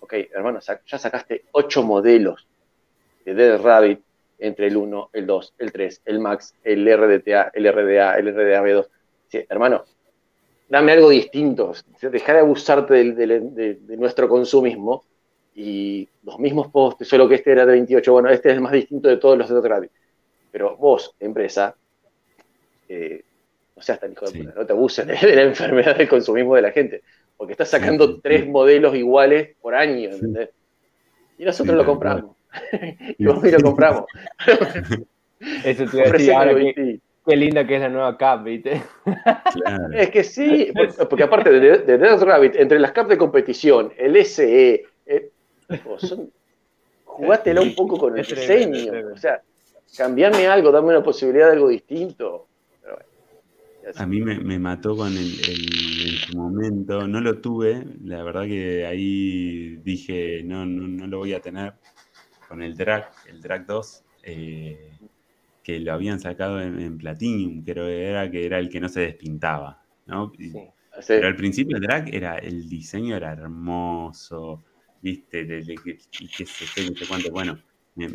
Ok, hermano, ya sacaste ocho modelos de Dead Rabbit entre el 1, el 2, el 3, el Max, el RDTA, el RDA, el RDA B2. Sí, hermano, dame algo distinto. Deja de abusarte de, de nuestro consumismo y los mismos postes, solo que este era de 28. Bueno, este es el más distinto de todos los de Rabbit. Pero vos, empresa, eh, no seas tan hijo de Sí. puta, no te abuses de, la enfermedad del consumismo de la gente. Porque estás sacando Sí, sí, tres modelos iguales por año, ¿entendés? Y nosotros lo compramos. y vos y lo compramos. Eso te iba a decir ahora qué, linda que es la nueva Cup, ¿viste? Claro. Es que sí, porque, porque aparte de, de Death Rabbit, entre las caps de competición, el SE, eh, son, jugátela un poco con el diseño. O sea, cambiarme algo, darme una posibilidad de algo distinto. Pero bueno. A mí me, me mató con el, el- en su momento, no lo tuve, la verdad que ahí dije, no, no, no lo voy a tener, con el drag, el drag 2, eh, que lo habían sacado en, en Platinum, creo que era, que era el que no se despintaba, ¿no? Y- Sí. Sí. Pero al principio el drag era, el diseño era hermoso, viste, de, de que- y qué sé no sé cuánto, bueno, me,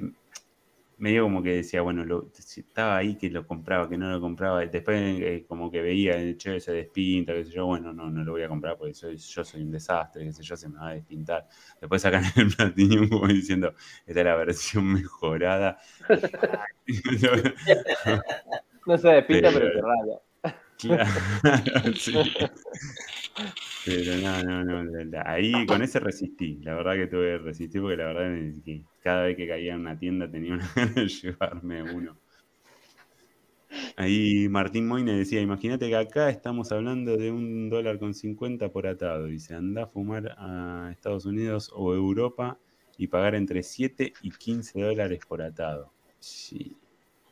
medio como que decía, bueno, lo, estaba ahí que lo compraba, que no lo compraba, después eh, como que veía, el che, se despinta, qué sé yo, bueno, no, no lo voy a comprar porque soy, yo soy un desastre, qué sé yo, se me va a despintar. Después sacan el Platinum como diciendo, esta es la versión mejorada. No se despinta, Pero- pero se raya. Claro, sí. Pero no, no, no. Ahí con ese resistí. La verdad que tuve que resistir porque la verdad que cada vez que caía en una tienda tenía una ganas de llevarme uno. Ahí Martín Moine decía, imagínate que acá estamos hablando de un dólar con 50 por atado. Dice, anda a fumar a Estados Unidos o Europa y pagar entre 7 y 15 dólares por atado. Sí.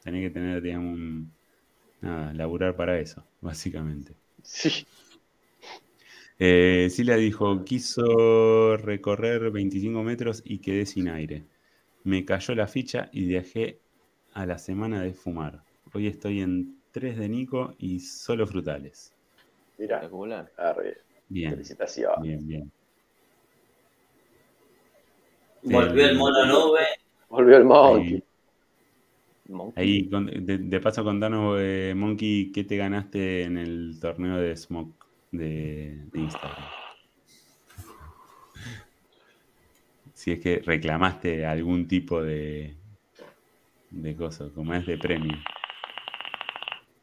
Tenés que tener, digamos, un, nada, laburar para eso, básicamente. Sí. Eh, Sila dijo, quiso recorrer 25 metros y quedé sin aire. Me cayó la ficha y viajé a la semana de fumar. Hoy estoy en 3 de Nico y solo frutales. Mira. Bien, felicitaciones. bien, bien. Volvió el mono nube. Volvió el Monkey. Ahí, Monkey. ahí, con- de, de paso contanos, eh, Monkey, ¿qué te ganaste en el torneo de Smoke de, de Instagram? Si es que reclamaste algún tipo de, de cosa, como es de premio.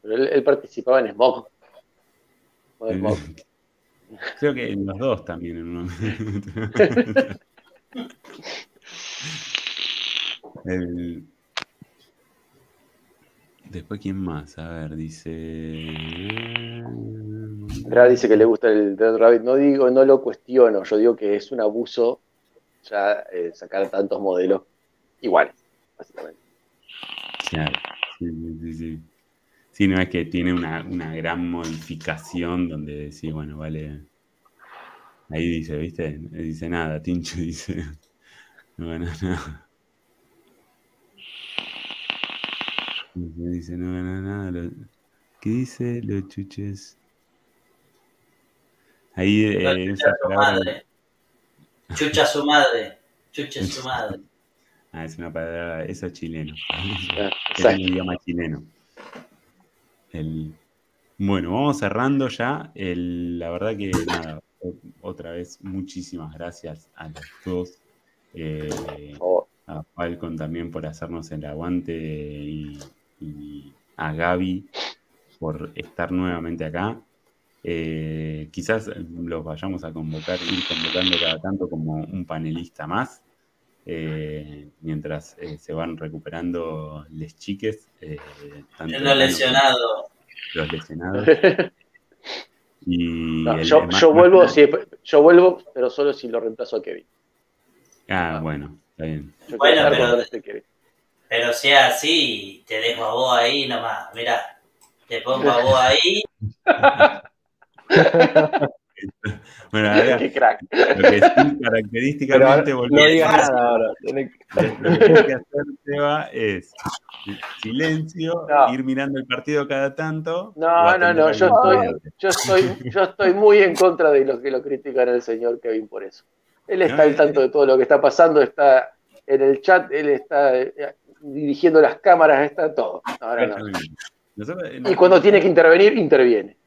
Pero él, él participaba en Smoke. Smoke. Creo que en los dos también en un momento. El- Después, ¿quién más? A ver, dice. Andrea dice que le gusta el Dead Rabbit. No digo, no lo cuestiono. Yo digo que es un abuso ya eh, sacar tantos modelos iguales, básicamente. Claro, sí, sí, sí, sí. No es que tiene una, una gran modificación donde sí, bueno, vale. Ahí dice, ¿viste? Dice nada, Tincho dice. No gana nada. Dice, dice, no gana nada. lo- ¿Qué dice? Los chuches. Ahí eh, Chucha esa su palabra. madre. Chucha su madre. Chucha su madre. Ah, es una palabra, eso es chileno. Es el idioma chileno. El... Bueno, vamos cerrando ya. El- La verdad que nada, otra vez muchísimas gracias a los dos. Eh, a Falcon también por hacernos el aguante y, y a Gaby por estar nuevamente acá. Eh, quizás los vayamos a convocar, ir convocando cada tanto como un panelista más, eh, mientras eh, se van recuperando les chiques. eh, tanto Los lesionados. Los lesionados. Y No, el- yo, yo vuelvo, más- sí, yo vuelvo, pero solo si lo reemplazo a Kevin. Ah, bueno, está bien. Yo Bueno, pero- esté Kevin. Pero sea así, te dejo a vos ahí nomás. Mirá, te pongo a vos ahí. Bueno, ahora, Qué crack. lo que sí, característicamente no volvió- digas nada ahora. Lo que tiene que hacer Seba es silencio, No. ir mirando el partido cada tanto. No, no, no, yo estoy-. Yo estoy, yo estoy muy en contra de los que lo critican al señor Kevin por eso. Él está No, al tanto de todo lo que está pasando, está en el chat, él está eh, dirigiendo las cámaras, está todo. No. Nosotros, eh, Y cuando tiene que intervenir, interviene.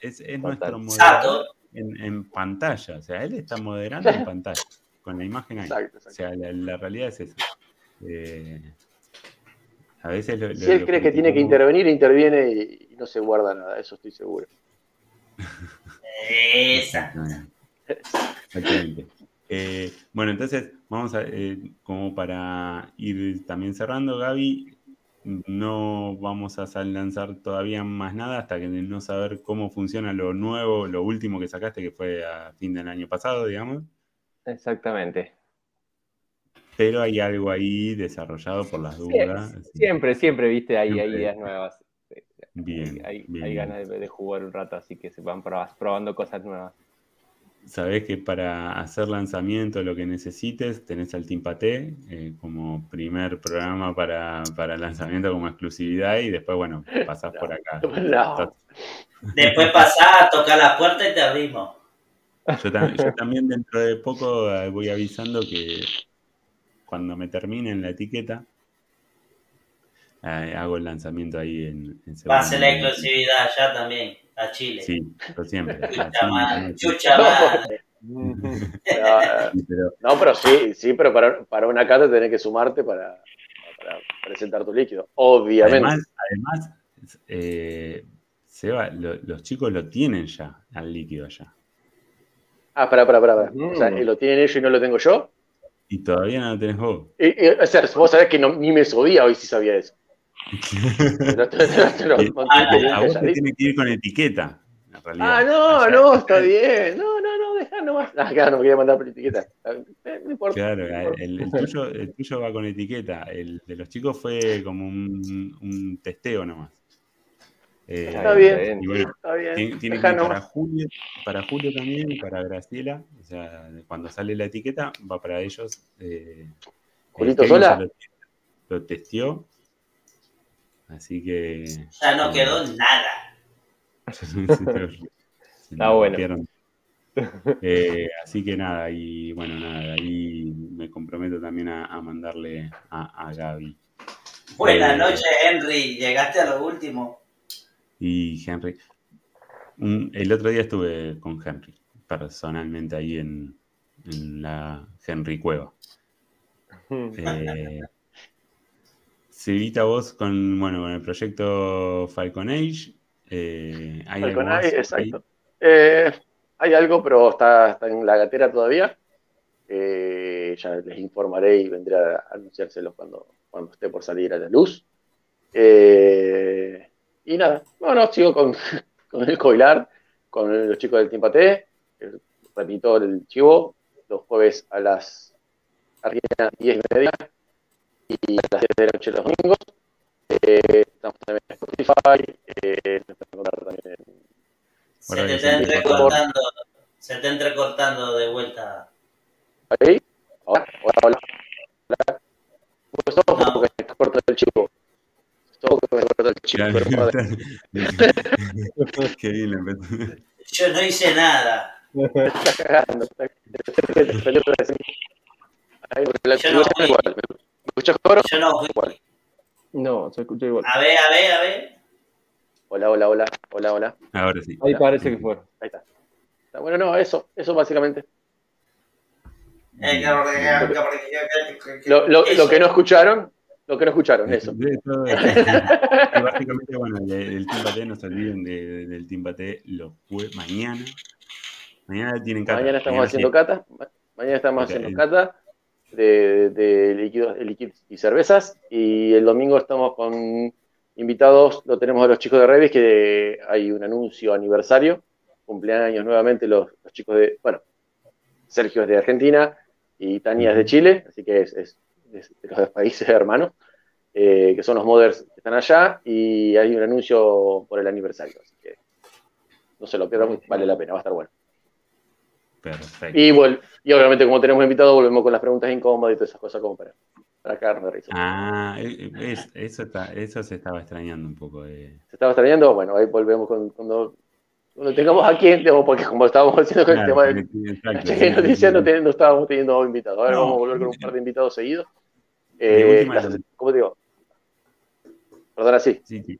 es, es nuestro moderador en, en pantalla. O sea, él está moderando en pantalla, con la imagen ahí. Exacto, O exacto. sea, la, la realidad es esa. Eh, a veces lo, Si él cree que tiene que intervenir, interviene y, y no se guarda nada, eso estoy seguro. Exactamente. Eh, bueno, entonces vamos a, eh, como para ir también cerrando, Gaby, no vamos a lanzar todavía más nada hasta que no saber cómo funciona lo nuevo, lo último que sacaste, que fue a fin del año pasado, digamos. Exactamente. Pero hay algo ahí desarrollado por las dudas. Siempre, siempre, viste, hay, ideas nuevas. Bien. Hay, ganas de, jugar un rato, así que se van probando cosas nuevas. Sabés que para hacer lanzamiento lo que necesites, tenés al Team Paté eh, como primer programa para, para, lanzamiento como exclusividad y después, bueno, pasás por acá. Después pasás, tocar la puerta y te abrimos. Yo, también dentro de poco eh, voy avisando que cuando me termine la etiqueta, eh, hago el lanzamiento ahí en, en Va a ser la exclusividad ya también a Chile. Sí, por siempre. Chucha No, pero sí, sí, pero para, para una carta tenés que sumarte para, para presentar tu líquido, obviamente. Además, eh, Seba, los chicos lo tienen ya, al líquido ya. Ah, para, para, para. O sea, ¿lo tienen ellos y no lo tengo yo? Y todavía no lo tenés vos. o sea, vos sabés que ni me subía hoy si sabía eso. a vos te tiene que ir con etiqueta. Ah, no, no, está bien. No, no, no, deja nomás. Ah, claro, no me quería mandar por etiqueta. Eh, no importa. Claro, el, tuyo, el, tuyo, va con etiqueta. El de los chicos fue como un, un testeo nomás. Eh, está, bien, está bien, Tiene, que para Julio, para Julio también y para Graciela. O sea, cuando sale la etiqueta, va para ellos. Eh, ¿Julito sola? Lo, lo testeó Así que. Ya no quedó nada. Está bueno. Eh, así que nada, y bueno, nada, ahí me comprometo también a, mandarle a, a, Gaby. Buenas eh, noches, Henry. Llegaste a lo último. Y Henry. el otro día estuve con Henry, personalmente ahí en, en la Henry Cueva. Eh, evita vos con, bueno, con el proyecto Falcon Age. Eh, ¿hay Falcon Age, exacto. Eh, hay algo, pero está, en la gatera todavía. Eh, ya les informaré y vendré a anunciárselo cuando, cuando esté por salir a la luz. y nada, bueno, sigo con, con el coilar, con los chicos del Team T. Repito el chivo, los jueves a las 10 y media y a las 10 de la noche los domingos. Eh, estamos también en Spotify, eh, también Se te está entrecortando, se te entrecortando de vuelta. ¿Ahí? Hola, hola, hola. hola. Pues todo no. porque corta el chivo. Todo porque me corta el chivo. Qué bien, Yo no hice nada. Está cagando. Está cagando. Yo no ¿Me escuchas, Coro? Yo no. Igual. No, se escucha igual. A ver, a ver, a ver. Hola, hola, hola, hola, hola. Ahora sí. Ahí parece que fue. Ahí está. Bueno, no, eso, eso básicamente. Lo, lo, lo, que no escucharon, lo que no escucharon, eso. básicamente, bueno, el Team Bate, no se olviden de, del Team Bate lo fue mañana. Mañana tienen cata. Mañana estamos haciendo cata. Mañana estamos haciendo cata de, líquidos, y cervezas. Y el domingo estamos con invitados, lo tenemos a los chicos de Revis, que hay un anuncio aniversario, cumpleaños nuevamente los, chicos de, bueno, Sergio es de Argentina y Tania es de Chile, así que es, de los países hermanos, eh, que son los modders que están allá, y hay un anuncio por el aniversario, así que no se lo pierdan, vale la pena, va a estar bueno. Perfecto. Y, y obviamente, como tenemos invitado, volvemos con las preguntas incómodas y todas esas cosas como para, para cagarnos de risa. Ah, eh, eh, eso, eso se estaba extrañando un poco. ¿Se estaba extrañando? Bueno, ahí volvemos con, cuando, cuando tengamos a quien, porque como estábamos diciendo con el tema de la noticias, no, no, estábamos teniendo invitados. Ahora vamos a volver con un par de invitados seguidos. Eh, ¿Cómo te digo? Perdona, sí. Sí,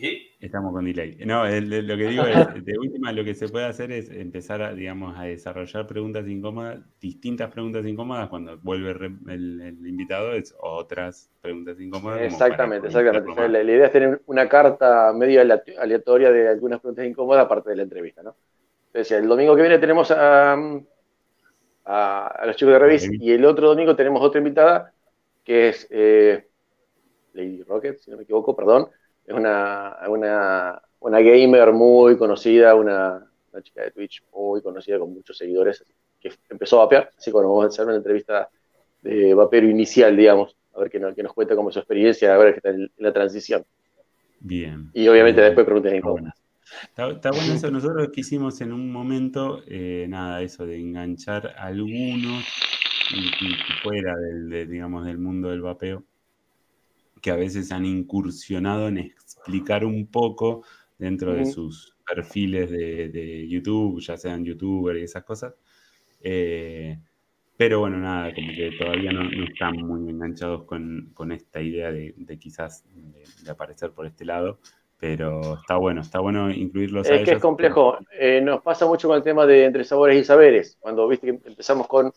sí. Estamos con delay. No, lo que digo es, de última, lo que se puede hacer es empezar a, digamos, a desarrollar preguntas incómodas, distintas preguntas incómodas, cuando vuelve el, invitado, es otras preguntas incómodas. Exactamente, exactamente. la, idea es tener una carta medio aleatoria de algunas preguntas incómodas aparte de la entrevista, ¿no? Entonces, el domingo que viene tenemos a, a, los chicos de Revis y el otro domingo tenemos otra invitada que es... Eh, Lady Rocket, si no me equivoco, perdón. Es una, una, una gamer muy conocida, una, una chica de Twitch muy conocida con muchos seguidores, que empezó a vapear. Así que bueno, vamos a hacer una entrevista de vapero inicial, digamos, a ver que, nos, que nos cuente cómo es su experiencia, a ver en, en la transición. Bien. Y obviamente Bien. después preguntas incómodas. Está, está bueno eso. Nosotros quisimos en un momento, eh, nada, eso de enganchar a algunos y- y fuera del, de, digamos, del mundo del vapeo, que a veces han incursionado en explicar un poco dentro de sus perfiles de, de YouTube, ya sean youtuber y esas cosas. Eh, pero bueno, nada, como que todavía no, no están muy enganchados con, con esta idea de, de quizás de, de aparecer por este lado. Pero está bueno, está bueno incluirlos a Es que es ellos. complejo. Eh, nos pasa mucho con el tema de entre sabores y saberes. Cuando viste que empezamos con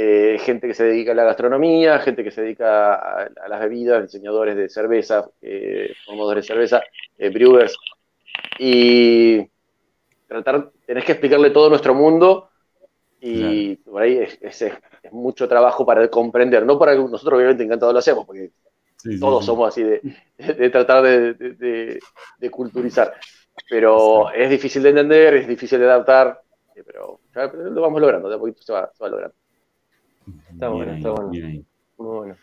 eh, gente que se dedica a la gastronomía, gente que se dedica a, a las bebidas, diseñadores de cerveza, eh, formadores de cerveza, eh, brewers, y tratar, tenés que explicarle todo nuestro mundo y por ahí es, es- es mucho trabajo para comprender, no para que nosotros obviamente encantado lo hacemos, porque Sí, todos sí. somos así de, de tratar de, de- culturizar. Pero es difícil de entender, es difícil de adaptar, eh, pero, ya, lo vamos logrando, de a poquito se va, se va logrando. Está Bien bueno, ahí, está bueno. Muy bueno.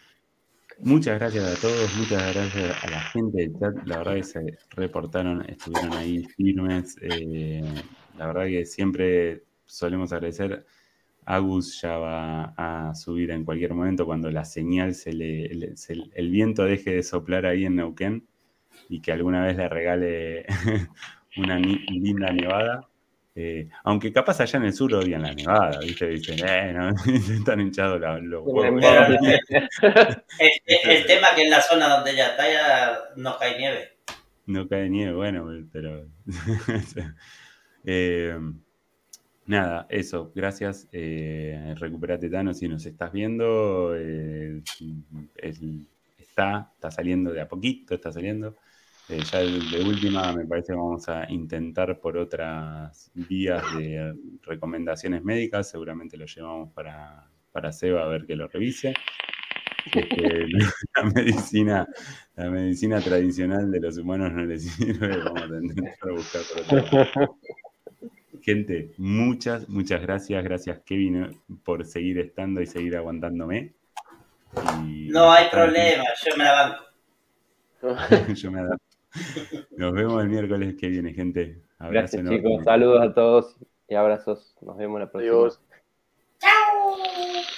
Muchas gracias a todos, muchas gracias a la gente del chat. La verdad que se reportaron, estuvieron ahí firmes. eh, la verdad que siempre solemos agradecer. Agus ya va a subir en cualquier momento cuando la señal se le, le- se- el viento deje de soplar ahí en Neuquén y que alguna vez le regale una ni- linda nevada. Eh, aunque capaz allá en el sur odian la nevada, ¿viste? Dicen, eh, no, están hinchados los huevos. El, el- el tema que en la zona donde ella está ya no cae nieve. No cae nieve, bueno, pero. Eh, nada, eso, gracias. Eh, recuperate, Tano, si nos estás viendo. eh, el- está, está saliendo de a poquito, está saliendo. Eh, ya de, de última, me parece que vamos a intentar por otras vías de recomendaciones médicas. Seguramente lo llevamos para, para Seba a ver que lo revise. Este, la medicina, la medicina tradicional de los humanos no les sirve, vamos a intentar buscar por otro. Gente, muchas, muchas gracias. Gracias, Kevin, por seguir estando y seguir aguantándome. Y No hay problema, yo me la banco. Yo me adapto. Nos vemos el miércoles que viene, gente. Abrazo Gracias, enorme. chicos. Saludos a todos y abrazos. Nos vemos la próxima. Adiós. ¡Chao!